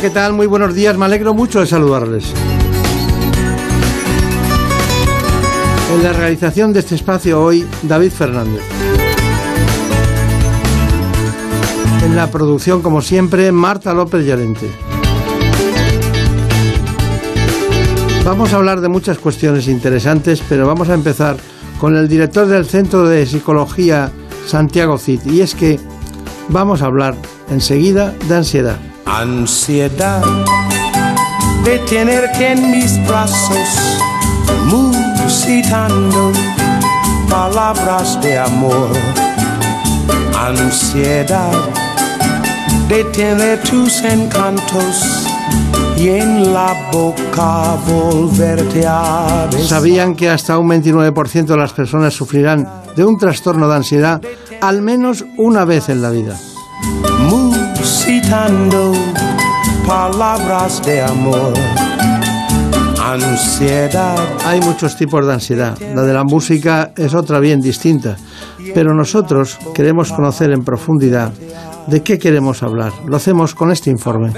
¿Qué tal? Muy buenos días, me alegro mucho de saludarles. En la realización de este espacio hoy, David Fernández. En la producción, como siempre, Marta López Llorente. Vamos a hablar de muchas cuestiones interesantes, pero vamos a empezar con el director del Centro de Psicología, Santiago Cid. Y es que vamos a hablar enseguida de ansiedad. Ansiedad de tenerte en mis brazos, musitando palabras de amor. Ansiedad de tener tus encantos y en la boca volverte a besar. ¿Sabían que hasta un 29% de las personas sufrirán de un trastorno de ansiedad al menos una vez en la vida? Palabras de amor. Ansiedad. Hay muchos tipos de ansiedad. La de la música es otra bien distinta. Pero nosotros queremos conocer en profundidad de qué queremos hablar. Lo hacemos con este informe.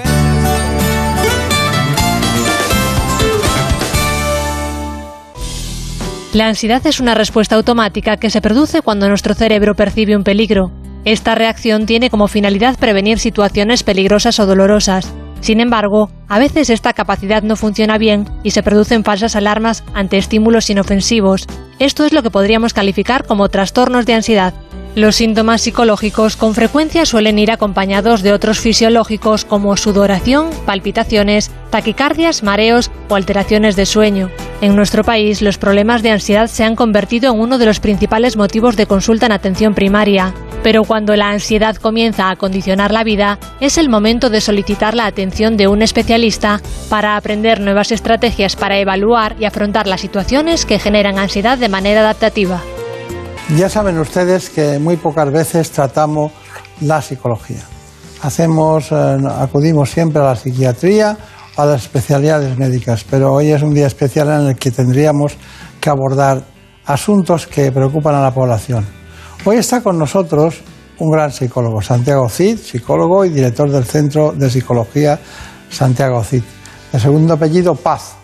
La ansiedad es una respuesta automática que se produce cuando nuestro cerebro percibe un peligro. Esta reacción tiene como finalidad prevenir situaciones peligrosas o dolorosas. Sin embargo, a veces esta capacidad no funciona bien y se producen falsas alarmas ante estímulos inofensivos. Esto es lo que podríamos calificar como trastornos de ansiedad. Los síntomas psicológicos con frecuencia suelen ir acompañados de otros fisiológicos como sudoración, palpitaciones, taquicardias, mareos o alteraciones de sueño. En nuestro país, los problemas de ansiedad se han convertido en uno de los principales motivos de consulta en atención primaria. Pero cuando la ansiedad comienza a condicionar la vida, es el momento de solicitar la atención de un especialista para aprender nuevas estrategias para evaluar y afrontar las situaciones que generan ansiedad de manera adaptativa. Ya saben ustedes que muy pocas veces tratamos la psicología. Hacemos, eh, acudimos siempre a la psiquiatría, a las especialidades médicas, pero hoy es un día especial en el que tendríamos que abordar asuntos que preocupan a la población. Hoy está con nosotros un gran psicólogo, Santiago Cid, psicólogo y director del Centro de Psicología Santiago Cid. De segundo apellido, Paz.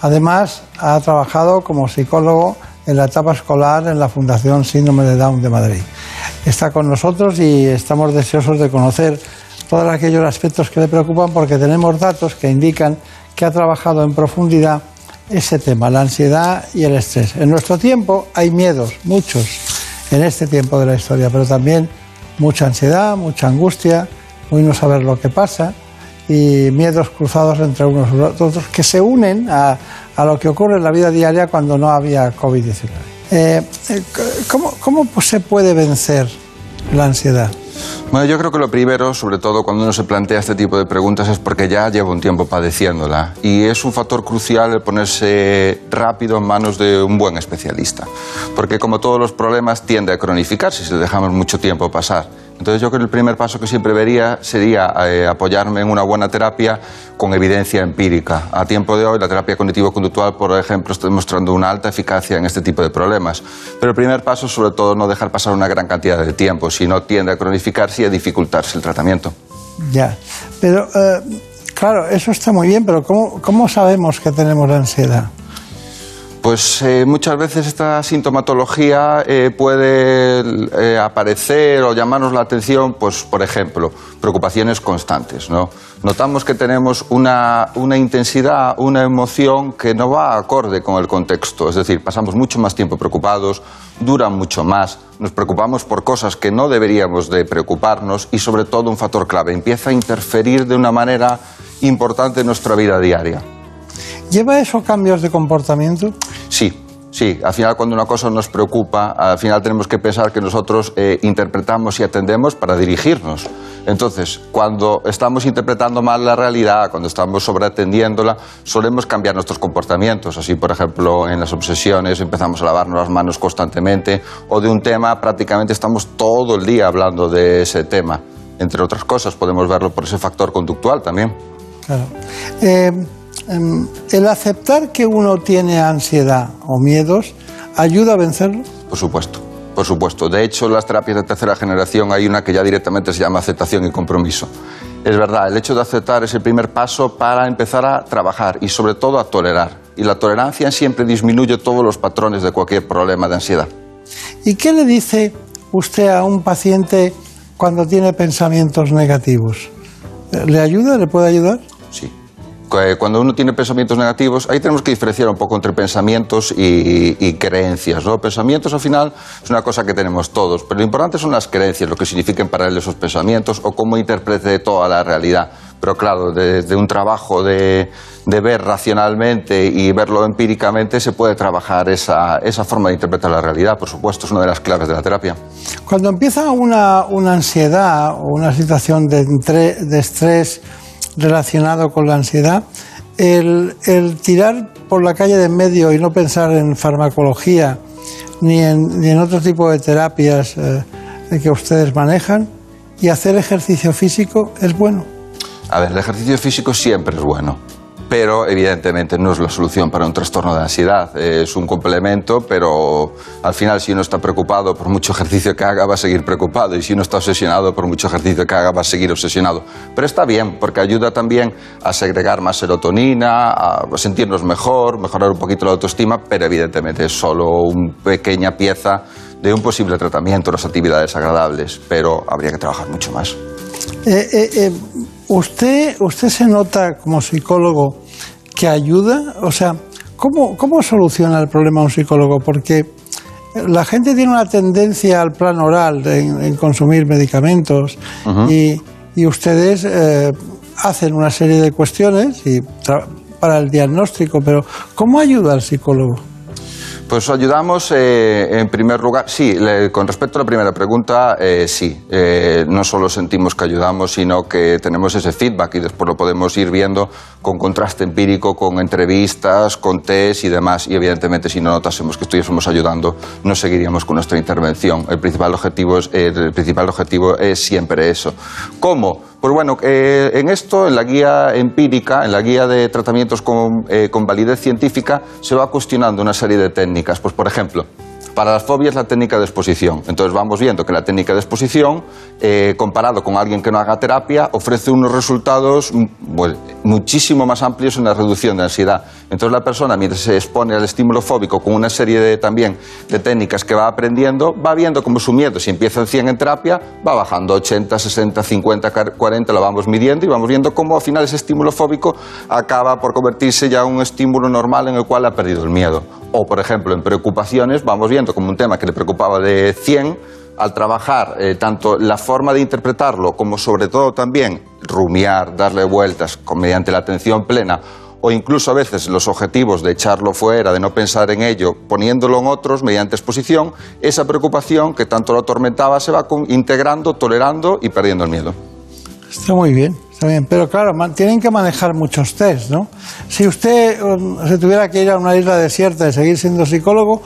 Además, ha trabajado como psicólogo en la etapa escolar en la Fundación Síndrome de Down de Madrid. Está con nosotros y estamos deseosos de conocer todos aquellos aspectos que le preocupan porque tenemos datos que indican que ha trabajado en profundidad ese tema, la ansiedad y el estrés. En nuestro tiempo hay miedos, muchos, en este tiempo de la historia, pero también mucha ansiedad, mucha angustia, muy no saber lo que pasa y miedos cruzados entre unos y otros que se unen a, a lo que ocurre en la vida diaria cuando no había COVID-19. Eh, ¿cómo, ¿Cómo se puede vencer la ansiedad? Bueno, yo creo que lo primero, sobre todo cuando uno se plantea este tipo de preguntas, es porque ya lleva un tiempo padeciéndola. Y es un factor crucial el ponerse rápido en manos de un buen especialista. Porque como todos los problemas tiende a cronificarse si le dejamos mucho tiempo pasar. Entonces yo creo que el primer paso que siempre vería sería eh, apoyarme en una buena terapia con evidencia empírica. A tiempo de hoy la terapia cognitivo-conductual, por ejemplo, está demostrando una alta eficacia en este tipo de problemas. Pero el primer paso sobre todo no dejar pasar una gran cantidad de tiempo, si no tiende a cronificarse y a dificultarse el tratamiento. Ya, pero eh, claro, eso está muy bien, pero ¿cómo, cómo sabemos que tenemos ansiedad? Pues eh, muchas veces esta sintomatología eh, puede eh, aparecer o llamarnos la atención, pues por ejemplo, preocupaciones constantes. ¿no? Notamos que tenemos una, intensidad, una emoción que no va acorde con el contexto. Es decir, pasamos mucho más tiempo preocupados, duran mucho más, nos preocupamos por cosas que no deberíamos de preocuparnos y sobre todo un factor clave, empieza a interferir de una manera importante en nuestra vida diaria. ¿Lleva eso cambios de comportamiento? Sí, Sí, al final cuando una cosa nos preocupa, al final tenemos que pensar que nosotros eh, interpretamos y atendemos para dirigirnos. Entonces, cuando estamos interpretando mal la realidad, cuando estamos sobreatendiéndola, solemos cambiar nuestros comportamientos. Así, por ejemplo, en las obsesiones empezamos a lavarnos las manos constantemente o de un tema prácticamente estamos todo el día hablando de ese tema. Entre otras cosas, podemos verlo por ese factor conductual también. Claro. Eh, el aceptar que uno tiene ansiedad o miedos ayuda a vencerlo. Por supuesto, por supuesto. De hecho, las terapias de tercera generación hay una que ya directamente se llama aceptación y compromiso. Es verdad, el hecho de aceptar es el primer paso para empezar a trabajar y sobre todo a tolerar. Y la tolerancia siempre disminuye todos los patrones de cualquier problema de ansiedad. ¿Y qué le dice usted a un paciente cuando tiene pensamientos negativos? ¿Le ayuda? ¿Le puede ayudar? Sí. Cu- Cuando uno tiene pensamientos negativos, ahí tenemos que diferenciar un poco entre pensamientos y, y creencias. ¿no? Pensamientos al final es una cosa que tenemos todos, pero lo importante son las creencias, lo que signifiquen para él esos pensamientos o cómo interprete toda la realidad. Pero claro, desde un trabajo de, de ver racionalmente y verlo empíricamente se puede trabajar esa, esa forma de interpretar la realidad, por supuesto, es una de las claves de la terapia. Cuando empieza una, una ansiedad o una situación de, entre- de estrés relacionado con la ansiedad, el, tirar por la calle de en medio y no pensar en farmacología ni en, ni en otro tipo de terapias eh, que ustedes manejan y hacer ejercicio físico es bueno. A ver, el ejercicio físico siempre es bueno, pero evidentemente no es la solución para un trastorno de ansiedad. Es un complemento, pero al final si uno está preocupado por mucho ejercicio que haga va a seguir preocupado y si uno está obsesionado por mucho ejercicio que haga va a seguir obsesionado. Pero está bien, porque ayuda también a segregar más serotonina, a sentirnos mejor, mejorar un poquito la autoestima, pero evidentemente es solo una pequeña pieza de un posible tratamiento, las actividades agradables, pero habría que trabajar mucho más. Eh, eh, eh, ¿usted, ¿Usted se nota como psicólogo que ayuda? O sea, ¿cómo, ¿cómo soluciona el problema un psicólogo? Porque la gente tiene una tendencia al plan oral en, en consumir medicamentos y, y ustedes eh, hacen una serie de cuestiones y para el diagnóstico, pero ¿cómo ayuda al psicólogo? Pues ayudamos eh, en primer lugar, sí, le- con respecto a la primera pregunta, eh, sí, Eh, no solo sentimos que ayudamos, sino que tenemos ese feedback y después lo podemos ir viendo con contraste empírico, con entrevistas, con test y demás. Y evidentemente si no notásemos que estuviésemos ayudando, no seguiríamos con nuestra intervención. El principal objetivo es, el principal objetivo es siempre eso. ¿Cómo? Pues bueno, eh, en esto, en la guía empírica, en la guía de tratamientos con, eh, con validez científica, se va cuestionando una serie de técnicas. Pues, por ejemplo, para las fobias la técnica de exposición. Entonces vamos viendo que la técnica de exposición, eh, comparado con alguien que no haga terapia, ofrece unos resultados mm, pues, muchísimo más amplios en la reducción de ansiedad. Entonces la persona, mientras se expone al estímulo fóbico con una serie de, también de técnicas que va aprendiendo, va viendo cómo su miedo, si empieza en 100 en terapia, va bajando 80, 60, 50, 40, lo vamos midiendo y vamos viendo cómo al final ese estímulo fóbico acaba por convertirse ya en un estímulo normal en el cual ha perdido el miedo. O, por ejemplo, en preocupaciones, vamos viendo como un tema que le preocupaba de 100, al trabajar eh, tanto la forma de interpretarlo como sobre todo también rumiar, darle vueltas con, mediante la atención plena o incluso a veces los objetivos de echarlo fuera, de no pensar en ello, poniéndolo en otros mediante exposición, esa preocupación que tanto lo atormentaba se va integrando, tolerando y perdiendo el miedo. Está muy bien, está bien. Pero claro, tienen que manejar muchos test, ¿no? Si usted um, se tuviera que ir a una isla desierta y seguir siendo psicólogo,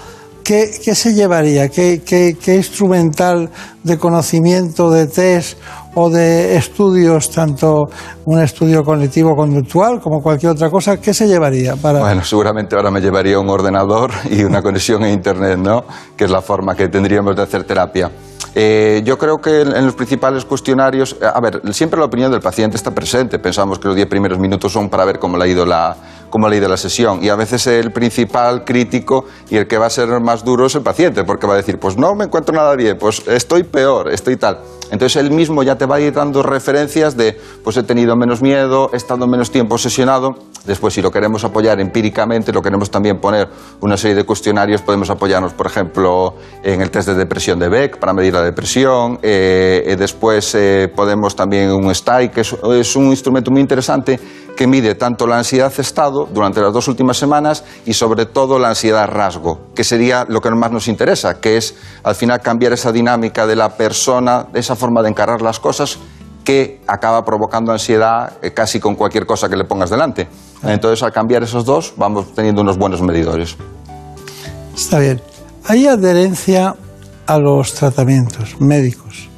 ¿qué, qué se llevaría? ¿Qué, qué, qué instrumental de conocimiento, de test o de estudios, tanto un estudio cognitivo-conductual como cualquier otra cosa, qué se llevaría para... Bueno, seguramente ahora me llevaría un ordenador y una conexión a Internet, ¿no? Que es la forma que tendríamos de hacer terapia. Eh, yo creo que en, en los principales cuestionarios, eh, a ver, siempre la opinión del paciente está presente. Pensamos que los 10 primeros minutos son para ver cómo le ha ido la, cómo le ha ido la sesión. Y a veces el principal crítico y el que va a ser más duro es el paciente, porque va a decir, pues no me encuentro nada bien, pues estoy peor, estoy tal. Entonces él mismo ya te va a ir dando referencias de, pues he tenido menos miedo, he estado menos tiempo obsesionado. Después, si lo queremos apoyar empíricamente, lo queremos también poner una serie de cuestionarios, podemos apoyarnos, por ejemplo, en el test de depresión de Beck para medir la depresión. Eh, eh, después eh, podemos también un STAI, que es, es un instrumento muy interesante que mide tanto la ansiedad estado durante las dos últimas semanas y sobre todo la ansiedad rasgo, que sería lo que más nos interesa, que es al final cambiar esa dinámica de la persona, esa forma de encarar las cosas que acaba provocando ansiedad eh, casi con cualquier cosa que le pongas delante. Entonces, al cambiar esos dos, vamos teniendo unos buenos medidores. Está bien. Hay adherencia a los tratamientos médicos,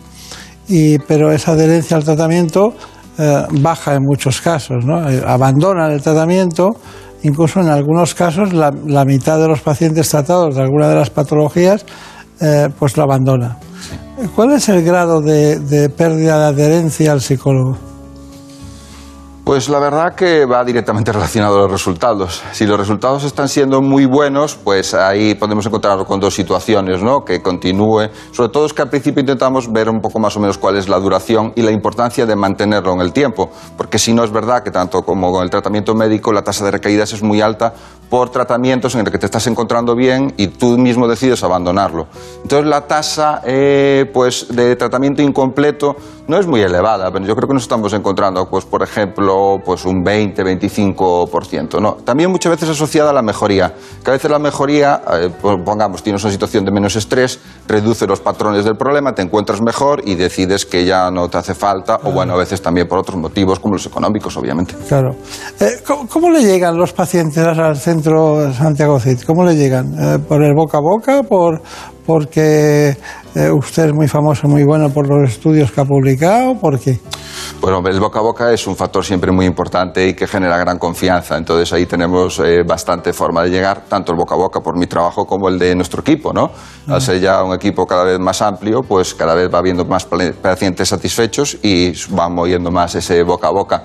y, pero esa adherencia al tratamiento eh, baja en muchos casos, ¿no? Eh, abandonan el tratamiento, incluso en algunos casos la, la, mitad de los pacientes tratados de alguna de las patologías eh, pues lo abandona. ¿Cuál es el grado de, de pérdida de adherencia al psicólogo? Pues la verdad que va directamente relacionado a los resultados. Si los resultados están siendo muy buenos, pues ahí podemos encontrarnos con dos situaciones, ¿no? Que continúe. Sobre todo es que al principio intentamos ver un poco más o menos cuál es la duración y la importancia de mantenerlo en el tiempo. Porque si no es verdad que tanto como con el tratamiento médico la tasa de recaídas es muy alta por tratamientos en el que te estás encontrando bien y tú mismo decides abandonarlo. Entonces la tasa eh, pues, de tratamiento incompleto no es muy elevada, pero yo creo que nos estamos encontrando, pues, por ejemplo, pues un 20-25%. ¿no? También muchas veces asociada a la mejoría, que a veces la mejoría, eh, pongamos, tienes una situación de menos estrés, reduce los patrones del problema, te encuentras mejor y decides que ya no te hace falta, o bueno, a veces también por otros motivos, como los económicos, obviamente. Claro. Eh, ¿cómo, ¿cómo, le llegan los pacientes al centro Santiago Cid? ¿Cómo le llegan? Eh, ¿Por el boca a boca? ¿Por, porque eh, usted es muy famoso, muy bueno por los estudios que ha publicado? ¿Por qué? Bueno, el boca a boca es un factor siempre muy importante y que genera gran confianza. Entonces ahí tenemos eh, bastante forma de llegar, tanto el boca a boca por mi trabajo como el de nuestro equipo, ¿no? Al ser ya un equipo cada vez más amplio, pues cada vez va habiendo más pacientes satisfechos y va moviendo más ese boca a boca.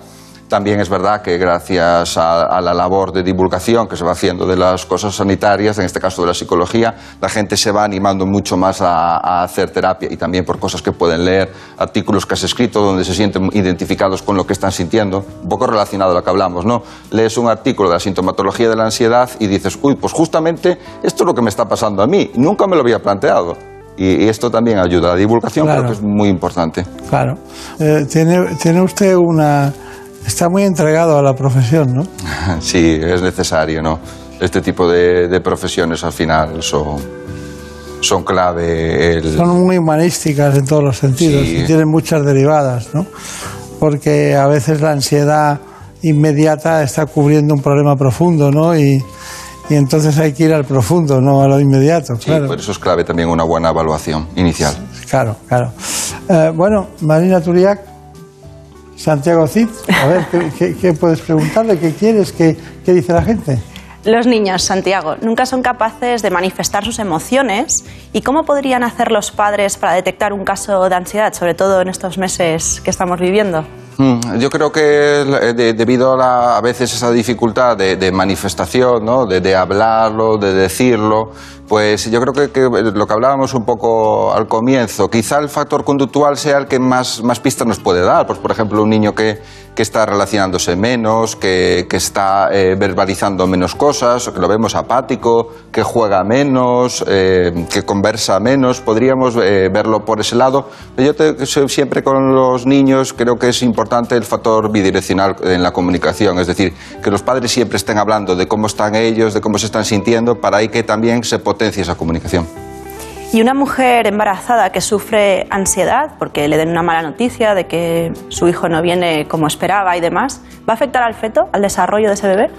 También es verdad que gracias a, a, la labor de divulgación que se va haciendo de las cosas sanitarias, en este caso de la psicología, la gente se va animando mucho más a, a, hacer terapia y también por cosas que pueden leer, artículos que has escrito donde se sienten identificados con lo que están sintiendo, un poco relacionado a lo que hablamos, ¿no? Lees un artículo de la sintomatología de la ansiedad y dices, uy, pues justamente esto es lo que me está pasando a mí, nunca me lo había planteado. Y, esto también ayuda. La divulgación claro. creo que es muy importante. Claro. Eh, ¿tiene, ¿Tiene usted una Está muy entregado a la profesión, ¿no? Sí, es necesario, ¿no? Este tipo de, de profesiones al final son, son clave. El... Son muy humanísticas en todos los sentidos sí. y tienen muchas derivadas, ¿no? Porque a veces la ansiedad inmediata está cubriendo un problema profundo, ¿no? Y, y entonces hay que ir al profundo, no a lo inmediato. Sí, claro. por eso es clave también una buena evaluación inicial. Claro, claro. Eh, bueno, Marina Turiac, Santiago Cid, a ver, ¿qué, puedes preguntarle? ¿Qué quieres? ¿Qué, ¿Qué, dice la gente? Los niños, Santiago, nunca son capaces de manifestar sus emociones. ¿Y cómo podrían hacer los padres para detectar un caso de ansiedad, sobre todo en estos meses que estamos viviendo? Mm, yo creo que de, debido a, la, a, veces esa dificultad de, de manifestación, ¿no? de, de, hablarlo, de decirlo, pues yo creo que, que, lo que hablábamos un poco al comienzo, quizá el factor conductual sea el que más, más pistas nos puede dar. Pues, por ejemplo, un niño que, que está relacionándose menos, que, que está eh, verbalizando menos cosas, que lo vemos apático, que juega menos, eh, que conversa menos, podríamos eh, verlo por ese lado. Yo te, siempre con los niños creo que es importante el factor bidireccional en la comunicación, es decir, que los padres siempre estén hablando de cómo están ellos, de cómo se están sintiendo, para ahí que también se potencie esa comunicación. Y una mujer embarazada que sufre ansiedad porque le den una mala noticia de que su hijo no viene como esperaba y demás, ¿va a afectar al feto, al desarrollo de ese bebé?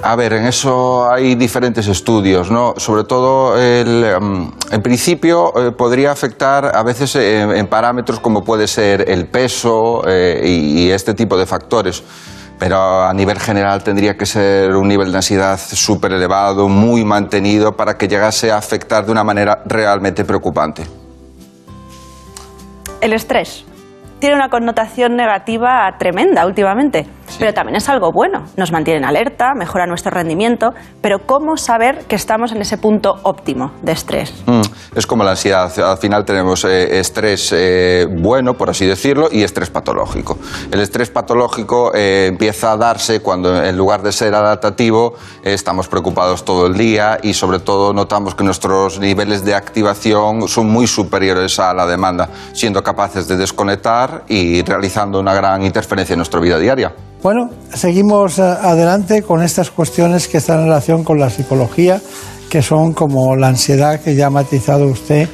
A ver, en eso hay diferentes estudios, ¿no? Sobre todo, el, en principio, eh, podría afectar a veces eh, en parámetros como puede ser el peso eh, y, y este tipo de factores pero a nivel general tendría que ser un nivel de ansiedad súper elevado, muy mantenido, para que llegase a afectar de una manera realmente preocupante. El estrés tiene una connotación negativa tremenda últimamente. Pero también es algo bueno. Nos mantienen alerta, mejora nuestro rendimiento. Pero ¿cómo saber que estamos en ese punto óptimo de estrés? Mm, es como la ansiedad. Al final tenemos eh, estrés eh, bueno, por así decirlo, y estrés patológico. El estrés patológico eh, empieza a darse cuando en lugar de ser adaptativo estamos preocupados todo el día y sobre todo notamos que nuestros niveles de activación son muy superiores a la demanda, siendo capaces de desconectar y realizando una gran interferencia en nuestra vida diaria. Bueno, seguimos adelante con estas cuestiones que están en relación con la psicología que son como la ansiedad que ya ha matizado usted,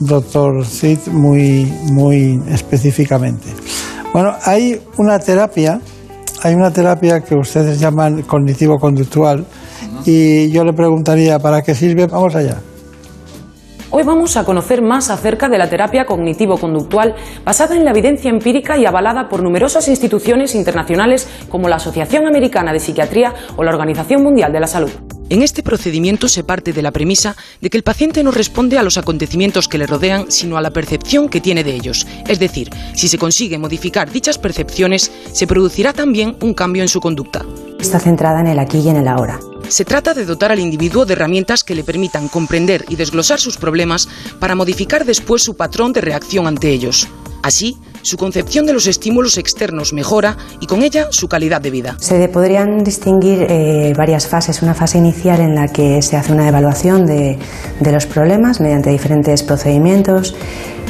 doctor Cid, muy, muy específicamente. Bueno, hay una terapia, hay una terapia que ustedes llaman cognitivo-conductual y yo le preguntaría, ¿para qué sirve? Vamos allá. Hoy vamos a conocer más acerca de la terapia cognitivo-conductual basada en la evidencia empírica y avalada por numerosas instituciones internacionales como la Asociación Americana de Psiquiatría o la Organización Mundial de la Salud. En este procedimiento se parte de la premisa de que el paciente no responde a los acontecimientos que le rodean, sino a la percepción que tiene de ellos. Es decir, si se consigue modificar dichas percepciones, se producirá también un cambio en su conducta. Está centrada en el aquí y en el ahora. Se trata de dotar al individuo de herramientas que le permitan comprender y desglosar sus problemas para modificar después su patrón de reacción ante ellos. Así, su concepción de los estímulos externos mejora y con ella su calidad de vida. Se podrían distinguir eh, varias fases. Una fase inicial en la que se hace una evaluación de, los problemas mediante diferentes procedimientos.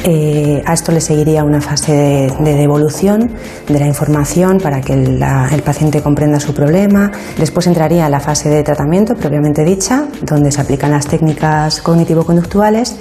Eh, a esto le seguiría una fase de, devolución de la información para que el, el, paciente comprenda su problema. Después entraría la fase de tratamiento propiamente dicha, donde se aplican las técnicas cognitivo-conductuales.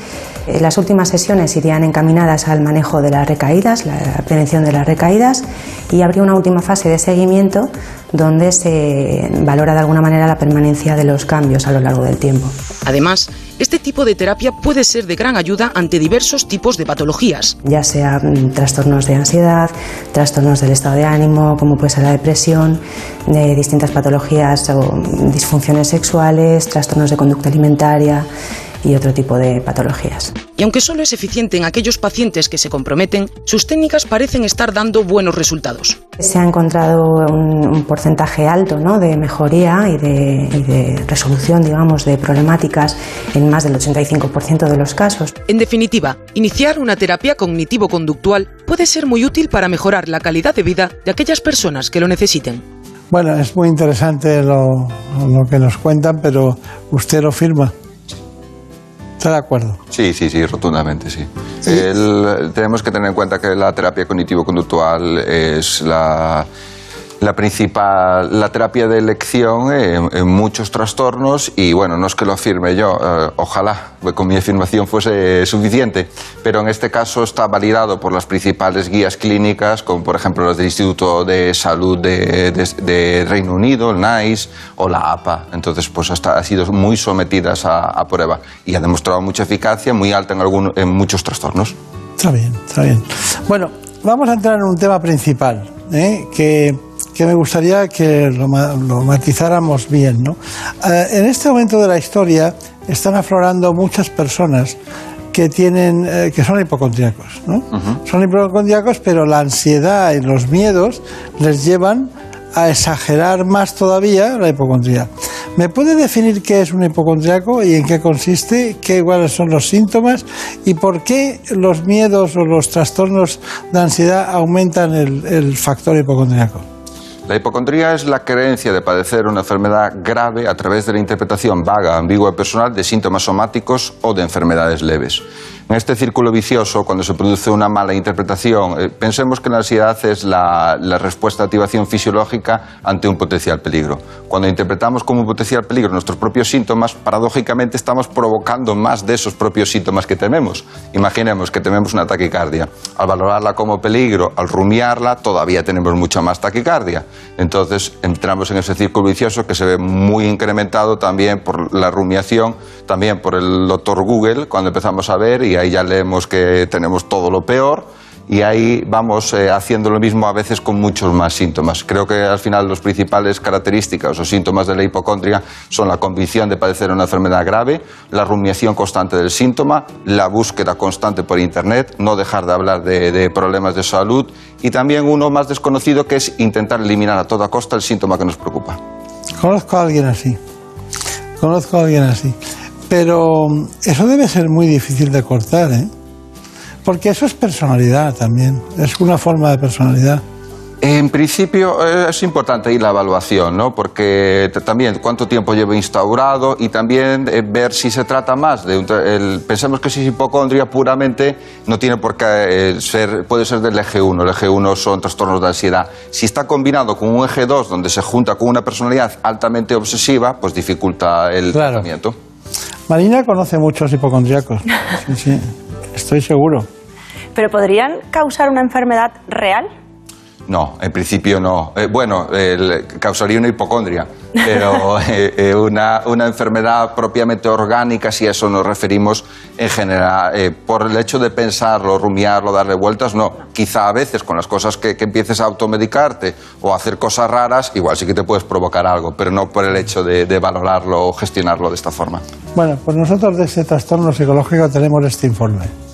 Eh, las últimas sesiones irían encaminadas al manejo de las recaídas, la prevención de las recaídas, y habría una última fase de seguimiento donde se valora de alguna manera la permanencia de los cambios a lo largo del tiempo. Además, este tipo de terapia puede ser de gran ayuda ante diversos tipos de patologías. Ya sea mm, trastornos de ansiedad, trastornos del estado de ánimo, como puede ser la depresión, de distintas patologías o disfunciones sexuales, trastornos de conducta alimentaria y otro tipo de patologías. Y aunque solo es eficiente en aquellos pacientes que se comprometen, sus técnicas parecen estar dando buenos resultados. Se ha encontrado un, porcentaje alto ¿no? de mejoría y de, y de resolución, digamos, de problemáticas en más del 85% de los casos. En definitiva, iniciar una terapia cognitivo-conductual puede ser muy útil para mejorar la calidad de vida de aquellas personas que lo necesiten. Bueno, es muy interesante lo, lo que nos cuentan, pero usted lo firma. ¿Está de acuerdo? Sí, sí, sí, rotundamente, sí. tenemos que tener en cuenta que la terapia cognitivo-conductual es la la principal, la terapia de elección en, muchos trastornos y bueno, no es que lo afirme yo, eh, ojalá con mi afirmación fuese suficiente, pero en este caso está validado por las principales guías clínicas, como por ejemplo las del Instituto de Salud de, Reino Unido, el NICE o la APA. Entonces, pues ha sido muy sometidas a, prueba y ha demostrado mucha eficacia, muy alta en, en muchos trastornos. Está bien, está bien. Bueno, vamos a entrar en un tema principal, ¿eh? que que me gustaría que lo, matizáramos bien. ¿no? Eh, en este momento de la historia están aflorando muchas personas que tienen eh, que son hipocondríacos, ¿no? Son hipocondríacos, pero la ansiedad y los miedos les llevan a exagerar más todavía la hipocondría. ¿Me puede definir qué es un hipocondríaco y en qué consiste, qué cuáles son los síntomas y por qué los miedos o los trastornos de ansiedad aumentan el, el factor hipocondríaco? La hipocondría es la creencia de padecer una enfermedad grave a través de la interpretación vaga, ambigua y personal de síntomas somáticos o de enfermedades leves. En este círculo vicioso, cuando se produce una mala interpretación, eh, pensemos que la ansiedad es la, respuesta de activación fisiológica ante un potencial peligro. Cuando interpretamos como un potencial peligro nuestros propios síntomas, paradójicamente estamos provocando más de esos propios síntomas que tememos. Imaginemos que tememos una taquicardia. Al valorarla como peligro, al rumiarla, todavía tenemos mucha más taquicardia. Entonces entramos en ese círculo vicioso que se ve muy incrementado también por la rumiación, también por el doctor Google, cuando empezamos a ver y ahí ya leemos que tenemos todo lo peor y ahí vamos eh, haciendo lo mismo a veces con muchos más síntomas. Creo que al final las principales características o síntomas de la hipocondria son la convicción de padecer una enfermedad grave, la rumiación constante del síntoma, la búsqueda constante por Internet, no dejar de hablar de, problemas de salud y también uno más desconocido que es intentar eliminar a toda costa el síntoma que nos preocupa. Conozco a alguien así. Conozco a alguien así. Pero mm, eso debe ser muy difícil de cortar, ¿eh? Porque eso es personalidad también. Es una forma de personalidad. En principio eh, es importante ir la evaluación, ¿no? Porque también cuánto tiempo lleva instaurado y también eh, ver si se trata más de un el- pensemos que si es hipocondria puramente no tiene por qué eh, ser puede ser del eje 1, el eje 1 son trastornos de ansiedad. Si está combinado con un eje 2 donde se junta con una personalidad altamente obsesiva, pues dificulta el Claro. tratamiento. Marina conoce muchos hipocondriacos. Sí, sí. Estoy seguro. ¿Pero podrían causar una enfermedad real? No, en principio no. Eh, bueno, el- causaría una hipocondria, pero eh, eh, una, una enfermedad propiamente orgánica, si a eso nos referimos en general, eh, por el hecho de pensarlo, rumiarlo, darle vueltas, no. Quizá a veces con las cosas que, que empieces a automedicarte o a hacer cosas raras, igual sí que te puedes provocar algo, pero no por el hecho de, de valorarlo o gestionarlo de esta forma. Bueno, pues nosotros de este trastorno psicológico tenemos este informe.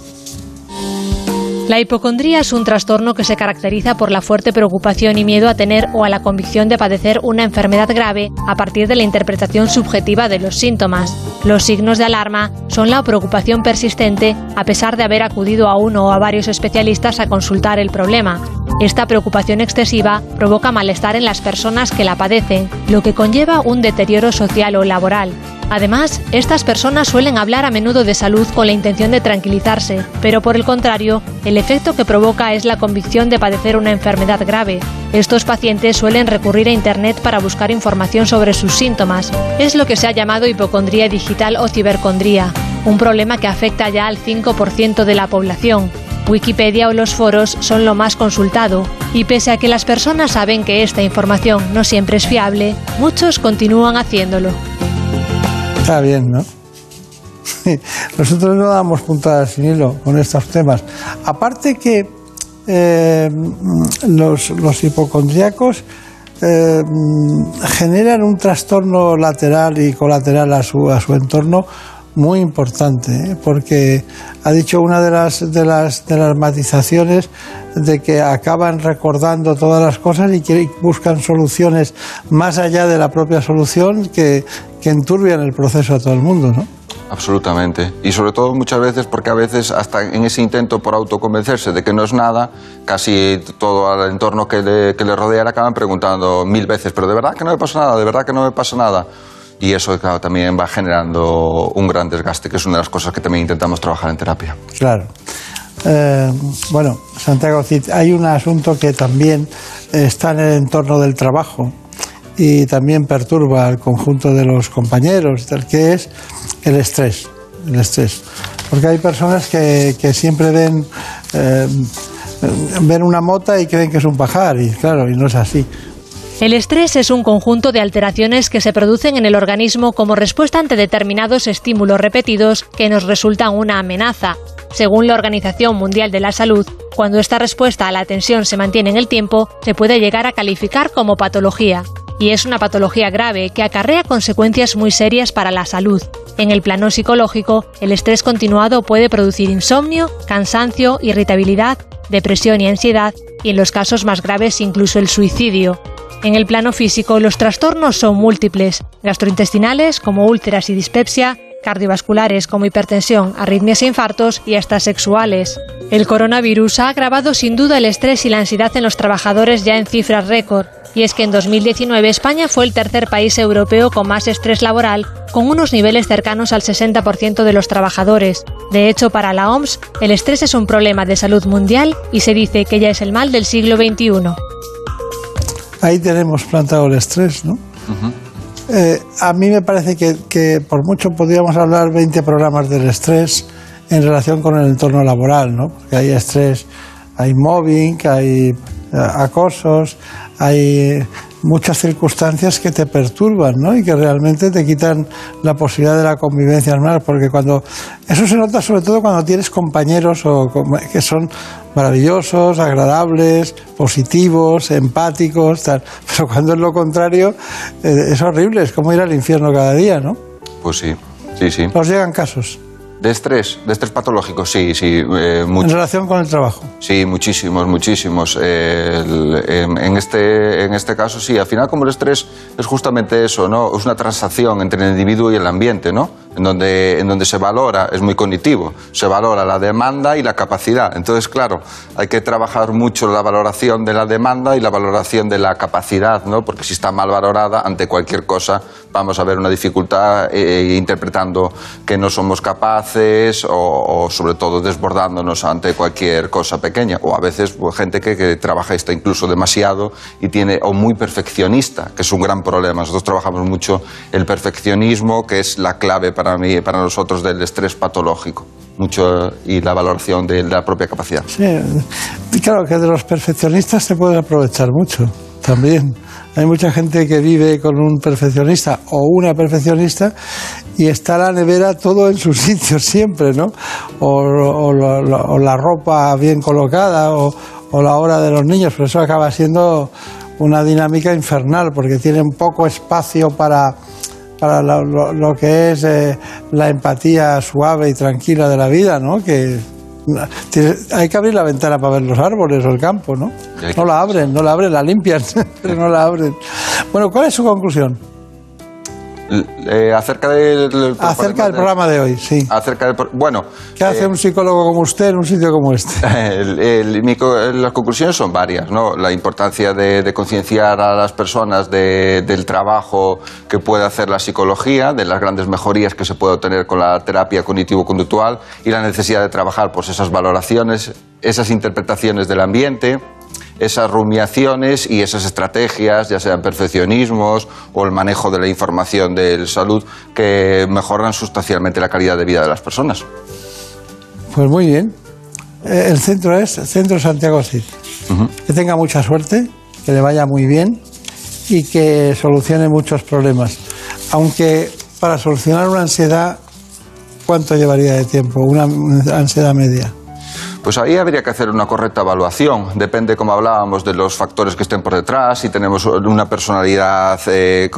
La hipocondría es un trastorno que se caracteriza por la fuerte preocupación y miedo a tener o a la convicción de padecer una enfermedad grave a partir de la interpretación subjetiva de los síntomas. Los signos de alarma son la preocupación persistente a pesar de haber acudido a uno o a varios especialistas a consultar el problema. Esta preocupación excesiva provoca malestar en las personas que la padecen, lo que conlleva un deterioro social o laboral. Además, estas personas suelen hablar a menudo de salud con la intención de tranquilizarse, pero por el contrario, el efecto que provoca es la convicción de padecer una enfermedad grave. Estos pacientes suelen recurrir a Internet para buscar información sobre sus síntomas. Es lo que se ha llamado hipocondría digital o cibercondría, un problema que afecta ya al 5% de la población. Wikipedia o los foros son lo más consultado, y pese a que las personas saben que esta información no siempre es fiable, muchos continúan haciéndolo. Está bien, ¿no? Nosotros no damos puntadas sin hilo con estos temas. Aparte que eh, los, hipocondríacos eh, generan un trastorno lateral y colateral a su, a su entorno muy importante, ¿eh? porque ha dicho una de las, de, las, de las matizaciones de que acaban recordando todas las cosas y que buscan soluciones más allá de la propia solución que, que enturbian el proceso a todo el mundo, ¿no? Absolutamente. Y sobre todo muchas veces porque a veces hasta en ese intento por autoconvencerse de que no es nada, casi todo al entorno que le, que le rodea le acaban preguntando mil veces, pero de verdad que no me pasa nada, de verdad que no me pasa nada. Y eso claro, también va generando un gran desgaste, que es una de las cosas que también intentamos trabajar en terapia. Claro. Eh, bueno, Santiago hay un asunto que también está en el entorno del trabajo y también perturba al conjunto de los compañeros, que es el estrés. El estrés. Porque hay personas que, que siempre ven, eh, ven una mota y creen que es un pajar, y claro, y no es así. El estrés es un conjunto de alteraciones que se producen en el organismo como respuesta ante determinados estímulos repetidos que nos resultan una amenaza. Según la Organización Mundial de la Salud, cuando esta respuesta a la tensión se mantiene en el tiempo, se puede llegar a calificar como patología. Y es una patología grave que acarrea consecuencias muy serias para la salud. En el plano psicológico, el estrés continuado puede producir insomnio, cansancio, irritabilidad, depresión y ansiedad, y en los casos más graves incluso el suicidio. En el plano físico, los trastornos son múltiples, gastrointestinales como úlceras y dispepsia, cardiovasculares como hipertensión, arritmias e infartos y hasta sexuales. El coronavirus ha agravado sin duda el estrés y la ansiedad en los trabajadores ya en cifras récord. Y es que en 2019 España fue el tercer país europeo con más estrés laboral, con unos niveles cercanos al 60% de los trabajadores. De hecho, para la OMS, el estrés es un problema de salud mundial y se dice que ya es el mal del siglo XXI. Ahí tenemos plantado el estrés, ¿no? Eh, a mí me parece que, que por mucho podríamos hablar 20 programas del estrés en relación con el entorno laboral, ¿no? Porque hay estrés, hay mobbing, hay eh, acosos, hay muchas circunstancias que te perturban, ¿no? Y que realmente te quitan la posibilidad de la convivencia normal, porque cuando eso se nota sobre todo cuando tienes compañeros o que son maravillosos, agradables, positivos, empáticos, tal. Pero cuando es lo contrario, eh, es horrible, es como ir al infierno cada día, ¿no? Pues sí, sí, sí. Nos llegan casos. De estrés, de estrés patológico, sí, sí, eh, mucho. En relación con el trabajo. Sí, muchísimos, muchísimos. en, este, en este caso, sí. Al final, como el estrés es justamente eso, ¿no? Es una transacción entre el individuo y el ambiente, ¿no? En donde, en donde se valora, es muy cognitivo, se valora la demanda y la capacidad. Entonces, claro, hay que trabajar mucho la valoración de la demanda y la valoración de la capacidad, ¿no? Porque si está mal valorada, ante cualquier cosa vamos a ver una dificultad eh, interpretando que no somos capaces o, sobre todo desbordándonos ante cualquier cosa pequeña. O a veces pues, gente que, trabaja está incluso demasiado y tiene, o muy perfeccionista, que es un gran problema. Nosotros trabajamos mucho el perfeccionismo, que es la clave para mí, para nosotros del estrés patológico mucho y la valoración de la propia capacidad. Sí, claro que de los perfeccionistas se puede aprovechar mucho también. Hay mucha gente que vive con un perfeccionista o una perfeccionista y está la nevera todo en su sitio siempre, ¿no? O, la ropa bien colocada o, la hora de los niños, pero eso acaba siendo una dinámica infernal porque tienen poco espacio para, para lo, que es eh, la empatía suave y tranquila de la vida, ¿no? Que hay que abrir la ventana para ver los árboles o el campo, ¿no? No la abren, no la abren, la limpian, pero no la abren. Bueno, ¿cuál es su conclusión? Eh, acerca del, acerca del programa de hoy, sí. Acerca bueno. ¿Qué hace eh, un psicólogo como usted en un sitio como este? las conclusiones son varias, ¿no? La importancia de, concienciar a las personas del trabajo que puede hacer la psicología, de las grandes mejorías que se puede obtener con la terapia cognitivo-conductual y la necesidad de trabajar pues esas valoraciones, esas interpretaciones del ambiente esas rumiaciones y esas estrategias, ya sean perfeccionismos o el manejo de la información de salud, que mejoran sustancialmente la calidad de vida de las personas. Pues muy bien. Eh, el centro es Centro Santiago Sid. Que tenga mucha suerte, que le vaya muy bien y que solucione muchos problemas. Aunque para solucionar una ansiedad, ¿cuánto llevaría de tiempo? Una ansiedad media. Pues ahí habría que hacer una correcta evaluación. Depende, como hablábamos, de los factores que estén por detrás, si tenemos una personalidad eh,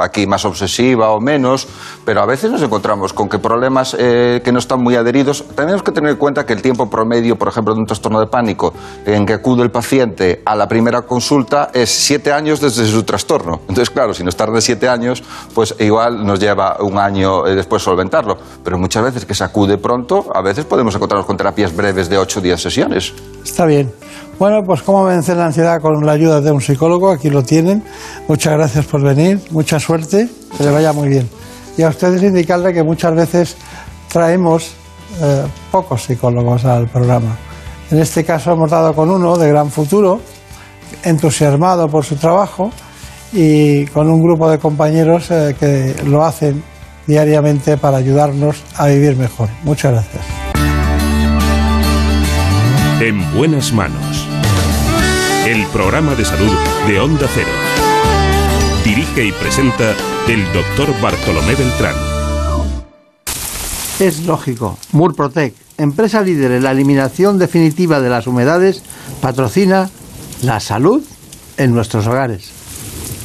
aquí más obsesiva o menos, pero a veces nos encontramos con que problemas eh, que no están muy adheridos. Tenemos que tener en cuenta que el tiempo promedio, por ejemplo, de un trastorno de pánico en que acude el paciente a la primera consulta es siete años desde su trastorno. Entonces, claro, si nos tarda siete años, pues igual nos lleva un año eh, después solventarlo. Pero muchas veces que se acude pronto, a veces podemos encontrarnos con terapias breves de 8 o 10 sesiones. Está bien. Bueno, pues cómo vencer la ansiedad con la ayuda de un psicólogo, aquí lo tienen. Muchas gracias por venir, mucha suerte, que le vaya muy bien. Y a ustedes indicarle que muchas veces traemos eh, pocos psicólogos al programa. En este caso hemos dado con uno de gran futuro, entusiasmado por su trabajo y con un grupo de compañeros eh, que lo hacen diariamente para ayudarnos a vivir mejor. Muchas gracias. En buenas manos. El programa de salud de Onda Cero. Dirige y presenta el doctor Bartolomé Beltrán. Es lógico. Murprotec, empresa líder en la eliminación definitiva de las humedades, patrocina la salud en nuestros hogares.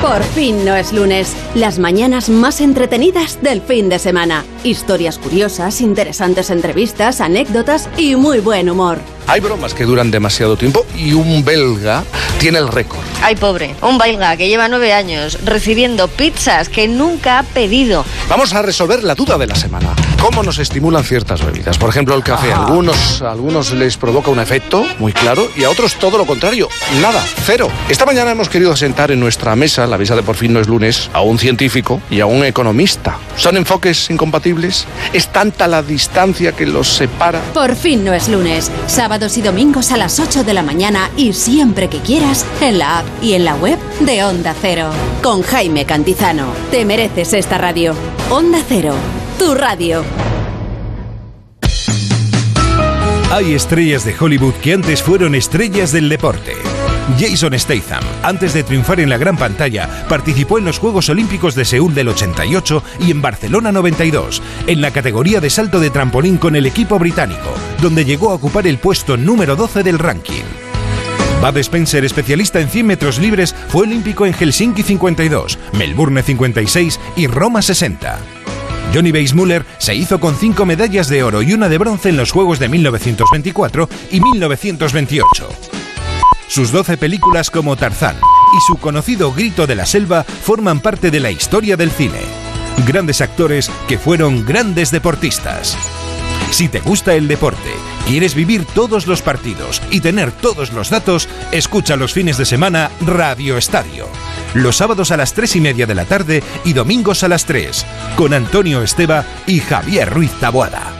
Por fin no es lunes. Las mañanas más entretenidas del fin de semana. Historias curiosas, interesantes entrevistas, anécdotas y muy buen humor. Hay bromas que duran demasiado tiempo y un belga tiene el récord. Ay, pobre, un belga que lleva nueve años recibiendo pizzas que nunca ha pedido. Vamos a resolver la duda de la semana. ¿Cómo nos estimulan ciertas bebidas? Por ejemplo, el café. A algunos, a algunos les provoca un efecto muy claro y a otros todo lo contrario. Nada, cero. Esta mañana hemos querido sentar en nuestra mesa, la mesa de por fin no es lunes, a un científico y a un economista. ¿Son enfoques incompatibles? ¿Es tanta la distancia que los separa? Por fin no es lunes. Sábado y domingos a las 8 de la mañana y siempre que quieras en la app y en la web de Onda Cero. Con Jaime Cantizano. Te mereces esta radio. Onda Cero, tu radio. Hay estrellas de Hollywood que antes fueron estrellas del deporte Jason Statham, antes de triunfar en la gran pantalla, participó en los Juegos Olímpicos de Seúl del 88 y en Barcelona 92, en la categoría de salto de trampolín con el equipo británico, donde llegó a ocupar el puesto número 12 del ranking. Bud Spencer, especialista en 100 metros libres, fue olímpico en Helsinki 52, Melbourne 56 y Roma 60. Johnny Weissmuller se hizo con cinco medallas de oro y una de bronce en los Juegos de 1924 y 1928. Sus 12 películas como Tarzán y su conocido Grito de la Selva forman parte de la historia del cine. Grandes actores que fueron grandes deportistas. Si te gusta el deporte, quieres vivir todos los partidos y tener todos los datos, escucha los fines de semana Radio Estadio. Los sábados a las 3 y media de la tarde y domingos a las 3, con Antonio Esteba y Javier Ruiz Taboada.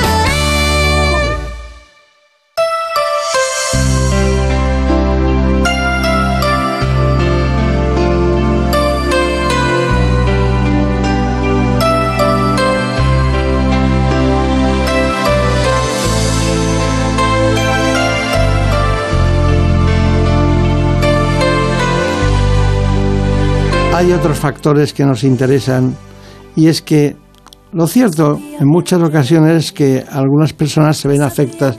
Hay otros factores que nos interesan y es que lo cierto en muchas ocasiones es que algunas personas se ven afectadas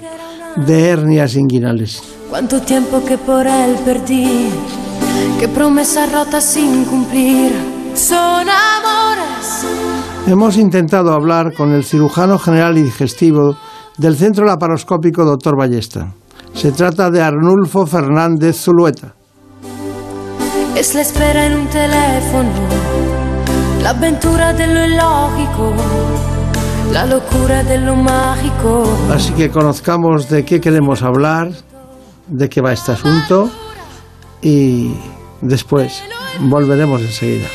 de hernias inguinales. Cuánto tiempo que por él perdí, qué promesas rotas sin cumplir, son amores. Hemos intentado hablar con el cirujano general y digestivo del Centro Laparoscópico Dr. Ballesta. Se trata de Arnulfo Fernández Zulueta. Es la espera en un teléfono, la aventura de lo ilógico, la locura de lo mágico. Así que conozcamos de qué queremos hablar, de qué va este asunto y después volveremos enseguida.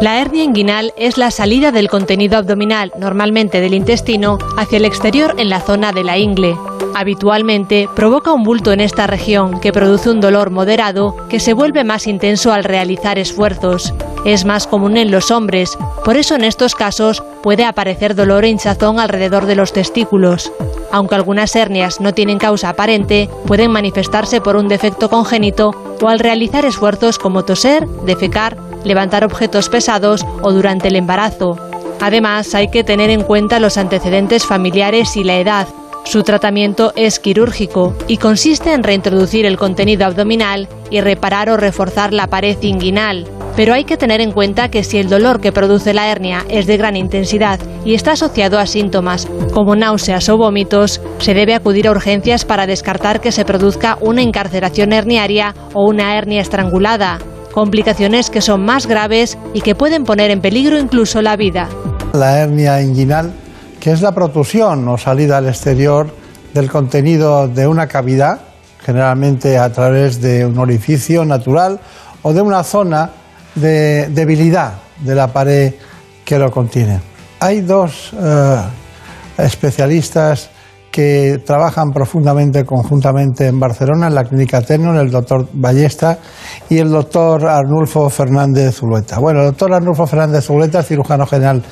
La hernia inguinal es la salida del contenido abdominal, normalmente del intestino, hacia el exterior en la zona de la ingle. Habitualmente provoca un bulto en esta región que produce un dolor moderado que se vuelve más intenso al realizar esfuerzos. Es más común en los hombres, por eso en estos casos puede aparecer dolor e hinchazón alrededor de los testículos. Aunque algunas hernias no tienen causa aparente, pueden manifestarse por un defecto congénito o al realizar esfuerzos como toser, defecar, levantar objetos pesados o durante el embarazo. Además, hay que tener en cuenta los antecedentes familiares y la edad. Su tratamiento es quirúrgico y consiste en reintroducir el contenido abdominal y reparar o reforzar la pared inguinal. Pero hay que tener en cuenta que si el dolor que produce la hernia es de gran intensidad y está asociado a síntomas como náuseas o vómitos, se debe acudir a urgencias para descartar que se produzca una encarceración herniaria o una hernia estrangulada complicaciones que son más graves y que pueden poner en peligro incluso la vida. La hernia inguinal, que es la protusión o salida al exterior del contenido de una cavidad, generalmente a través de un orificio natural o de una zona de debilidad de la pared que lo contiene. Hay dos eh, especialistas que trabajan profundamente conjuntamente en Barcelona, en la Clínica Terno, el doctor Ballesta y el doctor Arnulfo Fernández Zuleta. Bueno, el doctor Arnulfo Fernández Zuleta es cirujano general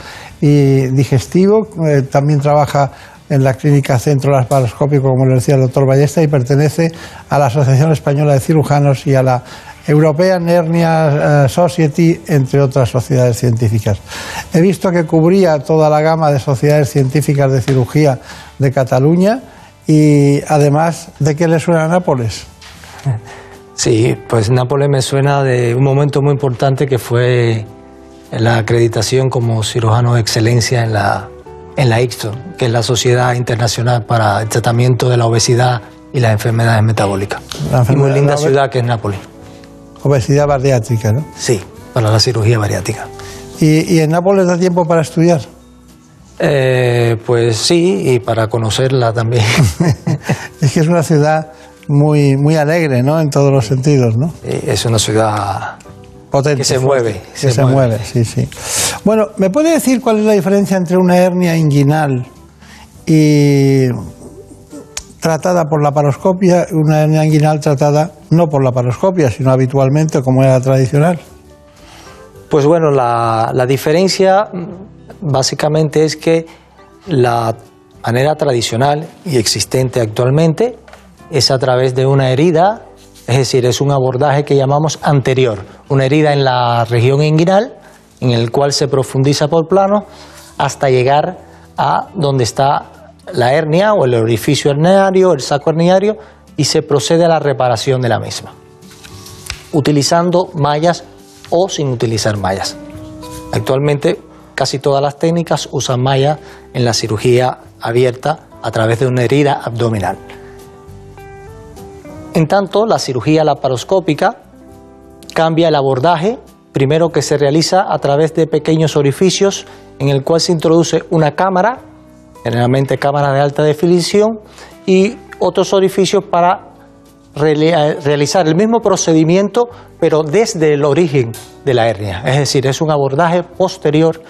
y digestivo, eh, también trabaja en la Clínica Centro Laparoscópico, como le decía el doctor Ballesta, y pertenece a la Asociación Española de Cirujanos y a la European Hernia eh, Society, entre otras sociedades científicas. He visto que cubría toda la gama de sociedades científicas de cirugía de Cataluña y además, ¿de qué le suena a Nápoles? Sí, pues Nápoles me suena de un momento muy importante que fue la acreditación como cirujano de excelencia en la, en la ICSO, que es la Sociedad Internacional para el Tratamiento de la Obesidad y las Enfermedades Metabólicas. y muy linda ciudad que es Nápoles. Obesidad bariátrica, ¿no? Sí, para la cirugía bariátrica. ¿Y, en Nápoles da tiempo para estudiar? Eh, pues sí, y para conocerla también. es que es una ciudad muy, muy alegre, ¿no? En todos los sentidos, ¿no? Es una ciudad potente. Que se mueve. Que se, mueve. sí, sí. Bueno, ¿me puede decir cuál es la diferencia entre una hernia inguinal y tratada por la paroscopia una hernia inguinal tratada no por la paroscopia, sino habitualmente como era tradicional? Pues bueno, la, la diferencia mm, básicamente es que la manera tradicional y existente actualmente es a través de una herida, es decir, es un abordaje que llamamos anterior, una herida en la región inguinal, en el cual se profundiza por plano hasta llegar a donde está la hernia o el orificio herniario, el saco herniario, y se procede a la reparación de la misma, utilizando mallas o sin utilizar mallas. Actualmente casi todas las técnicas usan mallas en la cirugía abierta a través de una herida abdominal. En tanto, la cirugía laparoscópica cambia el abordaje, primero que se realiza a través de pequeños orificios en el cual se introduce una cámara, generalmente cámara de alta definición, y otros orificios para realizar el mismo procedimiento, pero desde el origen de la hernia. Es decir, es un abordaje posterior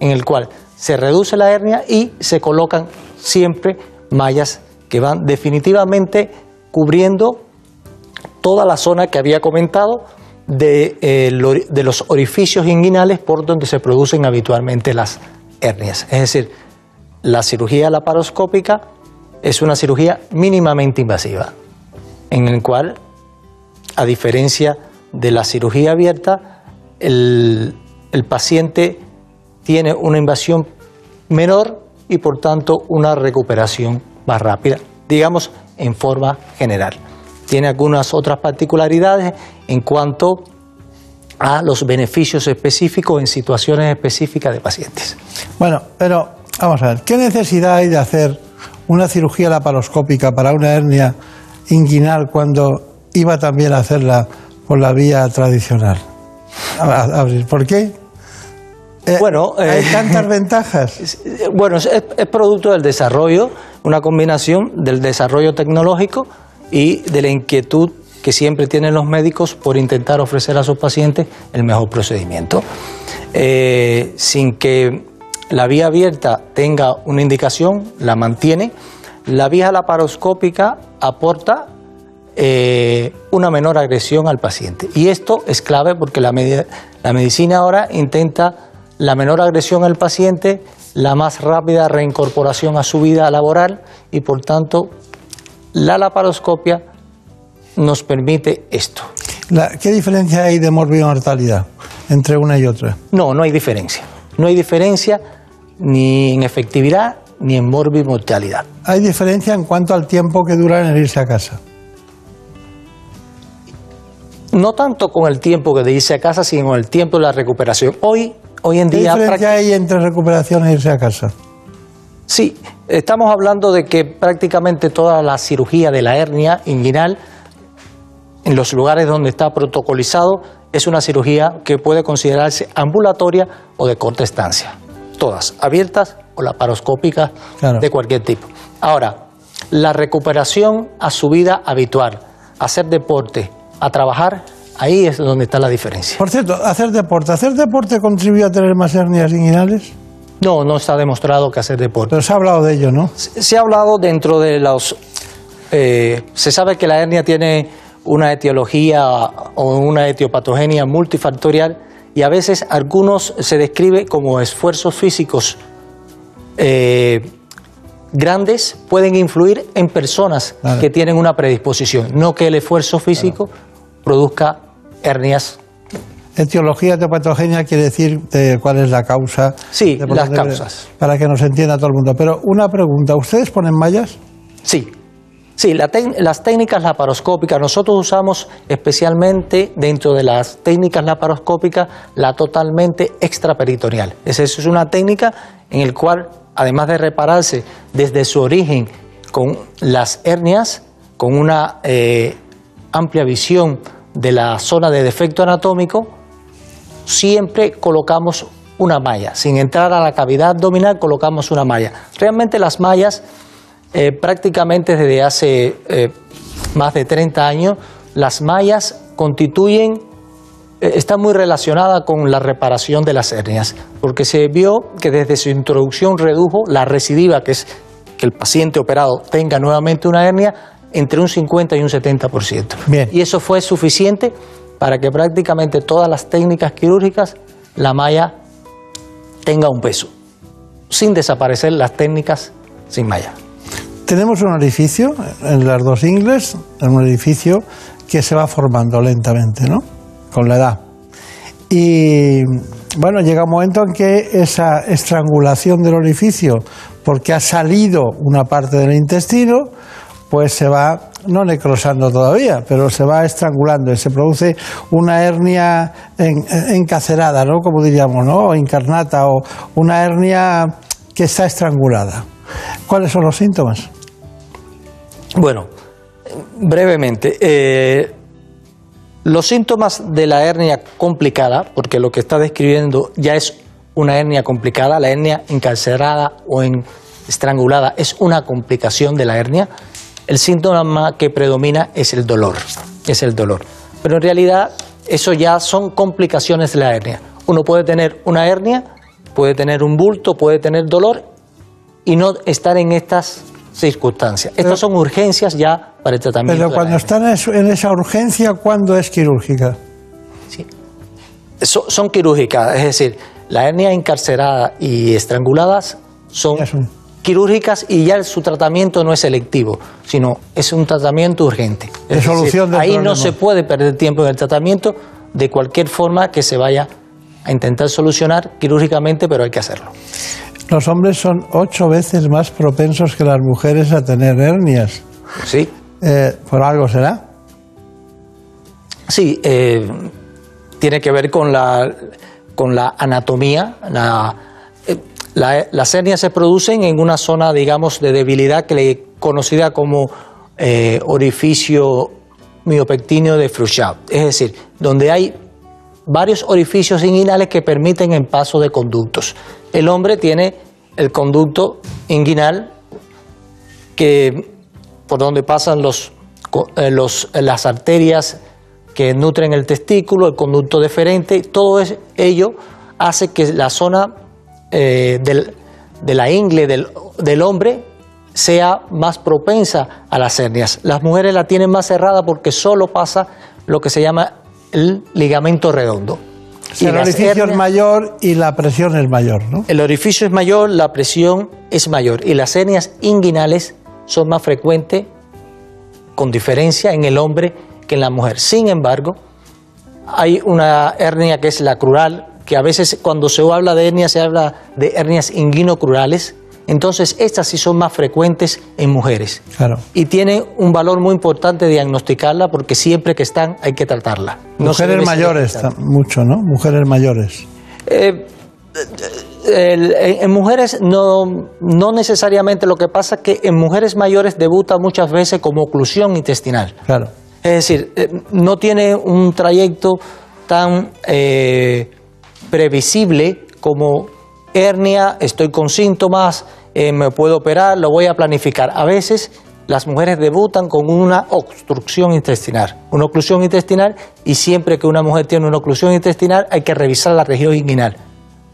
en el cual se reduce la hernia y se colocan siempre mallas que van definitivamente cubriendo toda la zona que había comentado de, eh, de los orificios inguinales por donde se producen habitualmente las hernias. Es decir, la cirugía laparoscópica es una cirugía mínimamente invasiva, en el cual, a diferencia de la cirugía abierta, el, el paciente tiene una invasión menor y por tanto una recuperación más rápida, digamos en forma general. Tiene algunas otras particularidades en cuanto a los beneficios específicos en situaciones específicas de pacientes. Bueno, pero vamos a ver, ¿qué necesidad hay de hacer una cirugía laparoscópica para una hernia inguinal cuando iba también a hacerla por la vía tradicional? ¿Por qué? Eh, bueno, hay eh, tantas ventajas. Bueno, es, es, producto del desarrollo, una combinación del desarrollo tecnológico y de la inquietud que siempre tienen los médicos por intentar ofrecer a sus pacientes el mejor procedimiento. Eh, sin que la vía abierta tenga una indicación, la mantiene. La vía laparoscópica aporta una menor agresión al paciente. Y esto es clave porque la, la medicina ahora intenta la menor agresión al paciente, la más rápida reincorporación a su vida laboral y por tanto la laparoscopia nos permite esto. ¿Qué diferencia hay de morbimortalidad entre una y otra? No, no hay diferencia. No hay diferencia ni en efectividad ni en morbimortalidad. ¿Hay diferencia en cuanto al tiempo que dura en irse a casa? No tanto con el tiempo que de irse a casa, sino con el tiempo de la recuperación. Hoy hoy en día... ¿Qué diferencia hay entre recuperación e irse a casa? Sí, estamos hablando de que prácticamente toda la cirugía de la hernia inguinal, en los lugares donde está protocolizado, es una cirugía que puede considerarse ambulatoria o de corta estancia. Todas, abiertas o laparoscópicas de cualquier tipo. Ahora, la recuperación a su vida habitual, hacer deporte, a trabajar, Ahí es donde está la diferencia. Por cierto, hacer deporte. ¿Hacer deporte contribuye a tener más hernias inguinales? No, no está demostrado que hacer deporte. Pero se ha hablado de ello, ¿no? Se, ha hablado dentro de los... Eh, se sabe que la hernia tiene una etiología o una etiopatogenia multifactorial y a veces algunos se describe como esfuerzos físicos eh, grandes pueden influir en personas que tienen una predisposición, no que el esfuerzo físico produzca hernias. Etiología patogenia quiere decir cuál es la causa. Sí, las causas. Para que nos entienda todo el mundo. Pero una pregunta, ¿ustedes ponen mallas? Sí. Sí, las técnicas laparoscópicas, nosotros usamos especialmente dentro de las técnicas laparoscópicas la totalmente extraperitoneal. Esa es una técnica en la cual, además de repararse desde su origen con las hernias, con una eh, amplia visión de la zona de defecto anatómico, siempre colocamos una malla. Sin entrar a la cavidad abdominal, colocamos una malla. Realmente las mallas, eh, prácticamente desde hace eh, más de 30 años, las mallas constituyen, eh, está muy relacionada con la reparación de las hernias, porque se vio que desde su introducción redujo la recidiva, que es que el paciente operado tenga nuevamente una hernia entre un 50 y un 70%. Bien. Y eso fue suficiente para que prácticamente todas las técnicas quirúrgicas, la malla tenga un peso, sin desaparecer las técnicas sin malla. Tenemos un orificio en las dos ingles, en un orificio que se va formando lentamente, ¿no? Con la edad. Y bueno, llega un momento en que esa estrangulación del orificio, porque ha salido una parte del intestino, pues se va, no necrosando todavía, pero se va estrangulando y se produce una hernia en- encacerada, ¿no? Como diríamos, ¿no? O incarnata, o una hernia que está estrangulada. ¿Cuáles son los síntomas? Bueno, brevemente, eh, los síntomas de la hernia complicada, porque lo que está describiendo ya es una hernia complicada, la hernia encarcerada o en- estrangulada es una complicación de la hernia, el síntoma que predomina es el dolor, es el dolor. Pero en realidad eso ya son complicaciones de la hernia. Uno puede tener una hernia, puede tener un bulto, puede tener dolor y no estar en estas circunstancias. Estas son urgencias ya para el tratamiento. Pero de cuando están en esa urgencia, ¿cuándo es quirúrgica? So- son quirúrgicas, es decir, la hernia encarcerada y estranguladas son quirúrgicas y ya su tratamiento no es selectivo, sino es un tratamiento urgente. De Es solución del ahí problema. no se puede perder tiempo en el tratamiento de cualquier forma que se vaya a intentar solucionar quirúrgicamente, pero hay que hacerlo. Los hombres son ocho veces más propensos que las mujeres a tener hernias. Sí. Eh, ¿Por algo será? Sí, eh, tiene que ver con la, con la anatomía. La, eh, la- las hernias se producen en una zona, digamos, de debilidad que le conocida como orificio miopectíneo de Frouchard. Es decir, donde hay varios orificios inguinales que permiten el paso de conductos. El hombre tiene el conducto inguinal que por donde pasan los, eh, eh, las arterias que nutren el testículo, el conducto deferente, todo ello hace que la zona eh, de la ingle del hombre sea más propensa a las hernias. Las mujeres la tienen más cerrada porque solo pasa lo que se llama el ligamento redondo. Si el orificio es mayor y la presión es mayor, ¿no? el orificio es mayor, la presión es mayor y las hernias inguinales son más frecuentes con diferencia en el hombre que en la mujer. Sin embargo, hay una hernia que es la crural, que a veces cuando se habla de hernia se habla de hernias inguinocrurales, entonces estas sí son más frecuentes en mujeres Claro. y tienen un valor muy importante diagnosticarla porque siempre que están hay que tratarla. No Mujeres mayores, mucho, ¿no? Mujeres mayores. Eh, el- en en mujeres no, no necesariamente lo que pasa es que en mujeres mayores debuta muchas veces como oclusión intestinal. Claro. Es decir, eh, no tiene un trayecto tan eh, previsible como hernia, estoy con síntomas, eh, me puedo operar, lo voy a planificar. A veces las mujeres debutan con una obstrucción intestinal, una oclusión intestinal y siempre que una mujer tiene una oclusión intestinal hay que revisar la región inguinal,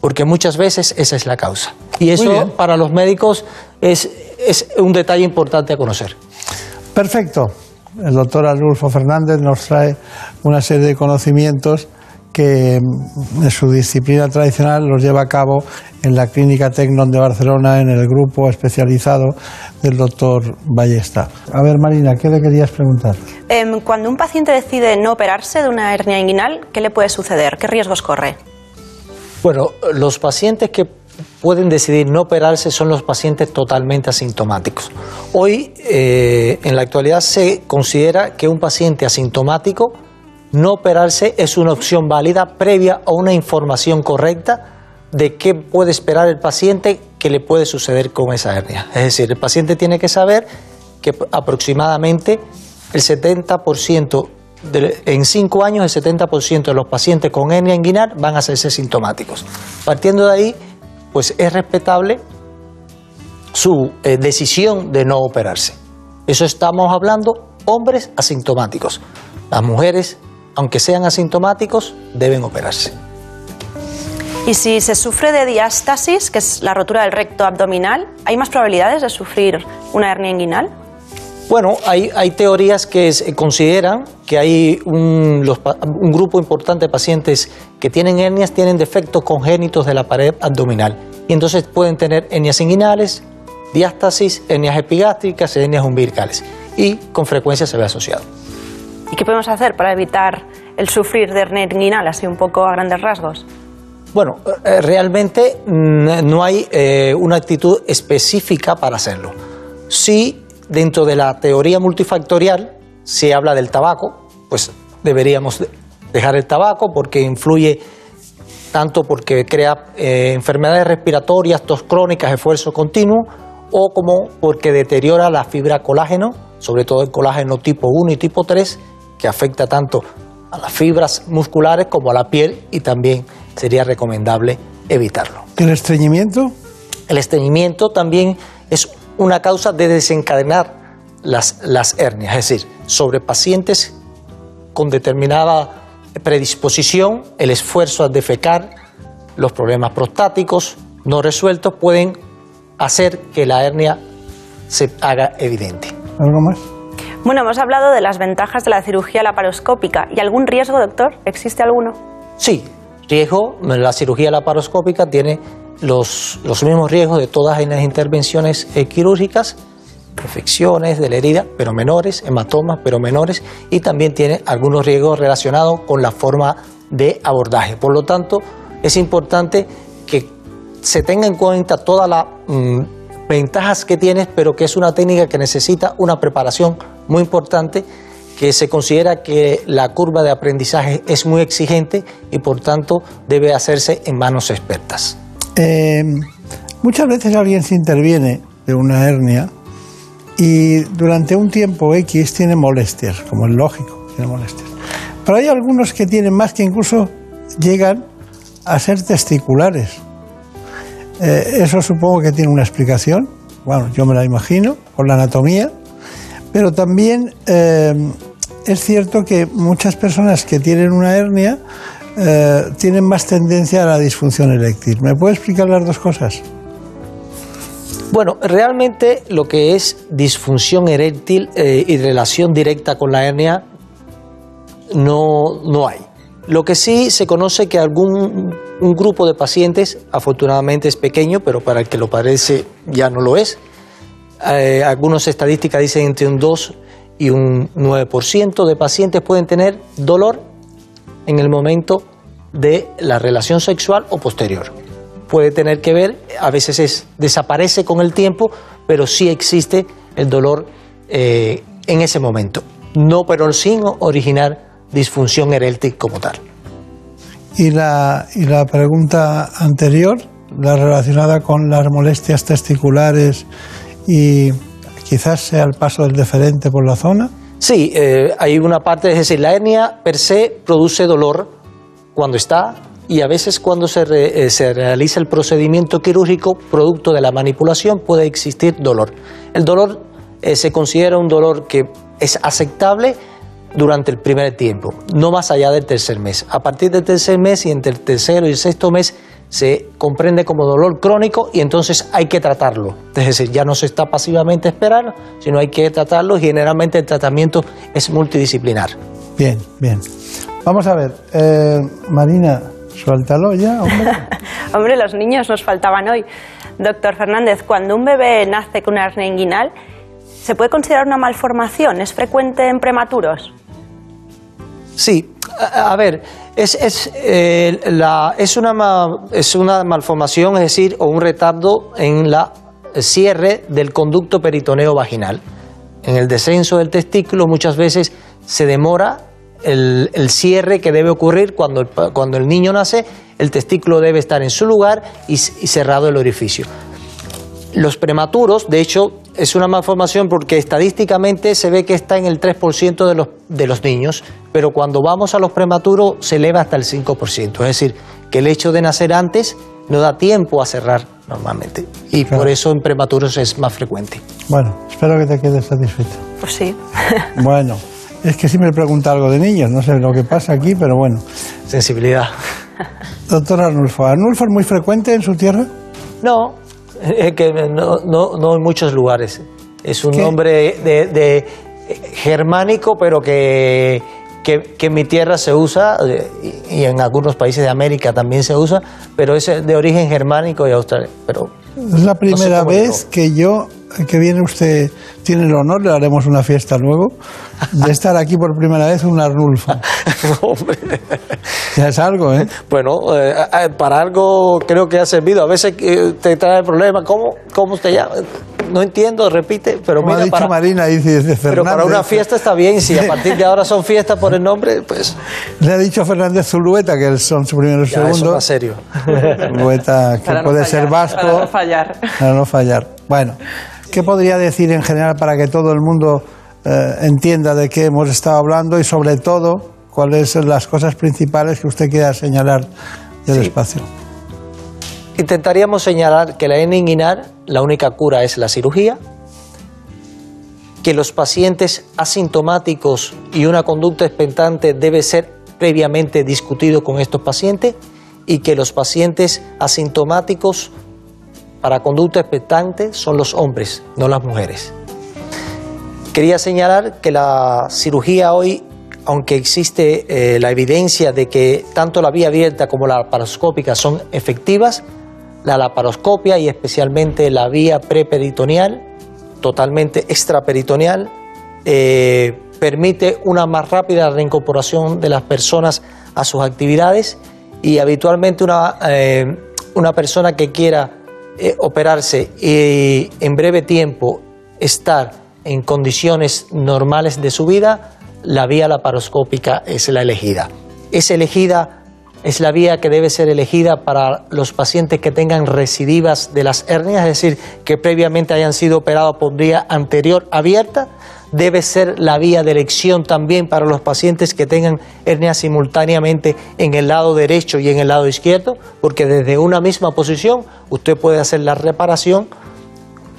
porque muchas veces esa es la causa. Y eso para los médicos es, es un detalle importante a conocer. Perfecto. El doctor Arnulfo Fernández nos trae una serie de conocimientos que mm, en su disciplina tradicional los lleva a cabo en la Clínica Tecnon de Barcelona, en el grupo especializado del doctor Ballesta. A ver, Marina, ¿qué le querías preguntar? Em, cuando un paciente decide no operarse de una hernia inguinal, ¿qué le puede suceder? ¿Qué riesgos corre? Bueno, los pacientes que pueden decidir no operarse son los pacientes totalmente asintomáticos. Hoy, eh, en la actualidad, se considera que un paciente asintomático no operarse es una opción válida previa a una información correcta de qué puede esperar el paciente que le puede suceder con esa hernia. Es decir, el paciente tiene que saber que aproximadamente el 70% de- en cinco años el 70% de los pacientes con hernia inguinal van a hacerse sintomáticos. Partiendo de ahí, pues es respetable su eh, decisión de no operarse. Eso estamos hablando hombres asintomáticos. Las mujeres, aunque sean asintomáticos, deben operarse. Y si se sufre de diástasis, que es la rotura del recto abdominal, ¿hay más probabilidades de sufrir una hernia inguinal? Bueno, hay, hay teorías que se consideran que hay un, los un grupo importante de pacientes que tienen hernias, tienen defectos congénitos de la pared abdominal. Y entonces pueden tener hernias inguinales, diástasis, hernias epigástricas, hernias umbilicales. Y con frecuencia se ve asociado. ¿Y qué podemos hacer para evitar el sufrir de hernia inguinal, así un poco a grandes rasgos? Bueno, eh, realmente no hay eh, una actitud específica para hacerlo. Sí, dentro de la teoría multifactorial se habla del tabaco, pues deberíamos de- dejar el tabaco porque influye tanto porque crea eh, enfermedades respiratorias, tos crónicas, esfuerzo continuo, o como porque deteriora la fibra colágeno, sobre todo el colágeno tipo 1 y tipo 3, que afecta tanto a las fibras musculares como a la piel y también sería recomendable evitarlo. ¿El estreñimiento? El estreñimiento también es una causa de desencadenar las, las hernias, es decir, sobre pacientes con determinada predisposición, el esfuerzo a defecar, los problemas prostáticos no resueltos pueden hacer que la hernia se haga evidente. ¿Algo más? Bueno, hemos hablado de las ventajas de la cirugía laparoscópica. ¿Y algún riesgo, doctor? ¿Existe alguno? Sí, riesgo, la cirugía laparoscópica tiene los, los mismos riesgos de todas las intervenciones eh, quirúrgicas, infecciones de la herida, pero menores, hematomas, pero menores, y también tiene algunos riesgos relacionados con la forma de abordaje. Por lo tanto, es importante que se tenga en cuenta todas las mm, ventajas que tienes, pero que es una técnica que necesita una preparación muy importante, que se considera que la curva de aprendizaje es muy exigente y por tanto debe hacerse en manos expertas. Eh, muchas veces alguien se interviene de una hernia y durante un tiempo X tiene molestias, como es lógico, tiene molestias. Pero hay algunos que tienen más que incluso llegan a ser testiculares. Eh, eso supongo que tiene una explicación, bueno, yo me la imagino, con la anatomía, pero también eh, es cierto que muchas personas que tienen una hernia eh, tienen más tendencia a la disfunción eréctil. ¿Me puede explicar las dos cosas? Bueno, realmente lo que es disfunción eréctil y relación directa con la hernia no, no hay. Lo que sí se conoce que algún un grupo de pacientes, afortunadamente es pequeño, pero para el que lo parece ya no lo es. Eh, algunas estadísticas dicen entre un 2 y un 9% de pacientes pueden tener dolor en el momento de la relación sexual o posterior. Puede tener que ver, a veces es, desaparece con el tiempo, pero sí existe el dolor eh, en ese momento. No, pero sin originar disfunción eréctil como tal. Y la, y la pregunta anterior, la relacionada con las molestias testiculares y quizás sea el paso del deferente por la zona. Sí, eh, hay una parte, es decir, la hernia per se produce dolor cuando está y a veces cuando se, re- eh, se realiza el procedimiento quirúrgico, producto de la manipulación, puede existir dolor. El dolor eh, se considera un dolor que es aceptable durante el primer tiempo, no más allá del tercer mes. A partir del tercer mes y entre el tercero y el sexto mes se comprende como dolor crónico y entonces hay que tratarlo. Es decir, ya no se está pasivamente esperando, sino hay que tratarlo y generalmente el tratamiento es multidisciplinar. Bien, bien. Vamos a ver, eh, Marina, suéltalo ya, hombre. Hombre, los niños nos faltaban hoy. Doctor Fernández, cuando un bebé nace con una hernia inguinal, ¿se puede considerar una malformación? ¿Es frecuente en prematuros? Sí, a, ver, es, es, eh, la- es, una es una malformación, es decir, o un retardo en la cierre del conducto peritoneo vaginal. En el descenso del testículo muchas veces se demora el, el cierre que debe ocurrir cuando el, cuando el niño nace, el testículo debe estar en su lugar y cerrado el orificio. Los prematuros, de hecho, es una malformación porque estadísticamente se ve que está en el 3% de los, de los niños, pero cuando vamos a los prematuros se eleva hasta el 5%. Es decir, que el hecho de nacer antes no da tiempo a cerrar normalmente. Y por eso en prematuros es más frecuente. Bueno, espero que te quedes satisfecho. Pues sí. Bueno, es que siempre pregunta algo de niños, no sé lo que pasa aquí, pero bueno. Sensibilidad. Doctor Arnulfo, ¿Arnulfo es muy frecuente en su tierra? No, que no, no, no en muchos lugares. Es un nombre de, de germánico, pero que, que, que en mi tierra se usa eh, y, en algunos países de América también se usa, pero es de origen germánico y austral. Pero Es la primera vez que yo, que viene usted, tiene el honor, le haremos una fiesta luego, de estar aquí por primera vez un Arnulfo. Ya es algo, ¿eh? Bueno, eh, eh, para algo creo que ha servido. A veces eh, te trae problemas. ¿Cómo, ¿Cómo usted llama? No entiendo, repite, pero Como ha mira, dicho para, Marina, dice de pero para Fernández. una fiesta está bien. Si a partir de ahora son fiestas por el nombre, pues Le ha dicho Fernández Zulueta, que son su primero y ya, eso es segundo. más serio. Zulueta, que Para no puede fallar, ser vasco. para no fallar. Para no fallar. Bueno, ¿qué podría decir en general para que todo el mundo eh, entienda de qué hemos estado hablando y sobre todo cuáles son las cosas principales que usted quiera señalar del espacio? Intentaríamos señalar que la hernia inguinal, la única cura es la cirugía, que los pacientes asintomáticos y una conducta expectante debe ser previamente discutido con estos pacientes y que los pacientes asintomáticos para conducta expectante son los hombres, no las mujeres. Quería señalar que la cirugía hoy, aunque existe eh, la evidencia de que tanto la vía abierta como la laparoscópica son efectivas, la laparoscopia y especialmente la vía preperitoneal, totalmente extraperitoneal, eh, permite una más rápida reincorporación de las personas a sus actividades y habitualmente una, eh, una persona que quiera eh, operarse y en breve tiempo estar en condiciones normales de su vida, la vía laparoscópica es la elegida. Es elegida es la vía que debe ser elegida para los pacientes que tengan recidivas de las hernias, es decir, que previamente hayan sido operados por vía anterior abierta. Debe ser la vía de elección también para los pacientes que tengan hernias simultáneamente en el lado derecho y en el lado izquierdo, porque desde una misma posición usted puede hacer la reparación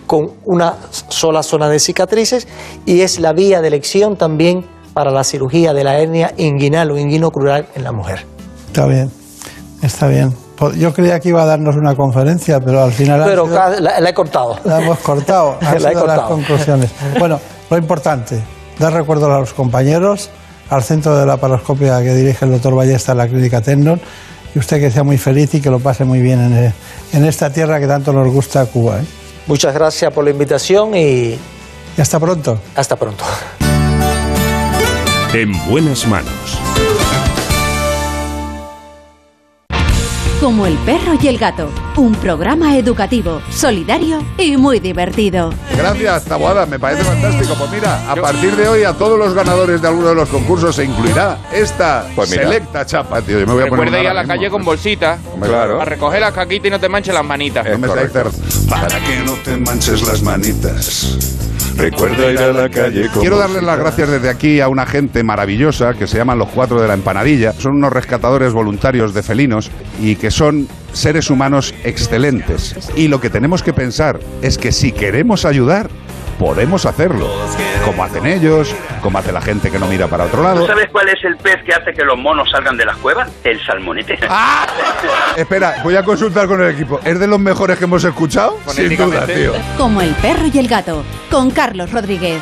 con una sola zona de cicatrices y es la vía de elección también para la cirugía de la hernia inguinal o inguinocrural en la mujer. Está bien, está bien. Yo creía que iba a darnos una conferencia, pero al final Pero sido- la, la he cortado. la hemos cortado. Han La he sido las cortado. conclusiones. Bueno, lo importante, dar recuerdo a los compañeros, al centro de la paroscopia que dirige el doctor Ballesta en la clínica Tendon, y usted que sea muy feliz y que lo pase muy bien en, en esta tierra que tanto nos gusta, Cuba. ¿eh? Muchas gracias por la invitación y Y hasta pronto. hasta pronto. En buenas manos. Como el perro y el gato, un programa educativo, solidario y muy divertido. Gracias, Taboada, me parece fantástico. Pues mira, a partir de hoy a todos los ganadores de alguno de los concursos se incluirá esta Pues selecta chapa, tío. Yo me voy a poner Recuerda ir a la calle con bolsita. Claro. A recoger las caquitas y no te manches las manitas. No me Para que no te manches las manitas. Recuerda ir a la calle con Quiero darles las gracias desde aquí a una gente maravillosa que se llaman los cuatro de la empanadilla. Son unos rescatadores voluntarios de felinos y que son seres humanos excelentes. Y lo que tenemos que pensar es que si queremos ayudar, podemos hacerlo. Como hacen ellos, como hace la gente que no mira para otro lado. ¿Tú sabes cuál es el pez que hace que los monos salgan de las cuevas? El salmonete. Espera, voy a consultar con el equipo. ¿Es de los mejores que hemos escuchado? Sin duda, tío. Como el perro y el gato, con Carlos Rodríguez.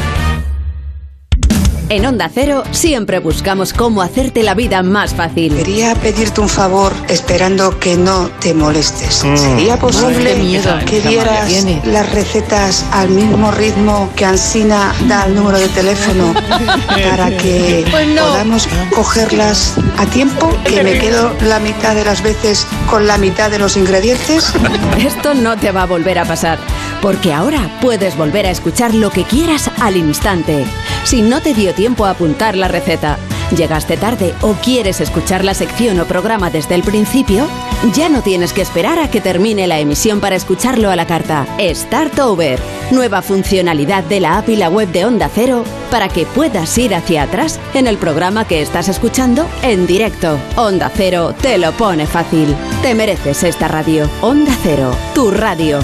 En Onda Cero siempre buscamos cómo hacerte la vida más fácil. Quería pedirte un favor esperando que no te molestes. Mm. ¿Sería posible miedo. que dieras las recetas al mismo ritmo que Ansina da el número de teléfono para que Pues no. podamos cogerlas a tiempo? Que me quedo la mitad de las veces con la mitad de los ingredientes. Esto no te va a volver a pasar, porque ahora puedes volver a escuchar lo que quieras al instante. Si no te dio tiempo a apuntar la receta, llegaste tarde o quieres escuchar la sección o programa desde el principio, Ya no tienes que esperar a que termine la emisión para escucharlo a la carta. Start Over. Nueva funcionalidad de la app y la web de Onda Cero para que puedas ir hacia atrás en el programa que estás escuchando en directo. Onda Cero te lo pone fácil. Te mereces esta radio. Onda Cero, tu radio.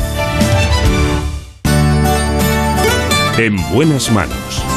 En buenas manos.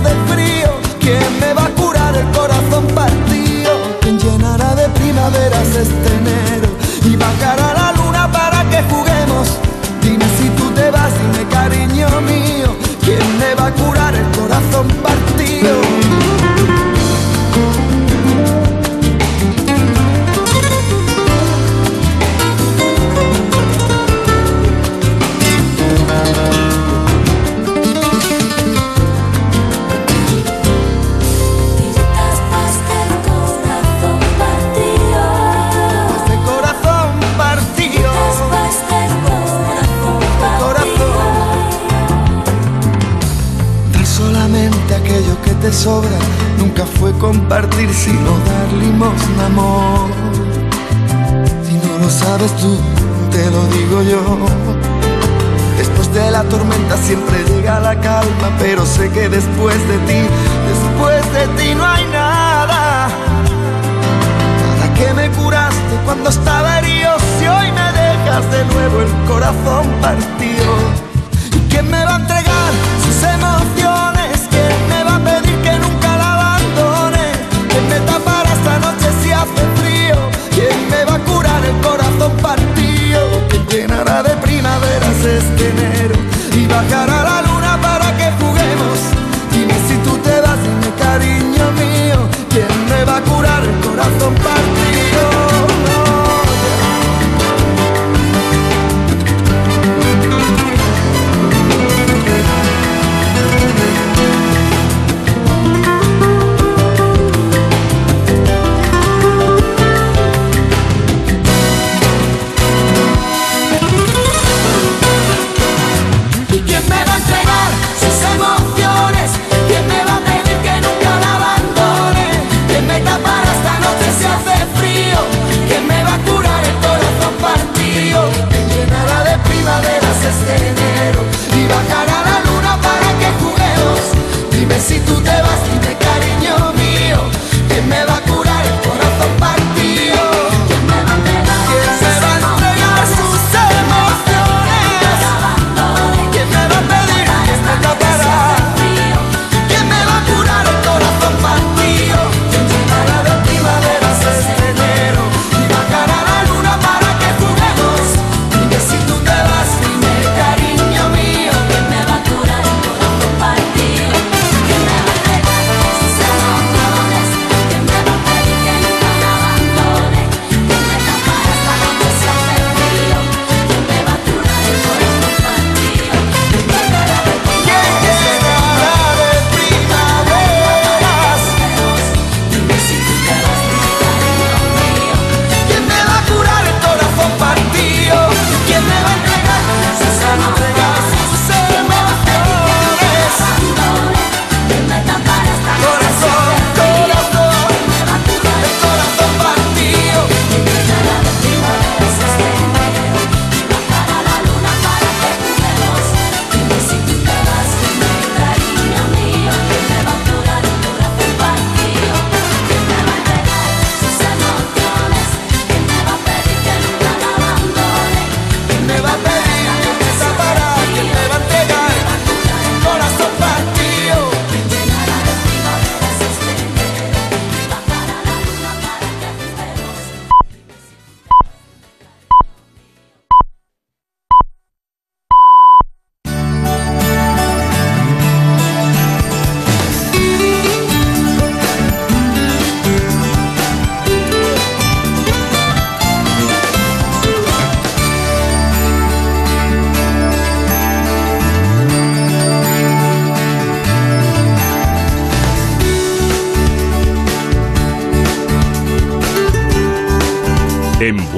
hace frío? ¿Quién me va a curar el corazón partido? ¿Quién llenará de primaveras este enero? Y bajará la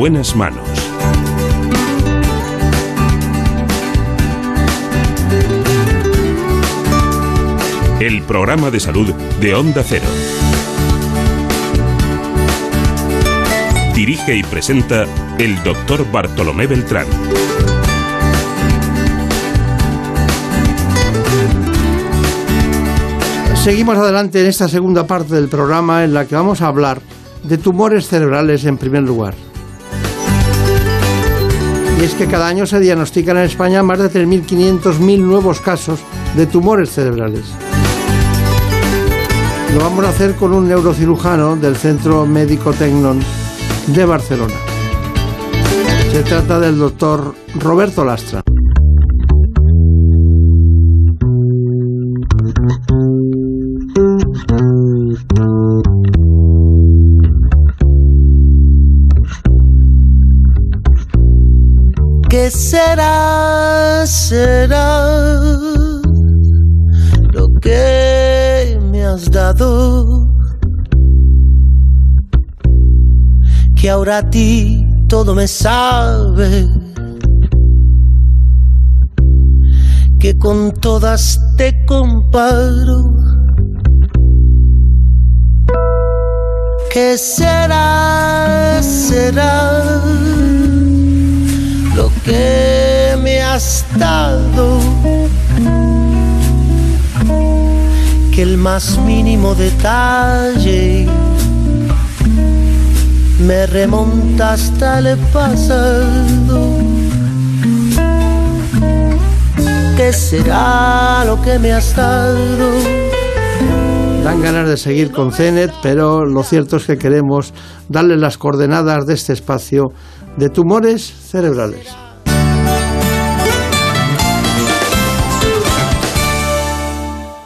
buenas manos. El programa de salud de Onda Cero. Dirige y presenta el doctor Bartolomé Beltrán. Seguimos adelante en esta segunda parte del programa en la que vamos a hablar de tumores cerebrales en primer lugar. Y es que cada año se diagnostican en España más de 3.500.000 nuevos casos de tumores cerebrales. Lo vamos a hacer con un neurocirujano del Centro Médico Tecnon de Barcelona. Se trata del doctor Roberto Lastra. Será, lo que me has dado? Que ahora a ti todo me sabe. Que con todas te comparo. ¿Qué será, será? lo que has dado. Que el más mínimo detalle me remonta hasta el pasado. ¿Qué será lo que me has dado? Dan ganas de seguir con CENET, pero lo cierto es que queremos darle las coordenadas de este espacio de tumores cerebrales.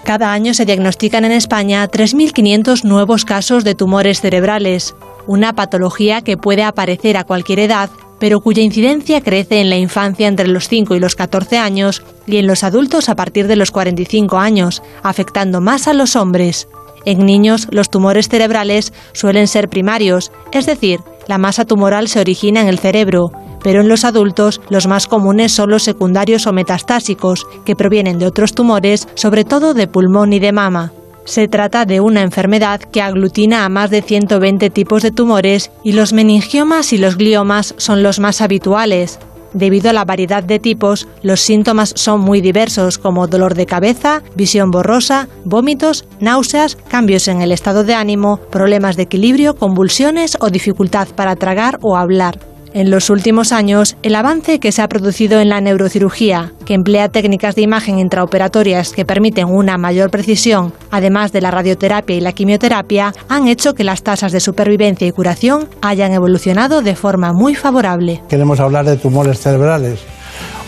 Cada año se diagnostican en España 3.500 nuevos casos de tumores cerebrales, una patología que puede aparecer a cualquier edad, pero cuya incidencia crece en la infancia entre los 5 y los 14 años y en los adultos a partir de los 45 años, afectando más a los hombres. En niños, los tumores cerebrales suelen ser primarios, es decir, la masa tumoral se origina en el cerebro, pero en los adultos los más comunes son los secundarios o metastásicos, que provienen de otros tumores, sobre todo de pulmón y de mama. Se trata de una enfermedad que aglutina a más de 120 tipos de tumores y los meningiomas y los gliomas son los más habituales. Debido a la variedad de tipos, los síntomas son muy diversos como dolor de cabeza, visión borrosa, vómitos, náuseas, cambios en el estado de ánimo, problemas de equilibrio, convulsiones o dificultad para tragar o hablar. En los últimos años, el avance que se ha producido en la neurocirugía, que emplea técnicas de imagen intraoperatorias que permiten una mayor precisión, además de la radioterapia y la quimioterapia, han hecho que las tasas de supervivencia y curación hayan evolucionado de forma muy favorable. Queremos hablar de tumores cerebrales.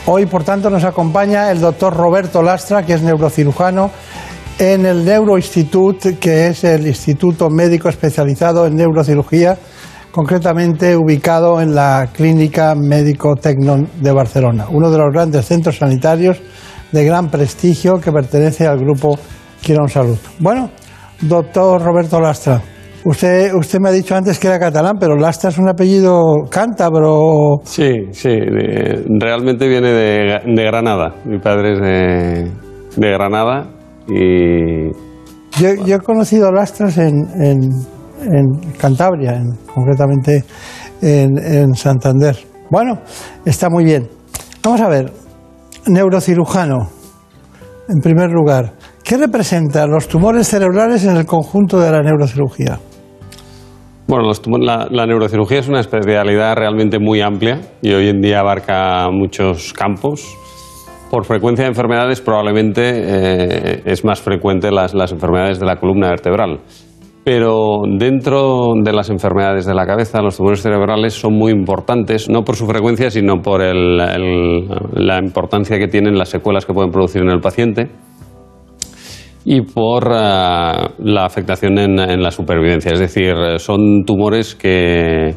Hoy, por tanto, nos acompaña el doctor Roberto Lastra, que es neurocirujano en el Neuroinstitut, que es el Instituto Médico Especializado en Neurocirugía concretamente ubicado en la Clínica Médico Tecnon de Barcelona, uno de los grandes centros sanitarios de gran prestigio que pertenece al grupo Quirón Salud. Bueno, doctor Roberto Lastra, usted, usted me ha dicho antes que era catalán, pero Lastra es un apellido cántabro. Sí, sí, realmente viene de, Granada. Mi padre es de, Granada y... Yo, he conocido Lastras en en Cantabria, concretamente en, Santander. Bueno, está muy bien. Vamos a ver, neurocirujano, en primer lugar, ¿qué representan los tumores cerebrales en el conjunto de la neurocirugía? Bueno, la, neurocirugía es una especialidad realmente muy amplia y hoy en día abarca muchos campos. Por frecuencia de enfermedades probablemente eh, es más frecuente las enfermedades de la columna vertebral pero dentro de las enfermedades de la cabeza, los tumores cerebrales son muy importantes, no por su frecuencia, sino por la importancia que tienen las secuelas que pueden producir en el paciente y por eh, la afectación en, la supervivencia. Es decir, son tumores que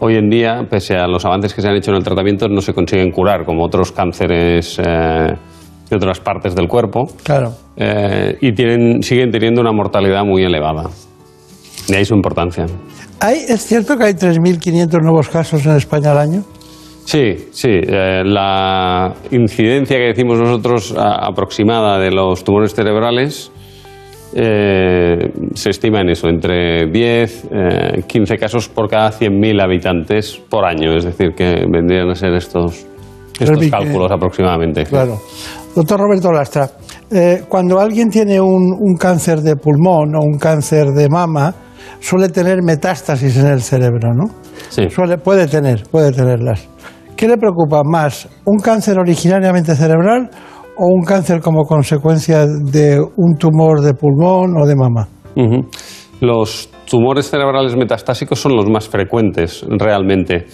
hoy en día, pese a los avances que se han hecho en el tratamiento, no se consiguen curar, como otros cánceres. Eh, de otras partes del cuerpo. Claro. Eh, y tienen, siguen teniendo una mortalidad muy elevada. De ahí su importancia. ¿Hay, ¿Es cierto que hay 3.500 nuevos casos en España al año? Sí, sí. eh, la incidencia que decimos nosotros a- aproximada de los tumores cerebrales eh, se estima en eso, entre 10, eh, 15 casos por cada 100.000 habitantes por año. Es decir, que vendrían a ser estos, estos cálculos aproximadamente. Claro. Doctor Roberto Lastra, eh, cuando alguien tiene un, un cáncer de pulmón o un cáncer de mama, suele tener metástasis en el cerebro, ¿no? Sí. Suele, puede tener, puede tenerlas. ¿Qué le preocupa más? ¿Un cáncer originariamente cerebral o un cáncer como consecuencia de un tumor de pulmón o de mama? Los tumores cerebrales metastásicos son los más frecuentes realmente.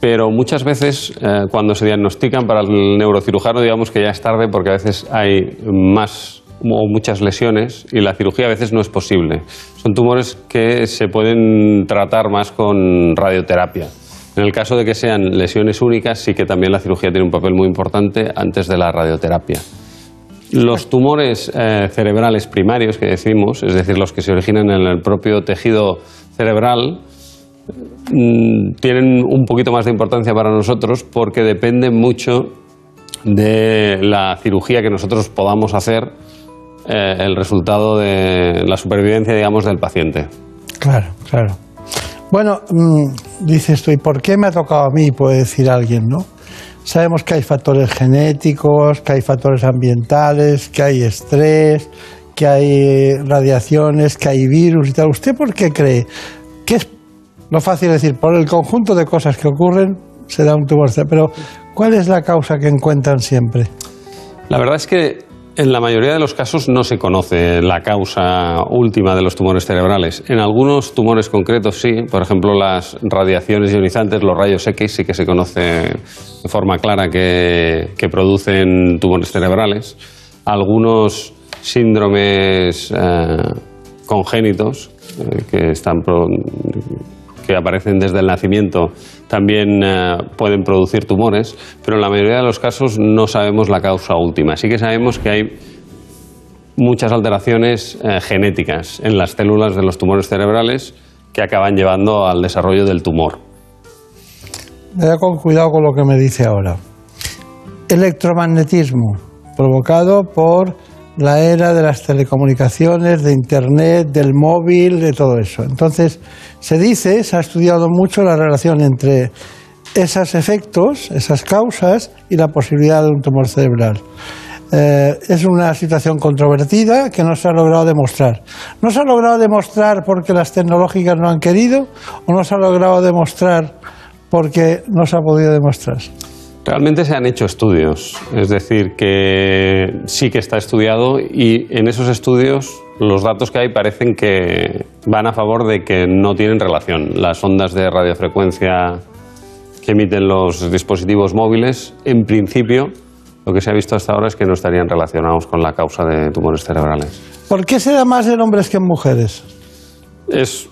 Pero muchas veces eh, cuando se diagnostican para el neurocirujano digamos que ya es tarde porque a veces hay más o muchas lesiones y la cirugía a veces no es posible. Son tumores que se pueden tratar más con radioterapia. En el caso de que sean lesiones únicas, sí que también la cirugía tiene un papel muy importante antes de la radioterapia. Los tumores eh, cerebrales primarios que decimos, es decir, los que se originan en el propio tejido cerebral, tienen un poquito más de importancia para nosotros porque depende mucho de la cirugía que nosotros podamos hacer, eh, el resultado de la supervivencia, digamos, del paciente. Claro, claro. Bueno, mm, dices tú, ¿y por qué me ha tocado a mí? Puede decir alguien, ¿no? Sabemos que hay factores genéticos, que hay factores ambientales, que hay estrés, que hay radiaciones, que hay virus y tal. ¿Usted por qué cree? que es lo fácil decir? Por el conjunto de cosas que ocurren se da un tumor. Pero, ¿cuál es la causa que encuentran siempre? La verdad es que en la mayoría de los casos no se conoce la causa última de los tumores cerebrales. En algunos tumores concretos sí, por ejemplo las radiaciones ionizantes, los rayos X sí que se conoce de forma clara que, que producen tumores cerebrales. Algunos síndromes eh, congénitos eh, que están pro- que aparecen desde el nacimiento también eh, pueden producir tumores, pero en la mayoría de los casos no sabemos la causa última. Sí que sabemos que hay muchas alteraciones eh, genéticas en las células de los tumores cerebrales que acaban llevando al desarrollo del tumor. Vaya con cuidado con lo que me dice ahora. Electromagnetismo, provocado por la era de las telecomunicaciones, de Internet, del móvil, de todo eso. Entonces, se dice, se ha estudiado mucho la relación entre esos efectos, esas causas y la posibilidad de un tumor cerebral. Eh, es una situación controvertida que no se ha logrado demostrar. No se ha logrado demostrar porque las tecnológicas no han querido o no se ha logrado demostrar porque no se ha podido demostrar. Realmente se han hecho estudios, es decir, que sí que está estudiado y en esos estudios los datos que hay parecen que van a favor de que no tienen relación. Las ondas de radiofrecuencia que emiten los dispositivos móviles, en principio, lo que se ha visto hasta ahora es que no estarían relacionados con la causa de tumores cerebrales. ¿Por qué se da más en hombres que en mujeres? Es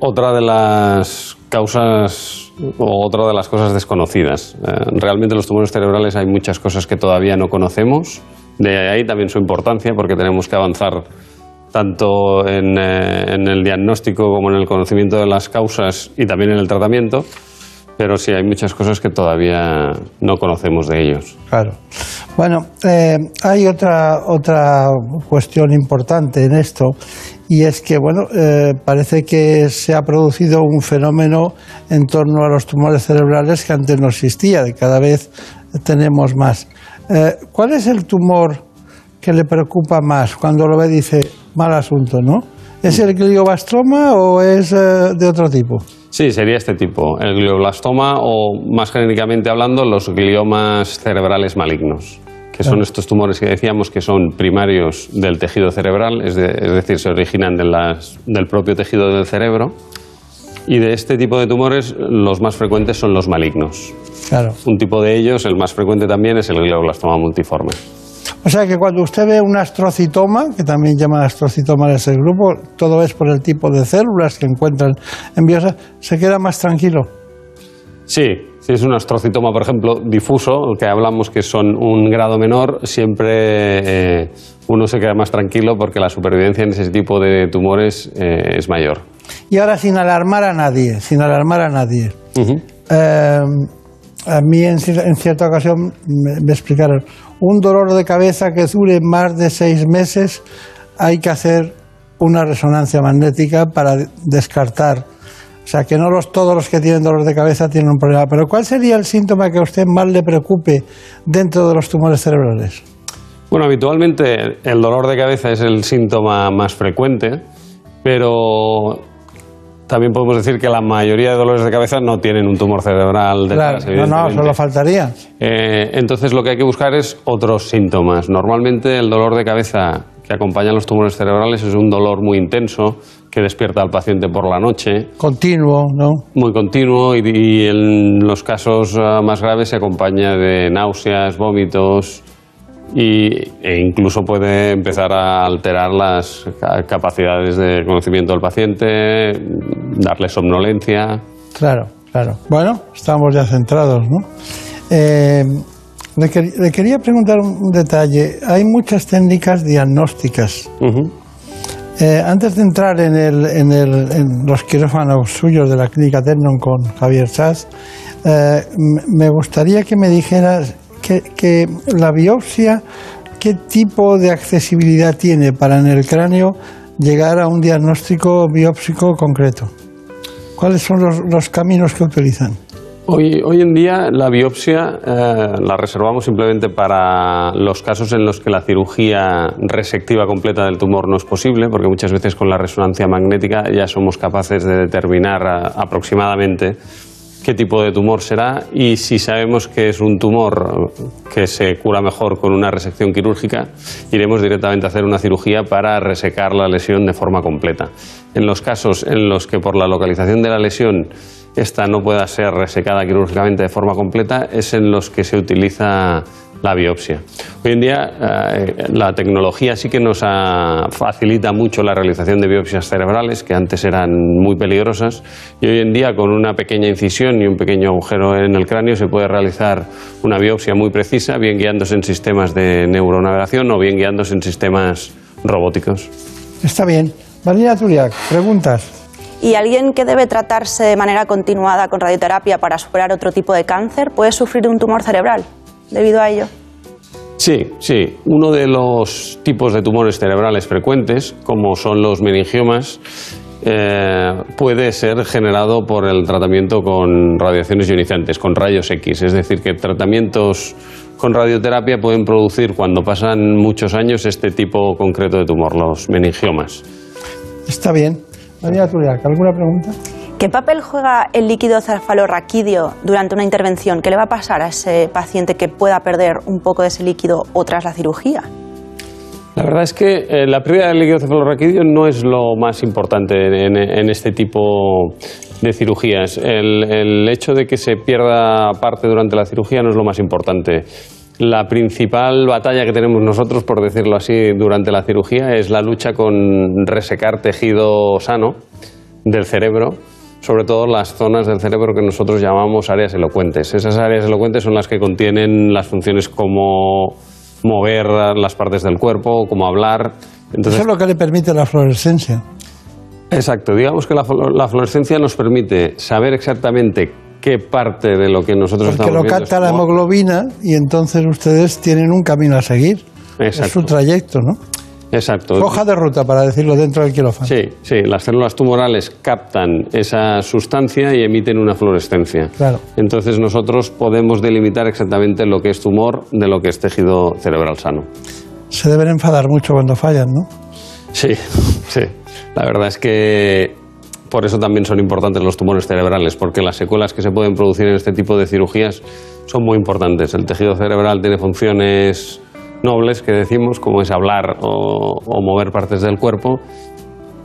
otra de las causas otra de las cosas desconocidas. Eh, realmente los tumores cerebrales hay muchas cosas que todavía no conocemos. De ahí también su importancia porque tenemos que avanzar tanto en, eh, en el diagnóstico como en el conocimiento de las causas y también en el tratamiento. Pero sí hay muchas cosas que todavía no conocemos de ellos. Claro. Bueno, eh, hay otra, otra cuestión importante en esto y es que, bueno, eh, parece que se ha producido un fenómeno en torno a los tumores cerebrales que antes no existía, cada vez tenemos más. Eh, ¿Cuál es el tumor que le preocupa más cuando lo ve dice, mal asunto, ¿no? ¿Es el glioblastoma o es eh, de otro tipo? Sí, sería este tipo, el glioblastoma o, más genéricamente hablando, los gliomas cerebrales malignos, que son estos tumores que decíamos que son primarios del tejido cerebral, es, de- es decir, se originan de las- del propio tejido del cerebro. Y de este tipo de tumores, los más frecuentes son los malignos. Claro. Un tipo de ellos, el más frecuente también, es el glioblastoma multiforme. O sea que cuando usted ve un astrocitoma, que también llaman astrocitoma ese grupo, todo es por el tipo de células que encuentran en biosas, se queda más tranquilo. Sí, si es un astrocitoma, por ejemplo, difuso, que hablamos que son un grado menor, siempre eh, uno se queda más tranquilo porque la supervivencia en ese tipo de tumores eh, es mayor. Y ahora sin alarmar a nadie, sin alarmar a nadie. Eh, a mí en, en cierta ocasión me, me explicaron, un dolor de cabeza que dure más de seis meses hay que hacer una resonancia magnética para de- descartar. O sea, que no los, todos los que tienen dolor de cabeza tienen un problema. Pero ¿cuál sería el síntoma que a usted más le preocupe dentro de los tumores cerebrales? Bueno, habitualmente el dolor de cabeza es el síntoma más frecuente, pero también podemos decir que la mayoría de dolores de cabeza no tienen un tumor cerebral detrás, Claro, no, no, solo faltaría. Eh, entonces lo que hay que buscar es otros síntomas. Normalmente el dolor de cabeza que acompaña a los tumores cerebrales es un dolor muy intenso que despierta al paciente por la noche, Continuo, ¿no? muy continuo y, y en los casos ah, más graves se acompaña de náuseas, vómitos y, e incluso puede empezar a alterar las ca- capacidades de conocimiento del paciente, darle somnolencia. Claro, claro. Bueno, estamos ya centrados, ¿no? Eh, le, quer- le quería preguntar un un detalle. Hay muchas técnicas diagnósticas. Eh, antes de entrar en, el- en el- en los quirófanos suyos de la clínica Ternon con Javier Chas, eh, me gustaría que me dijeras que, que la biopsia, qué tipo de accesibilidad tiene para en el cráneo llegar a un diagnóstico biópsico concreto. ¿Cuáles son los, los caminos que utilizan? Hoy, hoy en día la biopsia eh, la reservamos simplemente para los casos en los que la cirugía resectiva completa del tumor no es posible, porque muchas veces con la resonancia magnética ya somos capaces de determinar eh, aproximadamente qué tipo de tumor será y si sabemos que es un tumor que se cura mejor con una resección quirúrgica, iremos directamente a hacer una cirugía para resecar la lesión de forma completa. En los casos en los que por la localización de la lesión esta no pueda ser resecada quirúrgicamente de forma completa, es en los que se utiliza la biopsia. Hoy en día eh, la tecnología sí que nos facilita mucho la realización de biopsias cerebrales, que antes eran muy peligrosas, y hoy en día con una pequeña incisión y un pequeño agujero en el cráneo se puede realizar una biopsia muy precisa, bien guiándose en sistemas de neuronavegación o bien guiándose en sistemas robóticos. Está bien. Marina Turiak, preguntas. ¿Y alguien que debe tratarse de manera continuada con radioterapia para superar otro tipo de cáncer puede sufrir un tumor cerebral debido a ello? Sí, sí. Uno de los tipos de tumores cerebrales frecuentes, como son los meningiomas, eh, puede ser generado por el tratamiento con radiaciones ionizantes, con rayos X. Es decir, que tratamientos con radioterapia pueden producir, cuando pasan muchos años, este tipo concreto de tumor, los meningiomas. Está bien. Turiak, ¿alguna pregunta? ¿Qué papel juega el líquido cefalorraquídeo durante una intervención? ¿Qué le va a pasar a ese paciente que pueda perder un poco de ese líquido o tras la cirugía? La verdad es que eh, la pérdida del líquido cefalorraquídeo no es lo más importante en, en este tipo de cirugías. El, el hecho de que se pierda parte durante la cirugía no es lo más importante. La principal batalla que tenemos nosotros, por decirlo así, durante la cirugía es la lucha con resecar tejido sano del cerebro, sobre todo las zonas del cerebro que nosotros llamamos áreas elocuentes. Esas áreas elocuentes son las que contienen las funciones como mover las partes del cuerpo, como hablar. Entonces, Eso es lo que le permite la fluorescencia. Exacto, digamos que la, la fluorescencia nos permite saber exactamente qué parte de lo que nosotros Porque estamos lo capta es la hemoglobina y entonces ustedes tienen un camino a seguir. Es Exacto. su trayecto, ¿no? Exacto. Hoja de ruta, para decirlo dentro del quirófano. Sí, sí, las células tumorales captan esa sustancia y emiten una fluorescencia. Claro. Entonces nosotros podemos delimitar exactamente lo que es tumor de lo que es tejido cerebral sano. Se deben enfadar mucho cuando fallan, ¿no? Sí, sí. La verdad es que por eso también son importantes los tumores cerebrales, porque las secuelas que se pueden producir en este tipo de cirugías son muy importantes. El tejido cerebral tiene funciones nobles, que decimos, como es hablar o, o mover partes del cuerpo.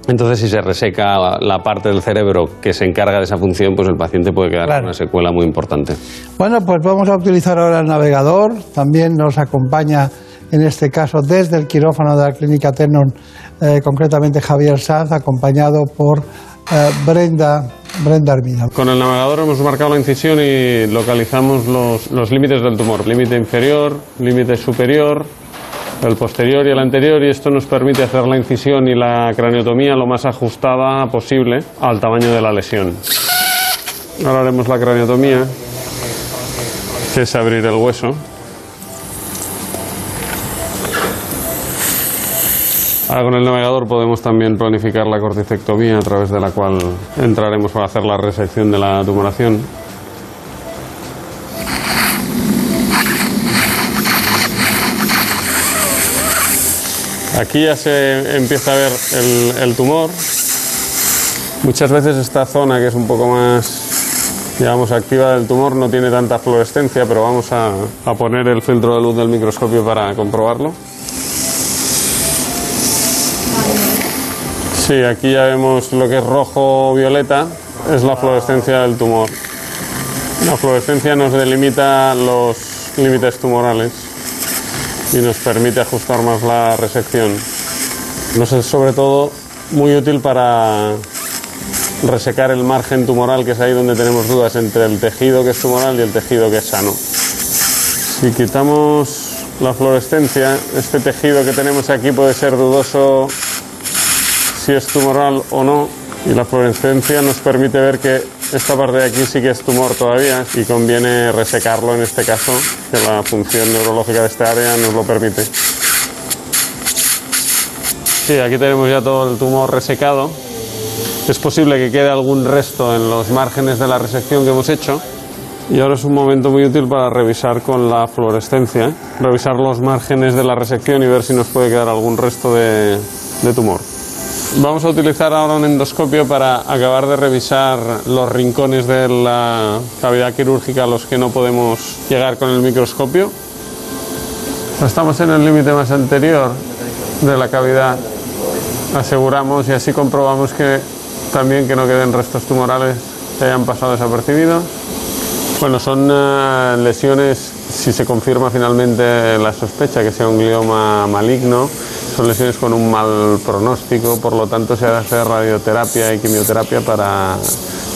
Entonces, si se reseca la, la parte del cerebro que se encarga de esa función, pues el paciente puede quedar con una secuela muy importante. Bueno, pues vamos a utilizar ahora el navegador. También nos acompaña, en este caso, desde el quirófano de la Clínica Ternon, eh, concretamente Javier Sanz, acompañado por Brenda, Brenda Armida. Con el navegador hemos marcado la incisión y localizamos los, los límites del tumor. Límite inferior, límite superior, el posterior y el anterior y esto nos permite hacer la incisión y la craniotomía lo más ajustada posible al tamaño de la lesión. Ahora haremos la craniotomía, que es abrir el hueso. Ahora con el navegador podemos también planificar la corticectomía a través de la cual entraremos para hacer la resección de la tumoración. Aquí ya se empieza a ver el, tumor. Muchas veces esta zona que es un poco más, digamos, activa del tumor no tiene tanta fluorescencia, pero vamos a, a poner el filtro de luz del microscopio para comprobarlo. Sí, aquí ya vemos lo que es rojo-violeta, es la fluorescencia del tumor. La fluorescencia nos delimita los límites tumorales y nos permite ajustar más la resección. Nos es sobre todo muy útil para resecar el margen tumoral, que es ahí donde tenemos dudas entre el tejido que es tumoral y el tejido que es sano. Si quitamos la fluorescencia, este tejido que tenemos aquí puede ser dudoso si es tumoral o no, y la fluorescencia nos permite ver que esta parte de aquí sí que es tumor todavía y conviene resecarlo en este caso, que la función neurológica de esta área nos lo permite. Sí, aquí tenemos ya todo el tumor resecado. Es posible que quede algún resto en los márgenes de la resección que hemos hecho. Y ahora es un momento muy útil para revisar con la fluorescencia, ¿eh? revisar los márgenes de la resección y ver si nos puede quedar algún resto de, de tumor. Vamos a utilizar ahora un endoscopio para acabar de revisar los rincones de la cavidad quirúrgica a los que no podemos llegar con el microscopio. Estamos en el límite más anterior de la cavidad. Aseguramos y así comprobamos que también que no queden restos tumorales que hayan pasado desapercibidos. Bueno, son uh, lesiones, si se confirma finalmente la sospecha que sea un glioma maligno, son lesiones con un mal pronóstico, por lo tanto se ha de hacer radioterapia y quimioterapia para,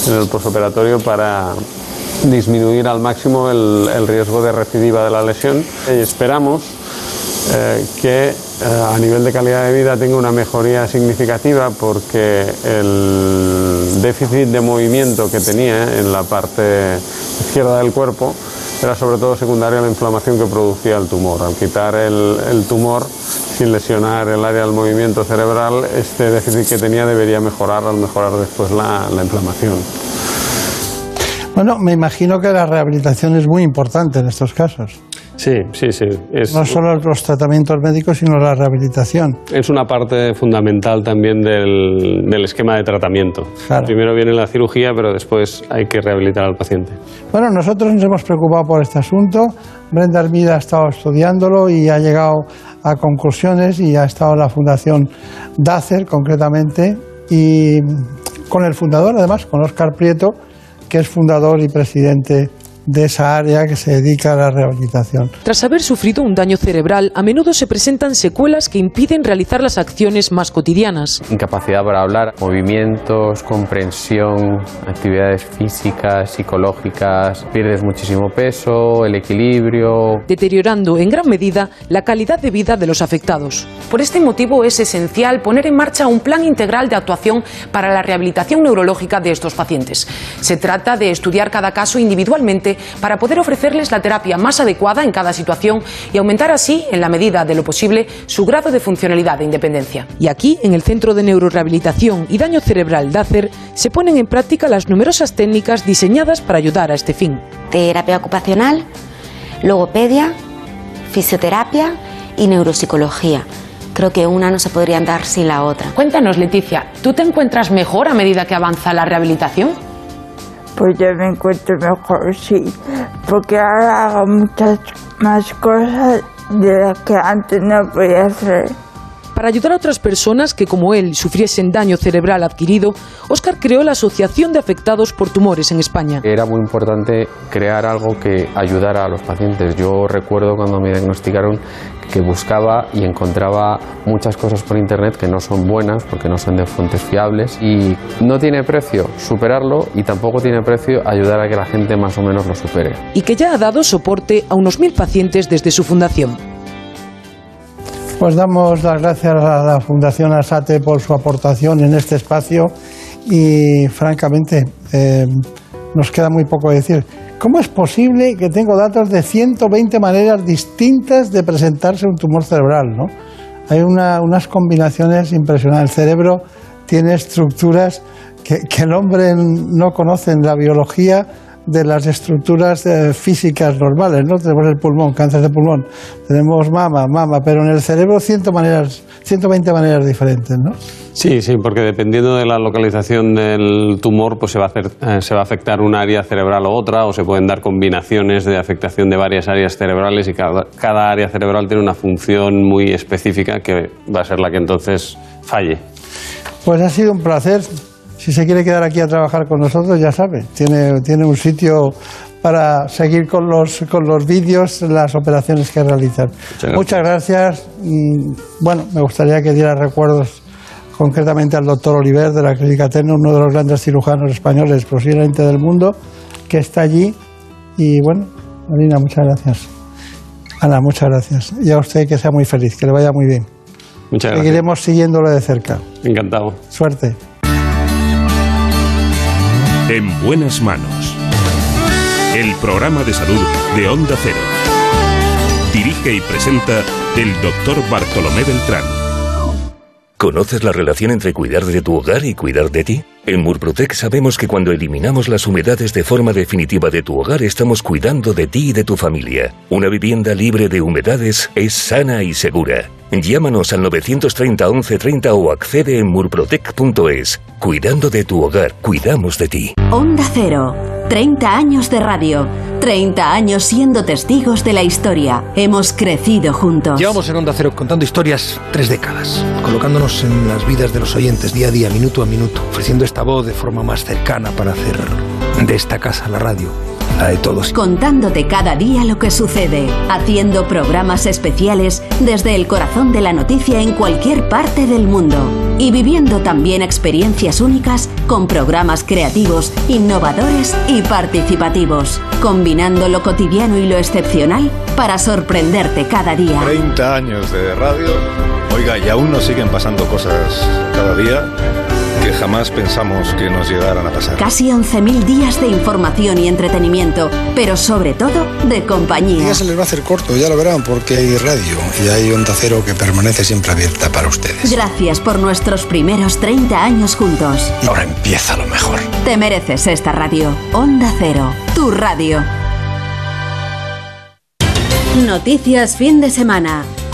en el posoperatorio para disminuir al máximo el, riesgo de recidiva de la lesión. Esperamos eh, que eh, a nivel de calidad de vida tenga una mejoría significativa porque el déficit de movimiento que tenía en la parte izquierda del cuerpo era sobre todo secundario a la inflamación que producía el tumor. Al quitar el tumor sin lesionar el área del movimiento cerebral, este déficit que tenía debería mejorar al mejorar después la, la inflamación. Bueno, me imagino que la rehabilitación es muy importante en estos casos. Sí, sí, sí. Es, No solo los tratamientos médicos, sino la rehabilitación. es una parte fundamental también del, del esquema de tratamiento. Claro. Primero viene la cirugía, pero después hay que rehabilitar al paciente. Bueno, nosotros nos hemos preocupado por este asunto. Brenda Hermida ha estado estudiándolo y ha llegado a conclusiones y ha estado la Fundación DACER concretamente y con el fundador, además, con Óscar Prieto, que es fundador y presidente de esa área que se dedica a la rehabilitación. Tras haber sufrido un daño cerebral, a menudo se presentan secuelas que impiden realizar las acciones más cotidianas. Incapacidad para hablar, movimientos, comprensión, actividades físicas, psicológicas, pierdes muchísimo peso, el equilibrio. deteriorando en gran medida la calidad de vida de los afectados. Por este motivo es esencial poner en marcha un plan integral de actuación para la rehabilitación neurológica de estos pacientes. Se trata de estudiar cada caso individualmente para poder ofrecerles la terapia más adecuada en cada situación y aumentar así, en la medida de lo posible, su grado de funcionalidad e independencia. Y aquí, en el Centro de Neurorehabilitación y Daño Cerebral DACER, se ponen en práctica las numerosas técnicas diseñadas para ayudar a este fin. terapia ocupacional, logopedia, fisioterapia y neuropsicología. Creo que una no se podría andar sin la otra. Cuéntanos, Leticia, ¿tú te encuentras mejor a medida que avanza la rehabilitación? Pues yo me encuentro mejor, sí, porque ahora hago muchas más cosas de las que antes no podía hacer. Para ayudar a otras personas que, como él, sufriesen daño cerebral adquirido, Óscar creó la Asociación de Afectados por Tumores en España. Era muy importante crear algo que ayudara a los pacientes. Yo recuerdo cuando me diagnosticaron que buscaba y encontraba muchas cosas por internet que no son buenas porque no son de fuentes fiables y no tiene precio superarlo y tampoco tiene precio ayudar a que la gente más o menos lo supere. y que ya ha dado soporte a unos mil pacientes desde su fundación. Pues damos las gracias a la Fundación Asate por su aportación en este espacio y francamente eh, nos queda muy poco decir. ¿Cómo es posible que tengo datos de 120 maneras distintas de presentarse un tumor cerebral? ¿no? Hay una- unas combinaciones impresionantes. El cerebro tiene estructuras que, que el hombre no conoce en la biología de las estructuras eh, físicas normales, ¿no? Tenemos el pulmón, cáncer de pulmón, tenemos mama, mama, pero en el cerebro 100 maneras, 120 maneras diferentes, ¿no? Sí, sí, porque dependiendo de la localización del tumor, pues se va, a hacer- eh, se va a afectar un área cerebral o otra, o se pueden dar combinaciones de afectación de varias áreas cerebrales y cada, cada área cerebral tiene una función muy específica que va a ser la que entonces falle. Pues ha sido un placer. Si se quiere quedar aquí a trabajar con nosotros, ya sabe, tiene, tiene un sitio para seguir con los, con los vídeos, las operaciones que realizan. Muchas gracias. Bueno, me gustaría que diera recuerdos concretamente al doctor Oliver de la Clínica Terno, uno de los grandes cirujanos españoles, posiblemente del mundo, que está allí. Y bueno, Marina, muchas gracias. Ana, muchas gracias. Y a usted que sea muy feliz, que le vaya muy bien. Muchas gracias. Seguiremos siguiéndolo de cerca. Encantado. Suerte. En buenas manos. El programa de salud de Onda Cero. Dirige y presenta el doctor Bartolomé Beltrán. ¿Conoces la relación entre cuidar de tu hogar y cuidar de ti? En Murprotec sabemos que cuando eliminamos las humedades de forma definitiva de tu hogar estamos cuidando de ti y de tu familia. Una vivienda libre de humedades es sana y segura. Llámanos al 930 1130 o accede en murprotec.es. Cuidando de tu hogar, cuidamos de ti. Onda Cero. 30 años de radio. 30 años siendo testigos de la historia. Hemos crecido juntos. Llevamos en Onda Cero contando historias tres décadas, colocándonos en las vidas de los oyentes día a día, minuto a minuto, ofreciendo esta voz de forma más cercana para hacer de esta casa la radio, la de todos. Contándote cada día lo que sucede, haciendo programas especiales desde el corazón de la noticia en cualquier parte del mundo y viviendo también experiencias únicas con programas creativos, innovadores y participativos, combinando lo cotidiano y lo excepcional para sorprenderte cada día. 30 años de radio. Oiga, y aún nos siguen pasando cosas cada día que jamás pensamos que nos llegaran a pasar. Casi 11.000 días de información y entretenimiento, pero sobre todo de compañía. Ya se les va a hacer corto, ya lo verán, porque hay radio y hay onda cero que permanece siempre abierta para ustedes. Gracias por nuestros primeros 30 años juntos. Y ahora empieza lo mejor. Te mereces esta radio. Onda Cero, tu radio. Noticias fin de semana.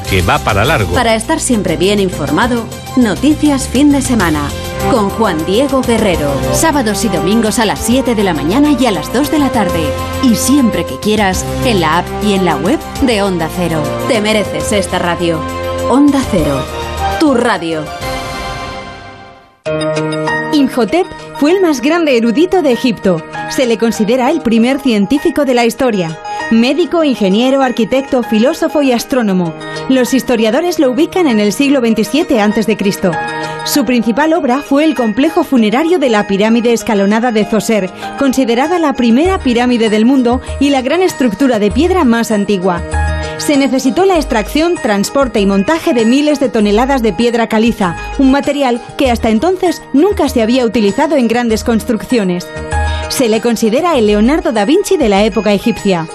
que va para largo. Para estar siempre bien informado, Noticias fin de semana. Con Juan Diego Guerrero. Sábados y domingos a las 7 de la mañana y a las 2 de la tarde. Y siempre que quieras, en la app y en la web de Onda Cero. Te mereces esta radio. Onda Cero. Tu radio. Imhotep fue el más grande erudito de Egipto. Se le considera el primer científico de la historia. Médico, ingeniero, arquitecto, filósofo y astrónomo. Los historiadores lo ubican en el siglo XXVII a.C. Su principal obra fue el complejo funerario de la pirámide escalonada de Zoser, considerada la primera pirámide del mundo y la gran estructura de piedra más antigua. Se necesitó la extracción, transporte y montaje de miles de toneladas de piedra caliza, un material que hasta entonces nunca se había utilizado en grandes construcciones. Se le considera el Leonardo da Vinci de la época egipcia.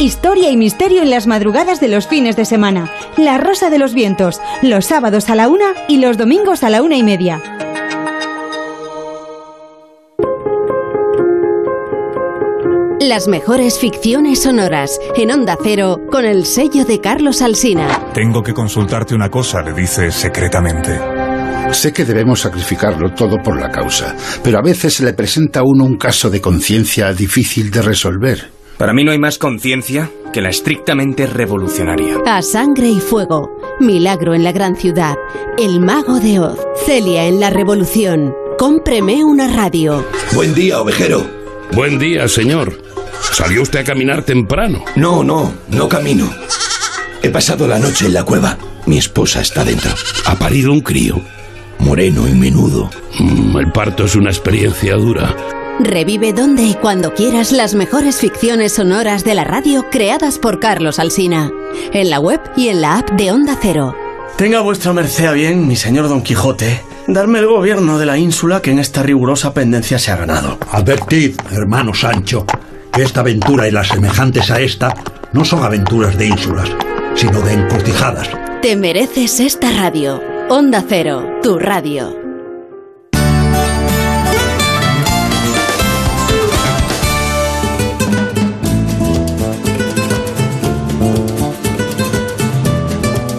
Historia y misterio en las madrugadas de los fines de semana. La Rosa de los Vientos, los sábados a la una y los domingos a la una y media. Las mejores ficciones sonoras en Onda Cero con el sello de Carlos Alsina. Tengo que consultarte una cosa, le dice secretamente. Sé que debemos sacrificarlo todo por la causa, pero a veces se le presenta a uno un caso de conciencia difícil de resolver. Para mí no hay más conciencia que la estrictamente revolucionaria. A sangre y fuego. Milagro en la gran ciudad. El mago de Oz. Celia en la revolución. Cómpreme una radio. Buen día, ovejero. Buen día, señor. ¿Salió usted a caminar temprano? No, no, no camino. He pasado la noche en la cueva. Mi esposa está dentro. ¿Ha parido un crío? Moreno y menudo. Mm, el parto es una experiencia dura. Revive donde y cuando quieras las mejores ficciones sonoras de la radio creadas por Carlos Alsina. En la web y en la app de Onda Cero. Tenga vuestra merced a bien, mi señor Don Quijote, darme el gobierno de la ínsula que en esta rigurosa pendencia se ha ganado. Advertid, hermano Sancho, que esta aventura y las semejantes a esta no son aventuras de ínsulas, sino de encortijadas. Te mereces esta radio. Onda Cero, tu radio.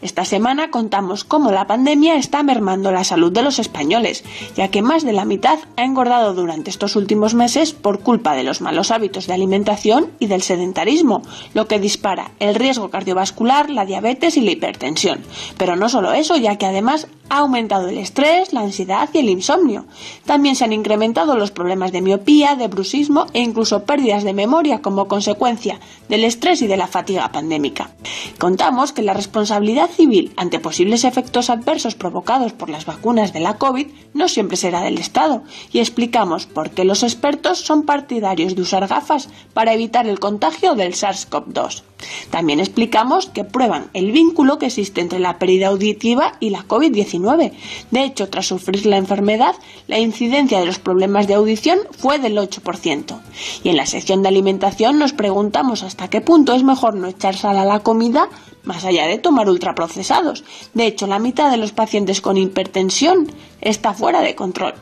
Esta semana contamos cómo la pandemia está mermando la salud de los españoles, ya que más de la mitad ha engordado durante estos últimos meses por culpa de los malos hábitos de alimentación y del sedentarismo, lo que dispara el riesgo cardiovascular, la diabetes y la hipertensión. Pero no solo eso, ya que además ha aumentado el estrés, la ansiedad y el insomnio. También se han incrementado los problemas de miopía, de bruxismo e incluso pérdidas de memoria como consecuencia del estrés y de la fatiga pandémica. Contamos que la responsabilidad civil ante posibles efectos adversos provocados por las vacunas de la COVID no siempre será del Estado y explicamos por qué los expertos son partidarios de usar gafas para evitar el contagio del SARS-CoV-2. También explicamos que prueban el vínculo que existe entre la pérdida auditiva y la COVID-19. De hecho, tras sufrir la enfermedad, la incidencia de los problemas de audición fue del 8%. Y en la sección de alimentación nos preguntamos hasta qué punto es mejor no echar sal a la comida más allá de tomar ultraprocesados. De hecho, la mitad de los pacientes con hipertensión está fuera de control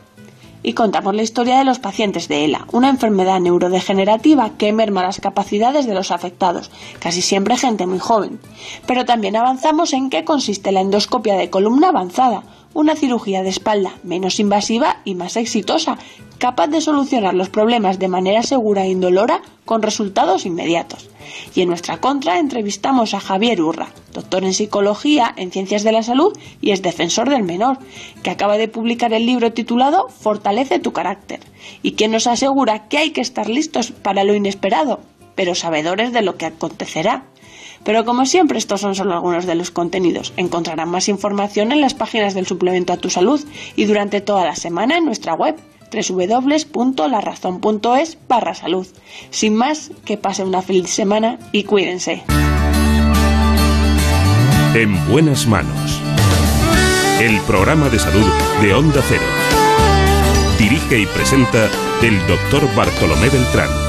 y contamos la historia de los pacientes de ELA, una enfermedad neurodegenerativa que merma las capacidades de los afectados, casi siempre gente muy joven. Pero también avanzamos en qué consiste la endoscopia de columna avanzada, una cirugía de espalda menos invasiva y más exitosa, capaz de solucionar los problemas de manera segura e indolora con resultados inmediatos. Y en nuestra contra entrevistamos a Javier Urra, doctor en psicología, en ciencias de la salud y es defensor del menor, que acaba de publicar el libro titulado Fortalece tu carácter, y quien nos asegura que hay que estar listos para lo inesperado, pero sabedores de lo que acontecerá. Pero como siempre, estos son solo algunos de los contenidos. Encontrarán más información en las páginas del suplemento a tu salud y durante toda la semana en nuestra web www.larazón.es barra salud. Sin más, que pase una feliz semana y cuídense. En buenas manos. El programa de salud de Onda Cero. Dirige y presenta el doctor Bartolomé Beltrán.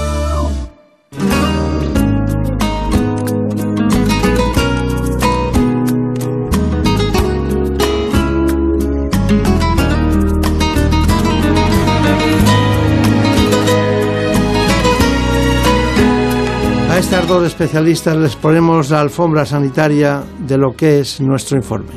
Dos especialistas les ponemos la alfombra sanitaria de lo que es nuestro informe.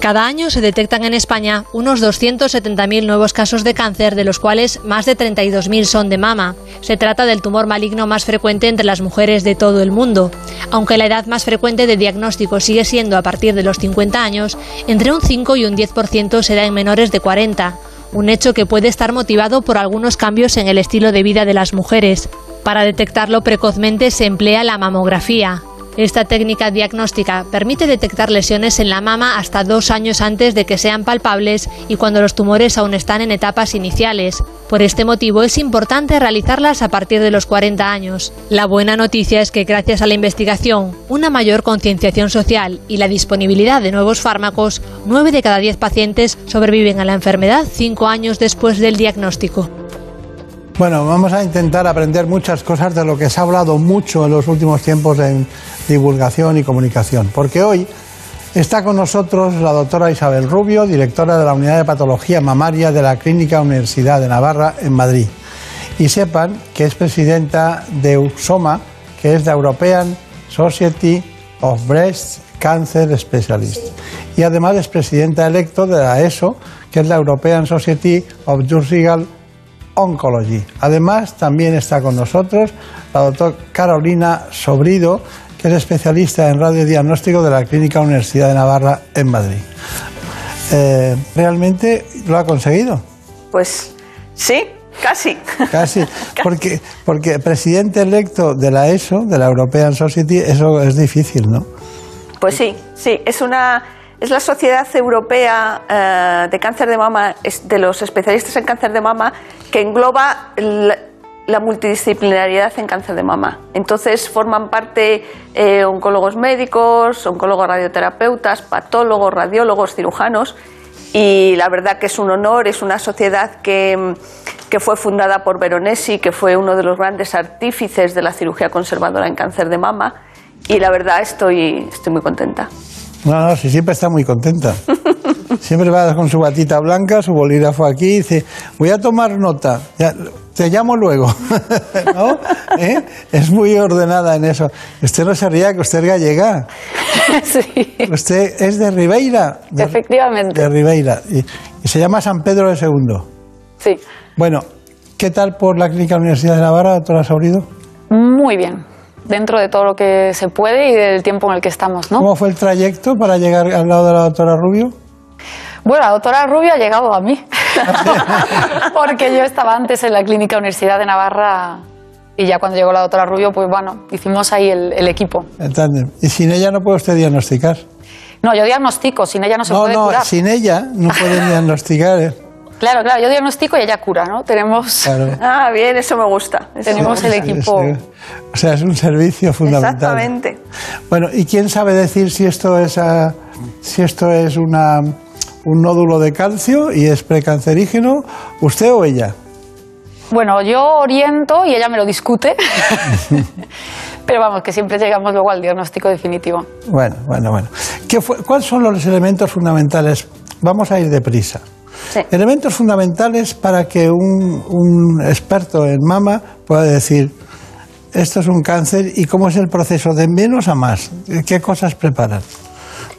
Cada año se detectan en España unos 270.000 nuevos casos de cáncer, de los cuales más de 32.000 son de mama. Se trata del tumor maligno más frecuente entre las mujeres de todo el mundo. Aunque la edad más frecuente de diagnóstico sigue siendo a partir de los 50 años, entre un 5 y un 10% se da en menores de 40 un hecho que puede estar motivado por algunos cambios en el estilo de vida de las mujeres. Para detectarlo precozmente se emplea la mamografía. Esta técnica diagnóstica permite detectar lesiones en la mama hasta dos años antes de que sean palpables y cuando los tumores aún están en etapas iniciales. Por este motivo es importante realizarlas a partir de los 40 años. La buena noticia es que gracias a la investigación, una mayor concienciación social y la disponibilidad de nuevos fármacos, 9 de cada 10 pacientes sobreviven a la enfermedad 5 años después del diagnóstico. Bueno, vamos a intentar aprender muchas cosas de lo que se ha hablado mucho en los últimos tiempos en divulgación y comunicación, porque hoy Está con nosotros la doctora Isabel Rubio, directora de la Unidad de Patología Mamaria de la Clínica Universidad de Navarra en Madrid. Y sepan que es presidenta de USOMA, que es la European Society of Breast Cancer Specialists. Y además es presidenta electo de la ESO, que es la European Society of Surgical Oncology. Además, también está con nosotros la doctora Carolina Sobrido, que es especialista en radiodiagnóstico de la Clínica Universidad de Navarra en Madrid. Eh, ¿Realmente lo ha conseguido? Pues sí, casi. Casi, porque, porque presidente electo de la ESO, de la European Society, eso es difícil, ¿no? Pues sí, sí, es una es la Sociedad Europea eh, de Cáncer de Mama, de los especialistas en cáncer de mama, que engloba la multidisciplinariedad en cáncer de mama. Entonces forman parte eh, oncólogos médicos, oncólogos radioterapeutas, patólogos, radiólogos, cirujanos. Y la verdad que es un honor, es una sociedad que, que fue fundada por Veronesi, que fue uno de los grandes artífices de la cirugía conservadora en cáncer de mama. Y la verdad estoy, estoy muy contenta. No, no, sí, siempre está muy contenta. Siempre va con su batita blanca, su bolígrafo aquí, y dice, voy a tomar nota, ya, te llamo luego. ¿No? ¿Eh? Es muy ordenada en eso. Usted no se ría que usted es gallega. Sí, Usted es de Ribeira. De, efectivamente. de Ribeira. Y, y se llama San Pedro de Segundo. Sí, Bueno, ¿qué tal por la Clínica Universidad de Navarra, doctora Saurido? muy bien. Dentro de todo lo que se puede y del tiempo en el que estamos, ¿no? ¿Cómo fue el trayecto para llegar al lado de la doctora Rubio? Bueno, la doctora Rubio ha llegado a mí. Porque yo estaba antes en la Clínica Universidad de Navarra y ya cuando llegó la doctora Rubio, pues bueno, hicimos ahí el, el equipo. En tándem. Y sin ella no puede usted diagnosticar. No, yo diagnostico, sin ella no se no, puede no, curar. sin ella no pueden diagnosticar. ¿eh? Claro, claro, yo diagnostico y ella cura, ¿no? Tenemos, Claro. Ah, bien, eso me gusta. Eso tenemos el equipo. O sea, es un servicio fundamental. Exactamente. Bueno, ¿y quién sabe decir si esto es, ah, si esto es una, un nódulo de calcio y es precancerígeno? ¿Usted o ella? Bueno, yo oriento y ella me lo discute. Pero vamos, que siempre llegamos luego al diagnóstico definitivo. Bueno, bueno, bueno. ¿Qué fue- ¿Cuáles son los elementos fundamentales? Vamos a ir deprisa. Elementos fundamentales para que un, un experto en mama pueda decir, esto es un cáncer y cómo es el proceso de menos a más. ¿Qué cosas preparan?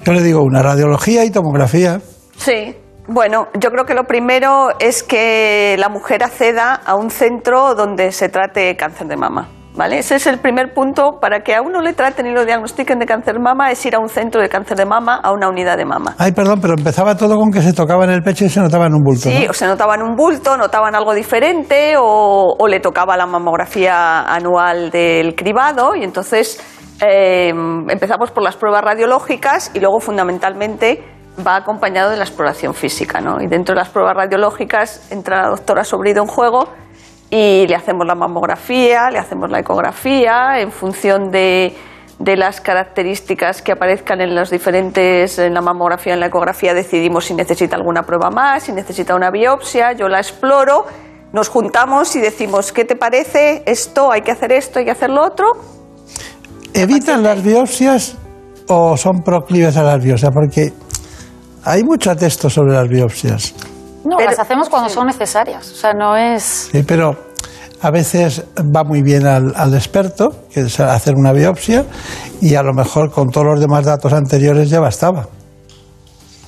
Yo le digo una radiología y tomografía. Sí. Bueno, yo creo que lo primero es que la mujer acceda a un centro donde se trate cáncer de mama. ¿Vale? Ese es el primer punto para que a uno le traten y lo diagnostiquen de cáncer de mama, es ir a un centro de cáncer de mama, a una unidad de mama. Ay, perdón, pero empezaba todo con que se tocaba en el pecho y se notaba en un bulto. Sí, ¿no? o se notaban un bulto, notaban algo diferente o, o le tocaba la mamografía anual del cribado y entonces eh, empezamos por las pruebas radiológicas y luego fundamentalmente va acompañado de la exploración física. ¿no? Y dentro de las pruebas radiológicas entra la doctora Sobrido en juego y le hacemos la mamografía, le hacemos la ecografía en función de, de las características que aparezcan en los diferentes, en la mamografía, en la ecografía, decidimos si necesita alguna prueba más, si necesita una biopsia, yo la exploro, nos juntamos y decimos, ¿qué te parece? Esto, hay que hacer esto, hay que hacer lo otro. ¿Evitan las biopsias o son proclives a las biopsias? Porque hay mucho texto sobre las biopsias. No, las hacemos cuando son necesarias. O sea, no es. Sí, pero a veces va muy bien al, al experto, que es hacer una biopsia, y a lo mejor con todos los demás datos anteriores ya bastaba.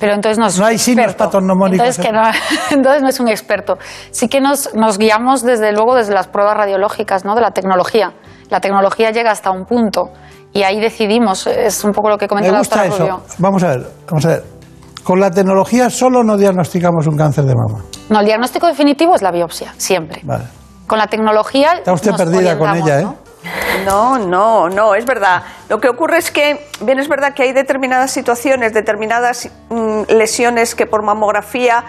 Pero entonces no es No hay signos patognomónicos. Entonces, que no, entonces no es un experto. Sí que nos, nos guiamos desde luego desde las pruebas radiológicas, ¿no? de la tecnología. La tecnología llega hasta un punto y ahí decidimos, es un poco lo que comenta Me la gusta doctora eso. Rubio. Vamos a ver, vamos a ver. Con la tecnología solo no diagnosticamos un cáncer de mama. No, el diagnóstico definitivo es la biopsia, siempre. Vale. Con la tecnología. Está usted nos perdida con ella, ¿eh? ¿no? No, no, no, es verdad. Lo que ocurre es que, bien, es verdad que hay determinadas situaciones, determinadas mm, lesiones que por mamografía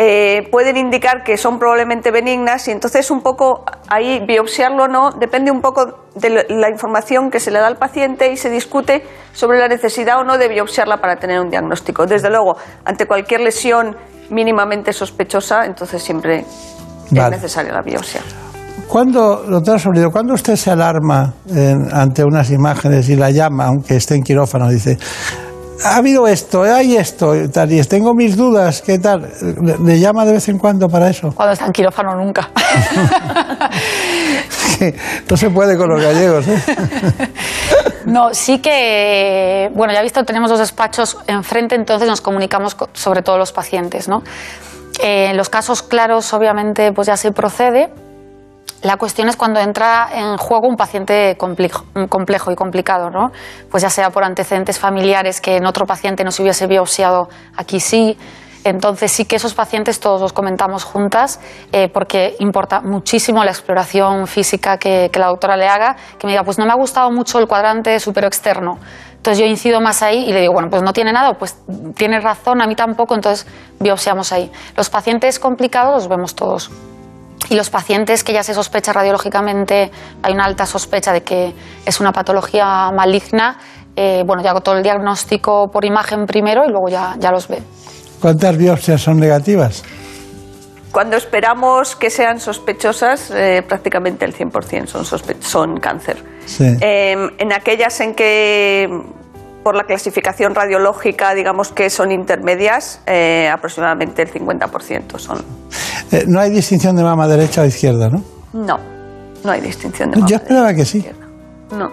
eh, pueden indicar que son probablemente benignas y entonces un poco ahí biopsiarlo o no depende un poco de la información que se le da al paciente y se discute sobre la necesidad o no de biopsiarla para tener un diagnóstico. Desde luego, ante cualquier lesión mínimamente sospechosa, entonces siempre Vale. es necesaria la biopsia. ¿Cuándo, doctora Solido, cuándo usted se alarma en- ante unas imágenes y la llama, aunque esté en quirófano, dice, ha habido esto, hay esto, y tal, y tengo mis dudas, ¿qué tal? ¿Le, le llama de vez en cuando para eso? Cuando está en quirófano nunca. no se puede con los gallegos. ¿eh? No, sí que, bueno, ya he visto, tenemos dos despachos enfrente, entonces nos comunicamos co- sobre todos los pacientes, ¿no? Eh, en los casos claros, obviamente, pues ya se procede. La cuestión es cuando entra en juego un paciente complejo, y complicado, ¿no? Pues ya sea por antecedentes familiares que en otro paciente no se hubiese biopsiado, aquí sí. Entonces sí que esos pacientes todos los comentamos juntas eh, porque importa muchísimo la exploración física que, la doctora le haga, que me diga, pues no me ha gustado mucho el cuadrante externo. Entonces yo incido más ahí y le digo, bueno, pues no tiene nada, pues tiene razón, a mí tampoco, entonces biopsiamos ahí. Los pacientes complicados los vemos todos. Y los pacientes que ya se sospecha radiológicamente, hay una alta sospecha de que es una patología maligna, eh, bueno, yo hago todo el diagnóstico por imagen primero y luego ya, ya los ve. ¿Cuántas biopsias son negativas? Cuando esperamos que sean sospechosas, eh, prácticamente el 100% son, sospe- son cáncer. Sí. Eh, en aquellas en que, por la clasificación radiológica, digamos que son intermedias, eh, aproximadamente el 50% son. Eh, no hay distinción de mama derecha o izquierda, ¿no? No, no hay distinción de Yo esperaba que sí. No.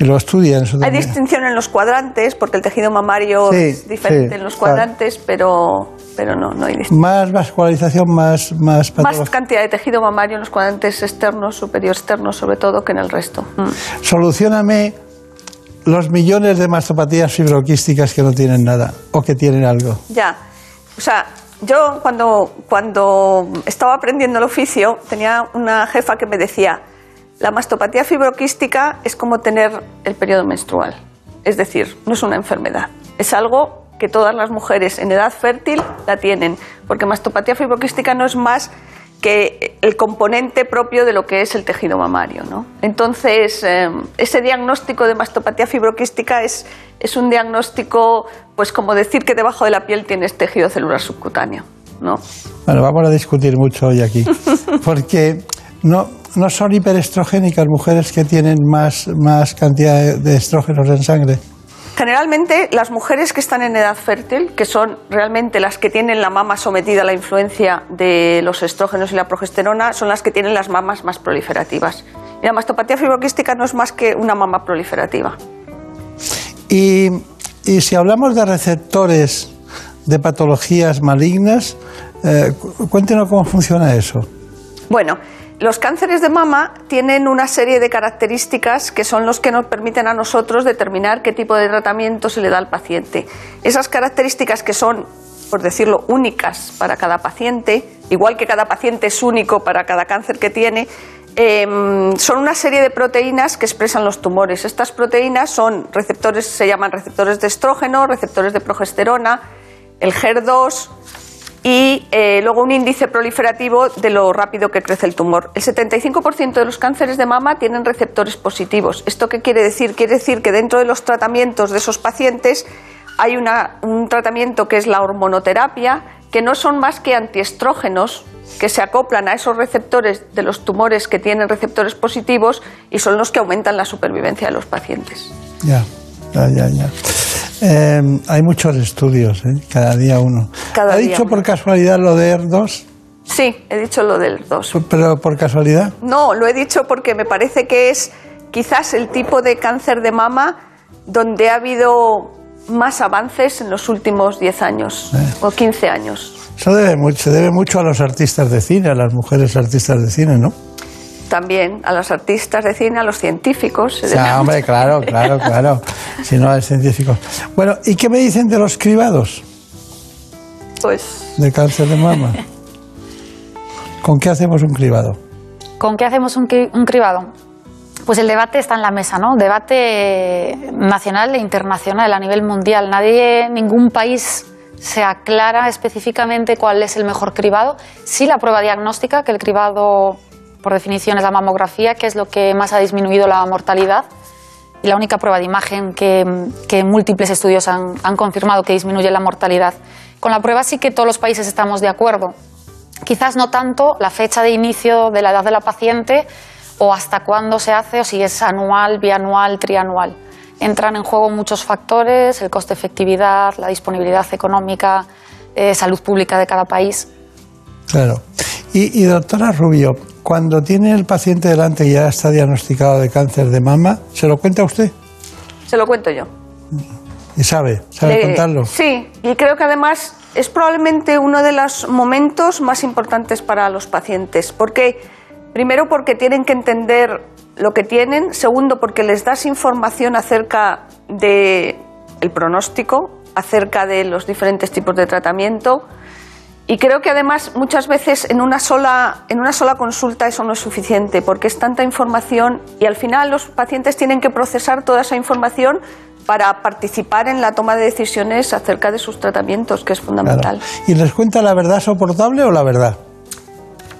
Y lo estudian eso Hay distinción en los cuadrantes, porque el tejido mamario Sí, es diferente sí, en los claro. cuadrantes, pero, pero no, no hay distinción. Más vascularización, más, más Más cantidad de tejido mamario en los cuadrantes externos, superior externos, sobre todo, que en el resto. Mm. Solucioname los millones de mastopatías fibroquísticas que no tienen nada o que tienen algo. Ya. O sea, yo cuando, cuando estaba aprendiendo el oficio tenía una jefa que me decía, la mastopatía fibroquística es como tener el periodo menstrual. Es decir, no es una enfermedad. Es algo que todas las mujeres en edad fértil la tienen, porque mastopatía fibroquística no es más que el componente propio de lo que es el tejido mamario. ¿no? Entonces, eh, ese diagnóstico de mastopatía fibroquística es, es un diagnóstico, pues como decir que debajo de la piel tienes tejido celular subcutáneo. ¿no? Bueno, vamos a discutir mucho hoy aquí. Porque no, no son hiperestrogénicas mujeres que tienen más, más cantidad de- de estrógenos en sangre. Generalmente las mujeres que están en edad fértil, que son realmente las que tienen la mama sometida a la influencia de los estrógenos y la progesterona, son las que tienen las mamas más proliferativas. Y la mastopatía fibroquística no es más que una mama proliferativa. Y, y si hablamos de receptores de patologías malignas, eh, cu- cuéntenos cómo funciona eso. Bueno, los cánceres de mama tienen una serie de características que son los que nos permiten a nosotros determinar qué tipo de tratamiento se le da al paciente. Esas características que son, por decirlo, únicas para cada paciente, igual que cada paciente es único para cada cáncer que tiene, em, son una serie de proteínas que expresan los tumores. Estas proteínas son receptores, se llaman receptores de estrógeno, receptores de progesterona, el HER2, y eh, luego un índice proliferativo de lo rápido que crece el tumor. El 75% de los cánceres de mama tienen receptores positivos. ¿Esto qué quiere decir? Quiere decir que dentro de los tratamientos de esos pacientes hay una- un tratamiento que es la hormonoterapia, que no son más que antiestrógenos que se acoplan a esos receptores de los tumores que tienen receptores positivos y son los que aumentan la supervivencia de los pacientes. Ya, ya, ya. ya. Eh, hay muchos estudios, ¿eh? cada día uno. Cada ¿Ha día dicho uno. por casualidad lo de ER2? Sí, he dicho lo del 2. ¿Pero por casualidad? No, lo he dicho porque me parece que es quizás el tipo de cáncer de mama donde ha habido más avances en los últimos 10 años o 15 años. Eso debe mucho, se debe mucho a los artistas de cine, a las mujeres artistas de cine, ¿no? También a los artistas de cine, a los científicos. O sea, hombre, claro, claro, claro. Si no, es científico. Bueno, ¿y qué me dicen de los cribados Pues de cáncer de mama? ¿Con qué hacemos un cribado? ¿Con qué hacemos un, cri- un cribado? Pues el debate está en la mesa, ¿no? Debate nacional e internacional a nivel mundial. Nadie, ningún país se aclara específicamente cuál es el mejor cribado. Sí la prueba diagnóstica, que el cribado, por definición, es la mamografía, que es lo que más ha disminuido la mortalidad. Y la única prueba de imagen que, múltiples estudios han, han confirmado que disminuye la mortalidad. Con la prueba sí que todos los países estamos de acuerdo. Quizás no tanto la fecha de inicio de la edad de la paciente o hasta cuándo se hace o si es anual, bianual, trianual. entran en juego muchos factores, el coste efectividad, la disponibilidad económica, eh, salud pública de cada país. Claro. Y, y, doctora Rubio, cuando tiene el paciente delante y ya está diagnosticado de cáncer de mama, ¿se lo cuenta usted? Se lo cuento yo. ¿Y sabe? ¿Sabe Le- contarlo? Sí, y creo que además es probablemente uno de los momentos más importantes para los pacientes. Porque, primero, porque tienen que entender lo que tienen. Segundo, porque les das información acerca de el pronóstico, acerca de los diferentes tipos de tratamiento. Y creo que además muchas veces en una sola en una sola consulta eso no es suficiente porque es tanta información y al final los pacientes tienen que procesar toda esa información para participar en la toma de decisiones acerca de sus tratamientos, que es fundamental. Claro. ¿Y les cuenta la verdad soportable o la verdad?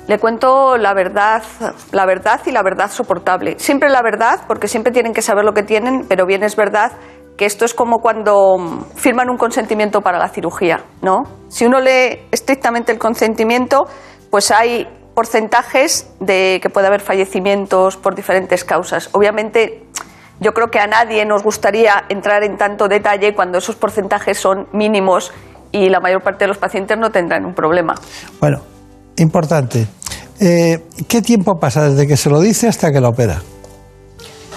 Le cuento la verdad, la verdad y la verdad soportable. Siempre la verdad, porque siempre tienen que saber lo que tienen, pero bien es verdad que esto es como cuando firman un consentimiento para la cirugía, ¿no? Si uno lee estrictamente el consentimiento, pues hay porcentajes de que puede haber fallecimientos por diferentes causas. Obviamente, yo creo que a nadie nos gustaría entrar en tanto detalle cuando esos porcentajes son mínimos y la mayor parte de los pacientes no tendrán un problema. Bueno, importante. Eh, ¿Qué tiempo pasa desde que se lo dice hasta que lo opera?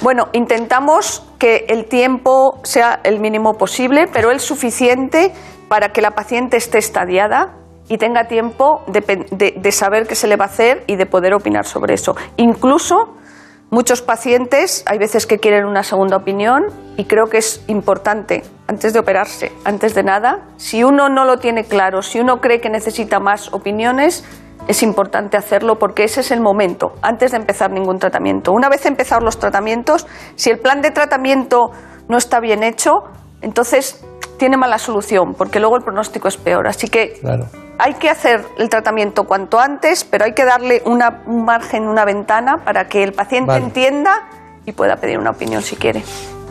Bueno, intentamos que el tiempo sea el mínimo posible, pero el suficiente para que la paciente esté estadiada y tenga tiempo de, saber qué se le va a hacer y de poder opinar sobre eso. Incluso muchos pacientes, hay veces que quieren una segunda opinión y creo que es importante, antes de operarse, antes de nada, si uno no lo tiene claro, si uno cree que necesita más opiniones, es importante hacerlo porque ese es el momento, antes de empezar ningún tratamiento. Una vez empezados los tratamientos, si el plan de tratamiento no está bien hecho, entonces tiene mala solución, porque luego el pronóstico es peor. Así que Claro. Hay que hacer el tratamiento cuanto antes, pero hay que darle una- un margen, una ventana para que el paciente Vale. entienda y pueda pedir una opinión si quiere.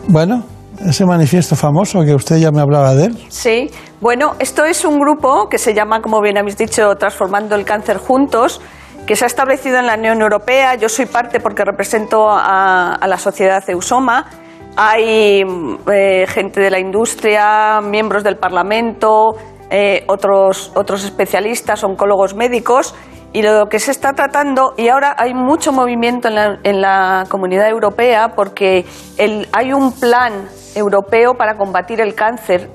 Bueno, ese manifiesto famoso que usted ya me hablaba de él. Sí, bueno, esto es un grupo que se llama, como bien habéis dicho, Transformando el Cáncer Juntos, que se ha establecido en la Unión Europea. Yo soy parte porque represento a, a la sociedad Eusoma. Hay eh, gente de la industria, miembros del Parlamento, eh, otros, otros especialistas, oncólogos médicos. Y lo que se está tratando, y ahora hay mucho movimiento en la, en la comunidad europea porque el- hay un plan europeo para combatir el cáncer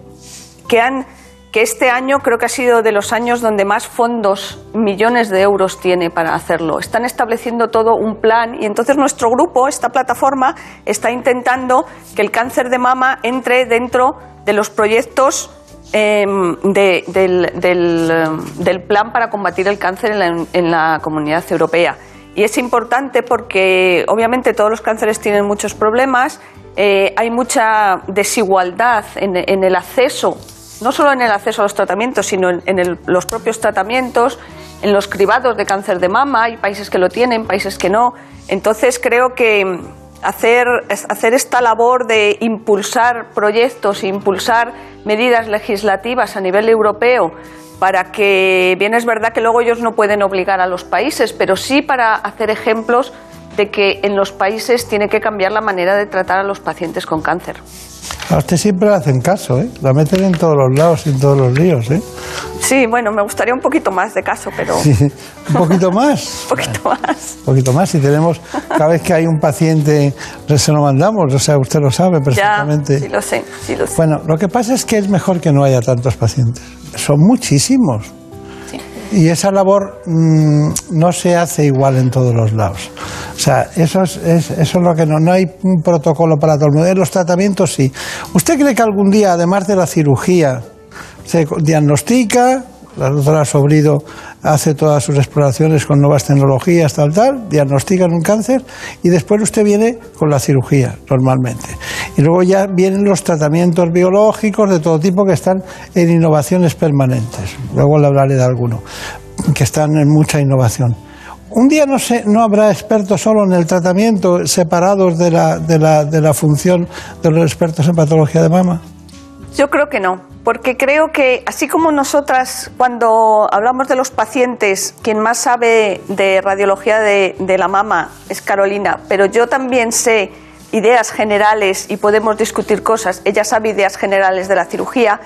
que han que este año creo que ha sido de los años donde más fondos, millones de euros tiene para hacerlo. Están estableciendo todo un plan y entonces nuestro grupo, esta plataforma, está intentando que el cáncer de mama entre dentro de los proyectos em, em, del plan para combatir el cáncer en la, comunidad europea. Y es importante porque obviamente todos los cánceres tienen muchos problemas, eh, hay mucha desigualdad en, el acceso, no solo en el acceso a los tratamientos, sino en, los propios tratamientos, en los cribados de cáncer de mama, hay países que lo tienen, países que no. Entonces creo que hacer, hacer esta labor de impulsar proyectos, impulsar medidas legislativas a nivel europeo para que, bien es verdad que luego ellos no pueden obligar a los países, pero sí para hacer ejemplos de que en los países tiene que cambiar la manera de tratar a los pacientes con cáncer. A usted siempre le hacen caso, ¿eh? La meten en todos los lados y en todos los líos, ¿eh? Sí, bueno, me gustaría un poquito más de caso, pero Un poquito más. un poquito más. Un poquito más. Si tenemos, cada vez que hay un paciente, se lo mandamos, o sea, usted lo sabe Ya, perfectamente. sí lo sé, sí lo sé. Bueno, lo que pasa es que es mejor que no haya tantos pacientes. Son muchísimos. Y esa labor mm, no se hace igual en todos los lados. O sea, eso es, es- eso es lo que no, no hay un protocolo para todo el mundo. Los tratamientos sí. ¿Usted cree que algún día, además de la cirugía, se diagnostica, la doctora Sobrido hace todas sus exploraciones con nuevas tecnologías, tal, tal, diagnostican un cáncer y después usted viene con la cirugía, normalmente. Y luego ya vienen los tratamientos biológicos de todo tipo que están en innovaciones permanentes. Luego le hablaré de alguno, que están en mucha innovación. Un día no, sé, no habrá expertos solo en el tratamiento, separados de la, de, la, de la función de los expertos en patología de mama. Yo creo que no, porque creo que así como nosotras cuando hablamos de los pacientes, quien más sabe de radiología de, de la mama es Carolina, pero yo también sé ideas generales y podemos discutir cosas. Ella sabe ideas generales de la cirugía.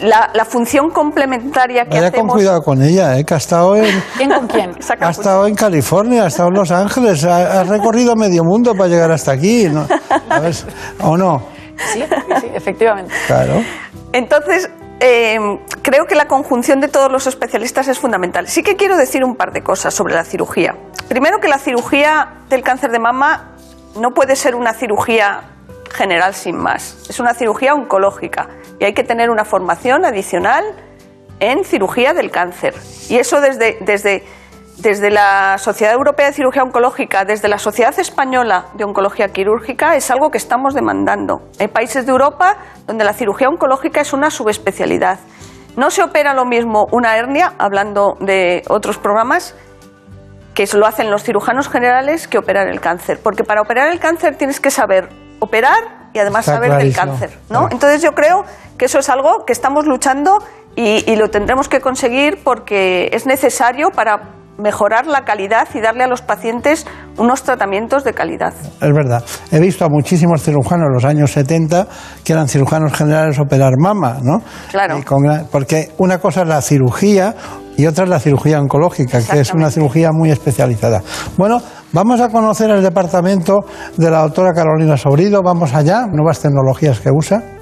La, la función complementaria que Vaya con hacemos. cuidado con ella, ¿eh? que ha estado en, ¿Quién con quién? ha estado en California, ha estado en Los Ángeles, ha, ha recorrido medio mundo para llegar hasta aquí. ¿no? ¿O no? Sí, efectivamente. Claro. Entonces, eh, creo que la conjunción de todos los especialistas es fundamental. Sí que quiero decir un par de cosas sobre la cirugía. Primero, que la cirugía del cáncer de mama no puede ser una cirugía general sin más. Es una cirugía oncológica y hay que tener una formación adicional en cirugía del cáncer. Y eso desde, desde, desde la Sociedad Europea de Cirugía Oncológica, desde la Sociedad Española de Oncología Quirúrgica, es algo que estamos demandando. Hay países de Europa donde la cirugía oncológica es una subespecialidad. No se opera lo mismo una hernia, hablando de otros programas, que lo hacen los cirujanos generales que operar el cáncer. Porque para operar el cáncer tienes que saber operar y además Está saber clarísimo. del cáncer. ¿no? Entonces yo creo que eso es algo que estamos luchando y, y lo tendremos que conseguir porque es necesario para mejorar la calidad y darle a los pacientes unos tratamientos de calidad. Es verdad. He visto a muchísimos cirujanos en los años 70 que eran cirujanos generales operar mama, ¿no? Claro. Con porque una cosa es la cirugía y otra es la cirugía oncológica, que es una cirugía muy especializada. Bueno, vamos a conocer el departamento de la doctora Carolina Sobrido. Vamos allá, nuevas tecnologías que usa.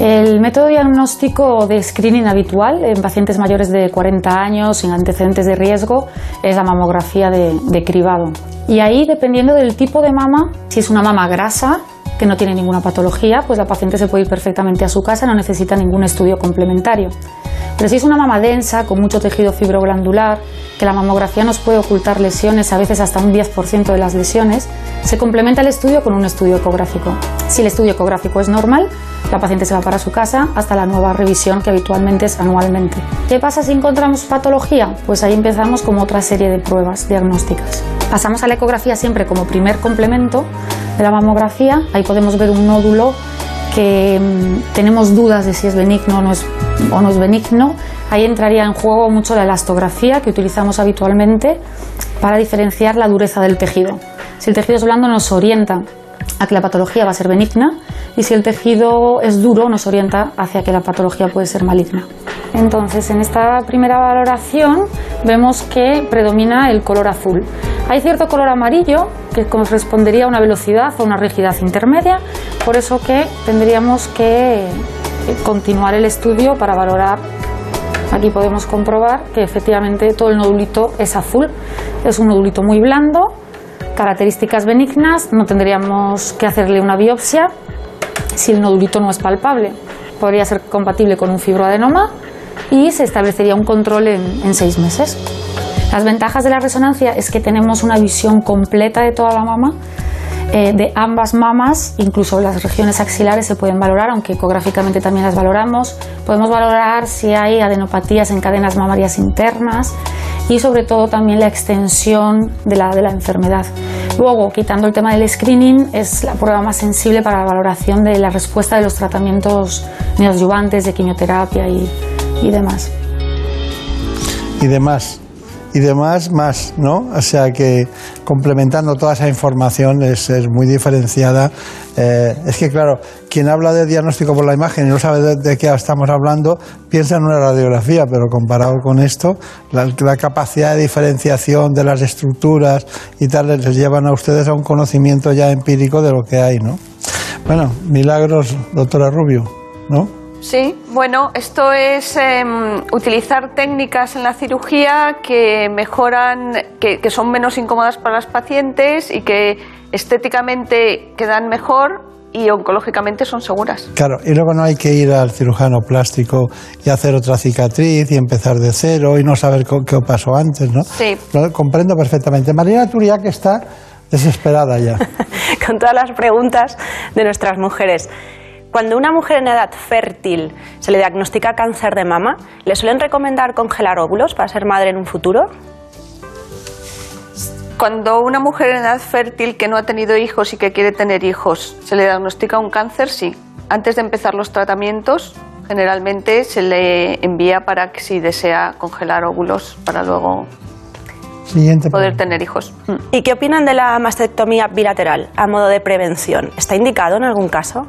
El método diagnóstico de screening habitual en pacientes mayores de 40 años sin antecedentes de riesgo es la mamografía de, cribado. Y ahí, dependiendo del tipo de mama, si es una mama grasa, que no tiene ninguna patología, pues la paciente se puede ir perfectamente a su casa, no necesita ningún estudio complementario. Pero si es una mama densa, con mucho tejido fibroglandular, que la mamografía nos puede ocultar lesiones, a veces hasta un 10% de las lesiones, se complementa el estudio con un estudio ecográfico. Si el estudio ecográfico es normal, la paciente se va para su casa hasta la nueva revisión que habitualmente es anualmente. ¿Qué pasa si encontramos patología? Pues ahí empezamos con otra serie de pruebas diagnósticas. Pasamos a la ecografía siempre como primer complemento de la mamografía. Ahí podemos ver un nódulo que mm, tenemos dudas de si es benigno o no es, o no es benigno. Ahí entraría en juego mucho la elastografía que utilizamos habitualmente para diferenciar la dureza del tejido. Si el tejido es blando nos orienta a que la patología va a ser benigna y si el tejido es duro nos orienta hacia que la patología puede ser maligna. Entonces, en esta primera valoración vemos que predomina el color azul. Hay cierto color amarillo que correspondería a una velocidad o una rigidez intermedia, por eso que tendríamos que eh, continuar el estudio para valorar Aquí podemos comprobar que efectivamente todo el nodulito es azul. Es un nodulito muy blando, características benignas, no tendríamos que hacerle una biopsia si el nodulito no es palpable. Podría ser compatible con un fibroadenoma y se establecería un control en, seis meses. Las ventajas de la resonancia es que tenemos una visión completa de toda la mama, eh, de ambas mamas, incluso las regiones axilares se pueden valorar, aunque ecográficamente también las valoramos. Podemos valorar si hay adenopatías en cadenas mamarias internas y sobre todo también la extensión de la, de la enfermedad. Luego, quitando el tema del screening, es la prueba más sensible para la valoración de la respuesta de los tratamientos neoadyuvantes de quimioterapia y, y demás. y demás. Y demás más, ¿no? O sea que complementando toda esa información es, es muy diferenciada. Eh, es que, claro, quien habla de diagnóstico por la imagen y no sabe de, qué estamos hablando, piensa en una radiografía, pero comparado con esto, la capacidad de diferenciación de las estructuras y tal les llevan a ustedes a un conocimiento ya empírico de lo que hay, ¿no? Bueno, milagros, doctora Rubio, ¿no? Sí, bueno, esto es em, utilizar técnicas en la cirugía que mejoran, que, que son menos incómodas para las pacientes y que estéticamente quedan mejor y oncológicamente son seguras. Claro, y luego no hay que ir al cirujano plástico y hacer otra cicatriz y empezar de cero y no saber qué pasó antes, ¿no? Sí. Lo comprendo perfectamente. Marina Turiak está desesperada ya. con todas las preguntas de nuestras mujeres. Cuando una mujer en edad fértil se le diagnostica cáncer de mama, ¿le suelen recomendar congelar óvulos para ser madre en un futuro? Cuando una mujer en edad fértil que no ha tenido hijos y que quiere tener hijos se le diagnostica un cáncer, sí. Antes de empezar los tratamientos, generalmente se le envía para que si desea congelar óvulos para luego Siguiente poder tener hijos. ¿Y qué opinan de la mastectomía bilateral a modo de prevención? ¿Está indicado en algún caso?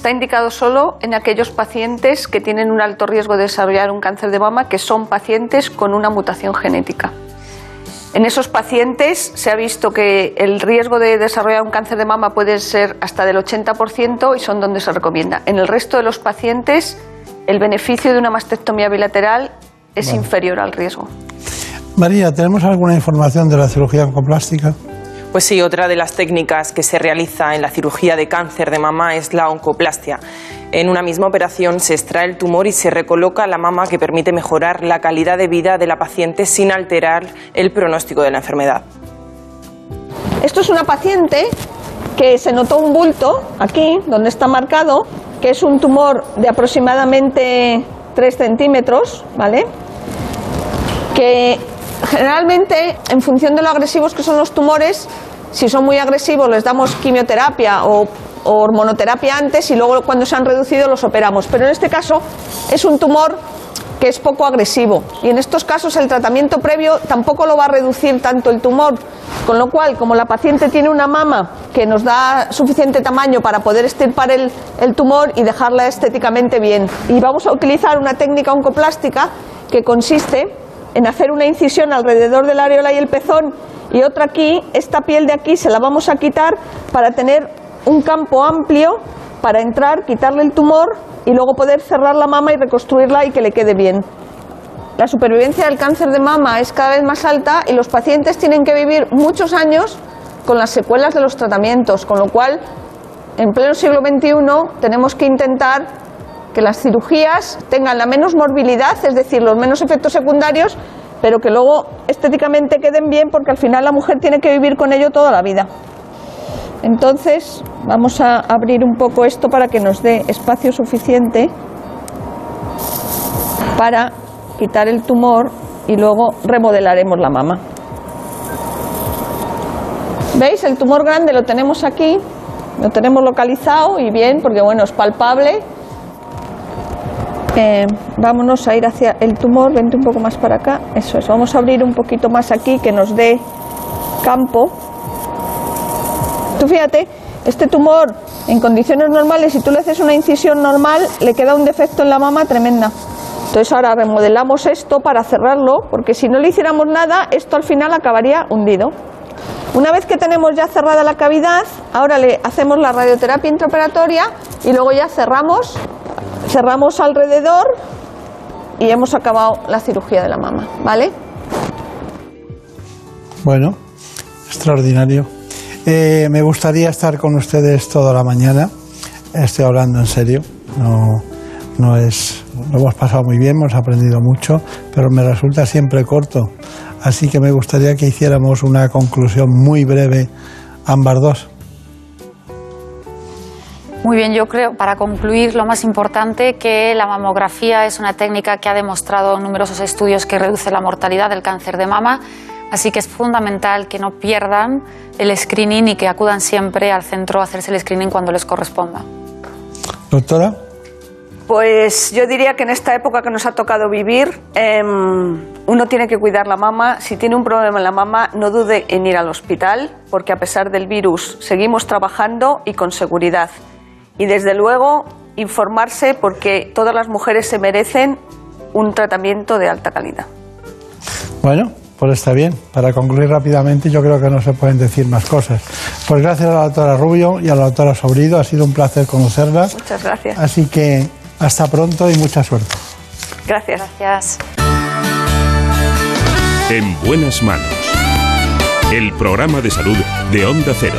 Está indicado solo en aquellos pacientes que tienen un alto riesgo de desarrollar un cáncer de mama, que son pacientes con una mutación genética. En esos pacientes se ha visto que el riesgo de desarrollar un cáncer de mama puede ser hasta del 80% y son donde se recomienda. En el resto de los pacientes, el beneficio de una mastectomía bilateral es inferior al riesgo. María, ¿tenemos alguna información de la cirugía oncoplástica? Pues sí, otra de las técnicas que se realiza en la cirugía de cáncer de mama es la oncoplastia. En una misma operación se extrae el tumor y se recoloca la mama que permite mejorar la calidad de vida de la paciente sin alterar el pronóstico de la enfermedad. Esto es una paciente que se notó un bulto aquí, donde está marcado, que es un tumor de aproximadamente 3 centímetros, ¿vale? Que generalmente, en función de lo agresivos que son los tumores, si son muy agresivos les damos quimioterapia o, hormonoterapia antes y luego cuando se han reducido los operamos. Pero en este caso es un tumor que es poco agresivo y en estos casos el tratamiento previo tampoco lo va a reducir tanto el tumor, con lo cual como la paciente tiene una mama que nos da suficiente tamaño para poder estirpar el, el tumor y dejarla estéticamente bien. Y vamos a utilizar una técnica oncoplástica que consiste en hacer una incisión alrededor de la areola y el pezón y otra aquí, esta piel de aquí se la vamos a quitar para tener un campo amplio para entrar, quitarle el tumor y luego poder cerrar la mama y reconstruirla y que le quede bien. La supervivencia del cáncer de mama es cada vez más alta y los pacientes tienen que vivir muchos años con las secuelas de los tratamientos, con lo cual en pleno siglo XXI tenemos que intentar que las cirugías tengan la menos morbilidad, es decir, los menos efectos secundarios, pero que luego estéticamente queden bien porque al final la mujer tiene que vivir con ello toda la vida. Entonces, vamos a abrir un poco esto para que nos dé espacio suficiente para quitar el tumor y luego remodelaremos la mama. ¿Veis? El tumor grande lo tenemos aquí, lo tenemos localizado y bien, porque bueno, es palpable. Eh, vámonos a ir hacia el tumor, vente un poco más para acá, eso es, vamos a abrir un poquito más aquí que nos dé campo. Tú fíjate, este tumor en condiciones normales, si tú le haces una incisión normal, le queda un defecto en la mama tremenda. Entonces ahora remodelamos esto para cerrarlo, porque si no le hiciéramos nada, esto al final acabaría hundido. Una vez que tenemos ya cerrada la cavidad, ahora le hacemos la radioterapia intraoperatoria y luego ya cerramos, cerramos alrededor y hemos acabado la cirugía de la mama, ¿vale? Bueno, extraordinario. Eh, me gustaría estar con ustedes toda la mañana. Estoy hablando en serio. No, no es. Lo hemos pasado muy bien, hemos aprendido mucho, pero me resulta siempre corto. Así que me gustaría que hiciéramos una conclusión muy breve, ambas dos. Muy bien, yo creo, para concluir, lo más importante, que la mamografía es una técnica que ha demostrado en numerosos estudios que reduce la mortalidad del cáncer de mama, así que es fundamental que no pierdan el screening y que acudan siempre al centro a hacerse el screening cuando les corresponda. Doctora. Pues yo diría que en esta época que nos ha tocado vivir, eh, uno tiene que cuidar la mama. Si tiene un problema en la mama, no dude en ir al hospital, porque a pesar del virus seguimos trabajando y con seguridad. Y desde luego informarse porque todas las mujeres se merecen un tratamiento de alta calidad. Bueno, pues está bien. Para concluir rápidamente, yo creo que no se pueden decir más cosas. Pues gracias a la doctora Rubio y a la doctora Sobrido. Ha sido un placer conocerlas. Muchas gracias. Así que hasta pronto y mucha suerte. Gracias. Gracias. En buenas manos. El programa de salud de Onda Cero.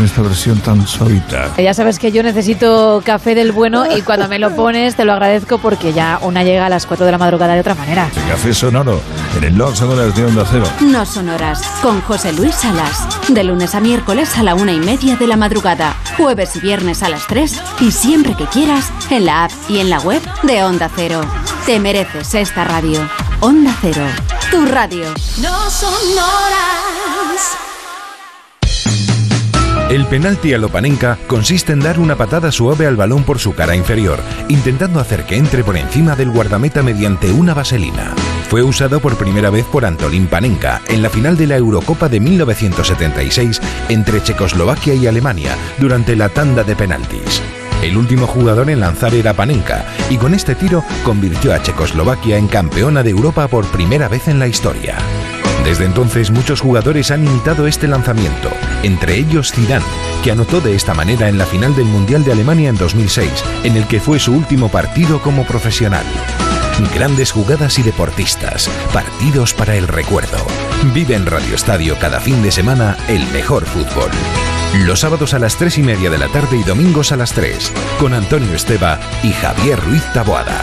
Con esta versión tan suavita. Ya sabes que yo necesito café del bueno y cuando me lo pones te lo agradezco porque ya una llega a las 4 de la madrugada de otra manera. café sonoro en el No Sonoras de Onda Cero. No Sonoras con José Luis Salas. De lunes a miércoles a la una y media de la madrugada. Jueves y viernes a las 3 y siempre que quieras en la app y en la web de Onda Cero. Te mereces esta radio. Onda Cero, tu radio. No sonoras. El penalti a Lopanenka consiste en dar una patada suave al balón por su cara inferior, intentando hacer que entre por encima del guardameta mediante una vaselina. Fue usado por primera vez por Antolín Panenka en la final de la Eurocopa de 1976 entre Checoslovaquia y Alemania durante la tanda de penaltis. El último jugador en lanzar era Panenka y con este tiro convirtió a Checoslovaquia en campeona de Europa por primera vez en la historia. Desde entonces muchos jugadores han imitado este lanzamiento, entre ellos Zidane, que anotó de esta manera en la final del Mundial de Alemania en 2006, en el que fue su último partido como profesional. Grandes jugadas y deportistas, partidos para el recuerdo. Vive en Radio Estadio cada fin de semana el mejor fútbol. Los sábados a las 3 y media de la tarde y domingos a las 3, con Antonio Esteba y Javier Ruiz Taboada.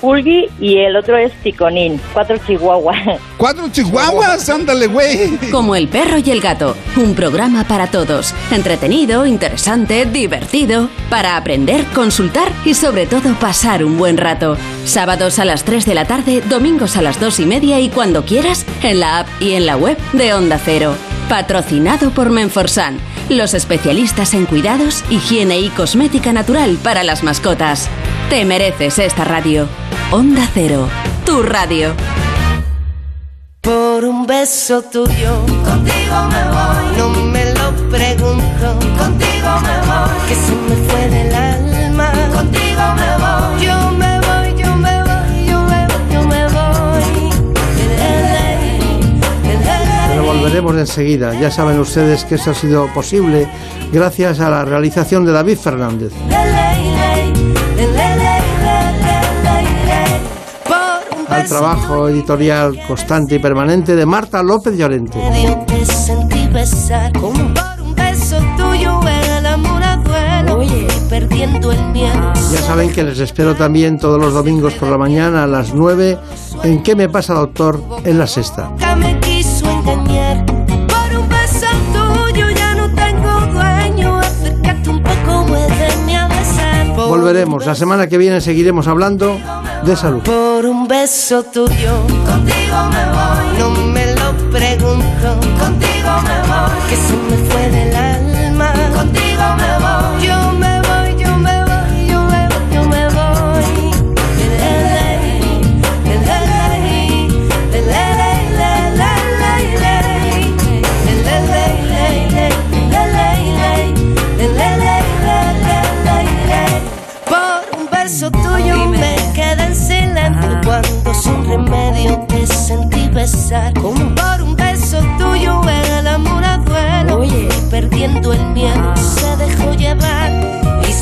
Pulgi y el otro es Ticonín. Cuatro chihuahuas. ¡Cuatro chihuahuas! ¡Ándale, güey! Como el perro y el gato, un programa para todos. Entretenido, interesante, divertido, para aprender, consultar y sobre todo pasar un buen rato. Sábados a las 3 de la tarde, domingos a las 2 y media y cuando quieras, en la app y en la web de Onda Cero. Patrocinado por Menforsan, los especialistas en cuidados, higiene y cosmética natural para las mascotas. Te mereces esta radio. Onda Cero, tu radio. Por un beso tuyo, contigo me voy. No me lo pregunto, contigo me voy. Que se me fue del alma, contigo me voy. Yo me voy, yo me voy, yo me voy, yo me voy. Pero volveremos enseguida. Ya saben ustedes que esto ha sido posible gracias a la realización de David Fernández. Al trabajo editorial constante y permanente de Marta López Llorente. Medio te sentí besar, como por un beso tuyo el amor a duelo. Y perdiendo el miedo. Ya saben que les espero también todos los domingos por la mañana a las 9 en ¿Qué me pasa, doctor? en la sexta. Volveremos. La semana que viene seguiremos hablando de salud. Por un beso tuyo, contigo me voy. No me lo pregunto, contigo me voy. Que se me fue del alma, contigo me voy. Yo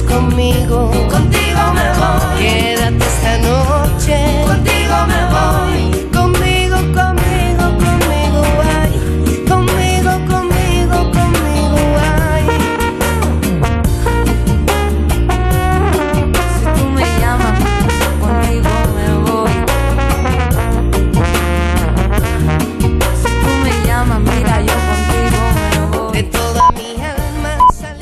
conmigo. Contigo me voy. Quédate esta noche.